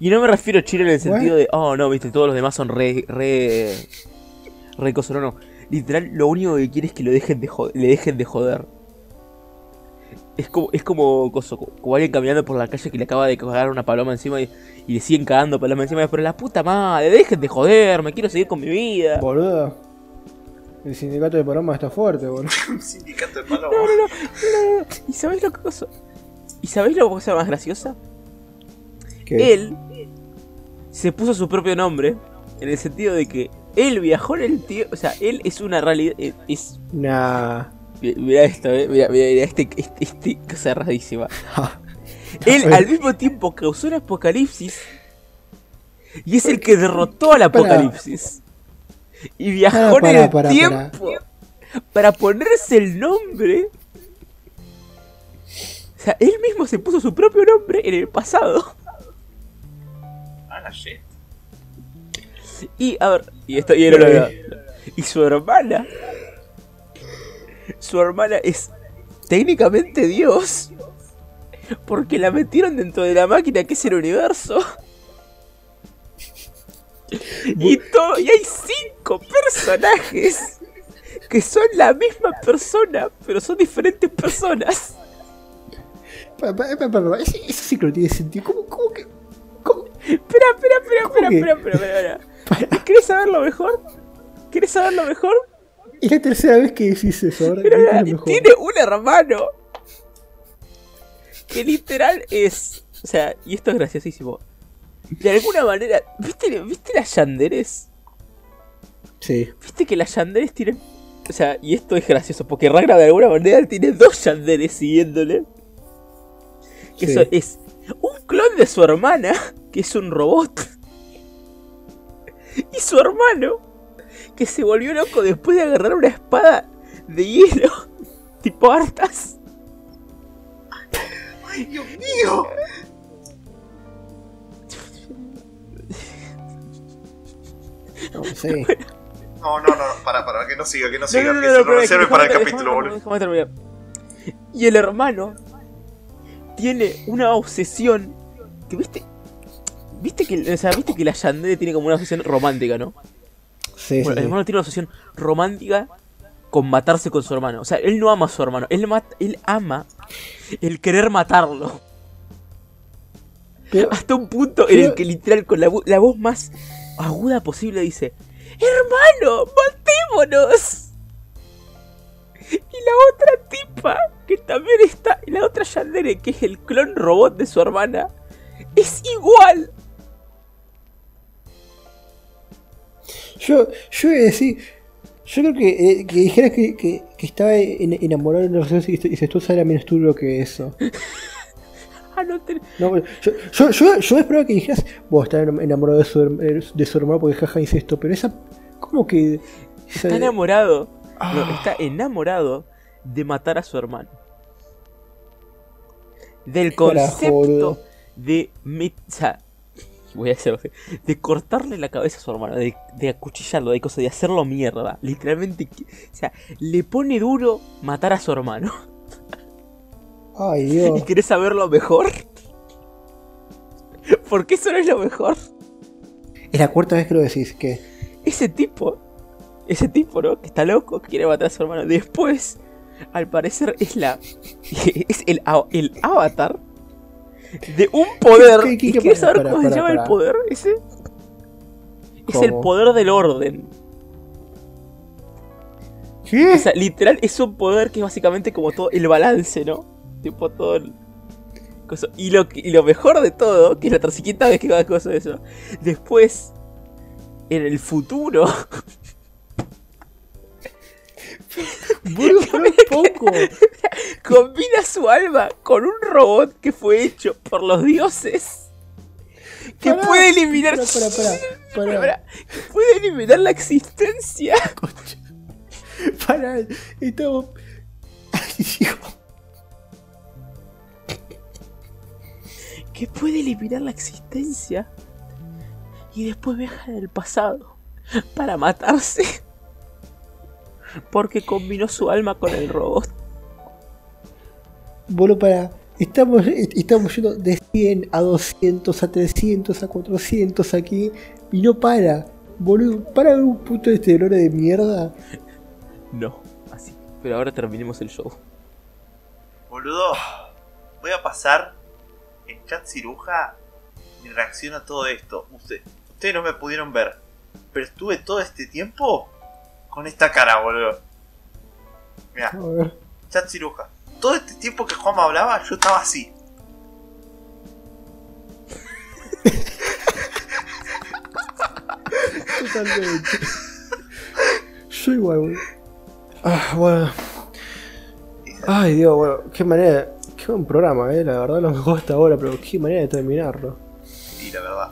Y no me refiero a chill en el sentido de, oh no, viste, todos los demás son re, re, re no, no. Literal, lo único que quiere es que lo dejen de le dejen de joder. Es como, es como, coso, como alguien caminando por la calle que le acaba de cagar una paloma encima y, y le siguen cagando paloma encima. Pero la puta madre, dejen de joder, me quiero seguir con mi vida. Boludo. El sindicato de Paloma está fuerte, boludo. Un sindicato de palomas. No, no, no, no, no. ¿Y sabéis lo que cosa? ¿Y sabéis la cosa más graciosa? Que Él se puso su propio nombre en el sentido de que él viajó en el tiempo, o sea, él es una realidad, eh, es Nah. mi- Mira esto, eh, mira, mira, mira, este, este, este cosa rarísima. Él al mismo tiempo causó un apocalipsis y es el que derrotó al apocalipsis. Y viajó Pará, en el tiempo para ponerse el nombre. O sea, él mismo se puso su propio nombre en el pasado. Ah, la shit. Y, a ver, y esto y, no lo veo. y su hermana. Su hermana es técnicamente Dios. Porque la metieron dentro de la máquina que es el universo. Y, todo, y hay cinco personajes que son la misma persona, pero son diferentes personas. Eso eso sí que no tiene sentido. ¿Cómo, cómo que.? ¿Cómo? Espera, espera, espera, ¿Cómo espera, espera, espera, espera, espera. ¿Quieres saberlo mejor? ¿Quieres saberlo mejor? Es la tercera vez que decís eso. Ahora es lo mejor. tiene un hermano que literal es. O sea, y esto es graciosísimo. De alguna manera, ¿viste, ¿viste las yanderes? Sí. ¿Viste que las yanderes tienen. O sea, y esto es gracioso, porque Ragnar de alguna manera tiene dos yanderes siguiéndole. Que Sí. eso es un clon de su hermana, que es un robot. Y su hermano, que se volvió loco después de agarrar una espada de hielo, tipo hartas. ¡Ay, Dios mío! No sé. No, no, no, para, para, que no siga, que no siga, no, que no, eso no, no sirve para el capítulo, boludo. Y el hermano tiene una obsesión que viste. Viste que, o sea, viste que la Yandere tiene como una obsesión romántica, ¿no? Sí, Bueno, sí, el sí. hermano tiene una obsesión romántica con matarse con su hermano. O sea, él no ama a su hermano, él, mata- él ama el querer matarlo. Pero- Hasta un punto en el que literal con la, la voz más aguda posible dice, hermano, matémonos. Y la otra tipa, que también está, y la otra Yandere, que es el clon robot de su hermana, es igual. Yo, yo iba a decir. Yo creo que, eh, que dijeras que, que, que estaba en- enamorado de relación y se- y se estuvo era menos turbio que eso. Ah, no te- No, bueno, yo, yo, yo, yo esperaba que dijeras, vos estás enamorado de su, herm- de su hermano porque jaja dice esto, pero esa. ¿Cómo que.? esa- Está enamorado. No, Ah. está enamorado de matar a su hermano. Del concepto de o sea, voy a hacerlo así, de cortarle la cabeza a su hermano, de, de acuchillarlo, de cosas, de hacerlo mierda. Literalmente, o sea, le pone duro matar a su hermano. Ay, ¿Y querés saber lo mejor? Porque eso no es lo mejor. Es la cuarta vez que lo decís, que. Ese tipo, ese tipo, ¿no? Que está loco, que quiere matar a su hermano. Después, al parecer, es la. Es el, a- el avatar de un poder. ¿Qué- qué- ¿Y qué- quieres saber para, cómo se para, llama el poder ese? Es el poder del orden. ¿Qué? O sea, literal, es un poder que es básicamente como todo el balance, ¿no? Tipo todo el. Y lo, y lo mejor de todo, que es la tercera vez que va a cosa de eso. Después, en el futuro. Poco. combina su alma con un robot que fue hecho por los dioses. Que Pará, puede eliminar. pará, pará, pará, pará. Pará, que puede eliminar la existencia. Para, estamos. Ay, hijo. Que puede eliminar la existencia. Y después viaja en el pasado. Para matarse. Porque combinó su alma con el robot. Boludo, para. Estamos, estamos yendo de 100 a 200 a 300 a 400 aquí. Y no para. Boludo, para un puto de este de mierda. No, así. Pero ahora terminemos el show. Boludo, voy a pasar en chat ciruja mi reacción a todo esto. Usted, ustedes no me pudieron ver, pero estuve todo este tiempo con esta cara, boludo. Mira, chat ciruja. Todo este tiempo que Juan me hablaba, yo estaba así. Totalmente. Yo igual, boludo. Ah, bueno. Ay, Dios, bueno, qué manera. Qué buen programa, eh. La verdad, lo mejor hasta ahora, pero qué manera de terminarlo. Y la verdad,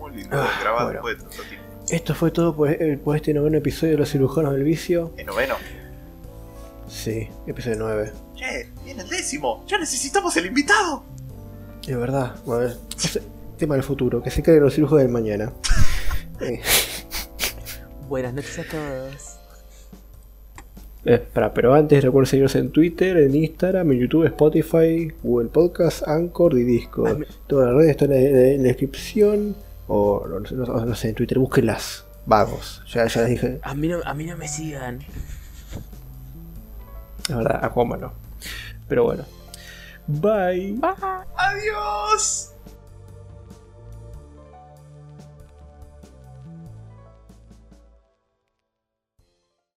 muy lindo Ah, de grabar bueno. después de tanto tiempo. Esto fue todo por, eh, por este noveno episodio de Los Cirujanos del Vicio. ¿En noveno? Sí, episodio 9. Che, viene el décimo. Ya necesitamos el invitado. Es verdad, bueno, es- tema del futuro, que se carguen los cirujanos del mañana. Eh, Buenas noches a todos. Eh, pará, pero antes recuerden seguirnos en Twitter, en Instagram, en YouTube, Spotify, Google Podcast, Anchor y Ah, Discord. me- Todas las redes están en la, en la descripción. O no, no- no sé, en Twitter, búsquenlas. Vagos. Ya, ya les dije. A mí no, a mí no me sigan. La verdad, a Juanma no. Pero bueno. Bye. ¡Adiós!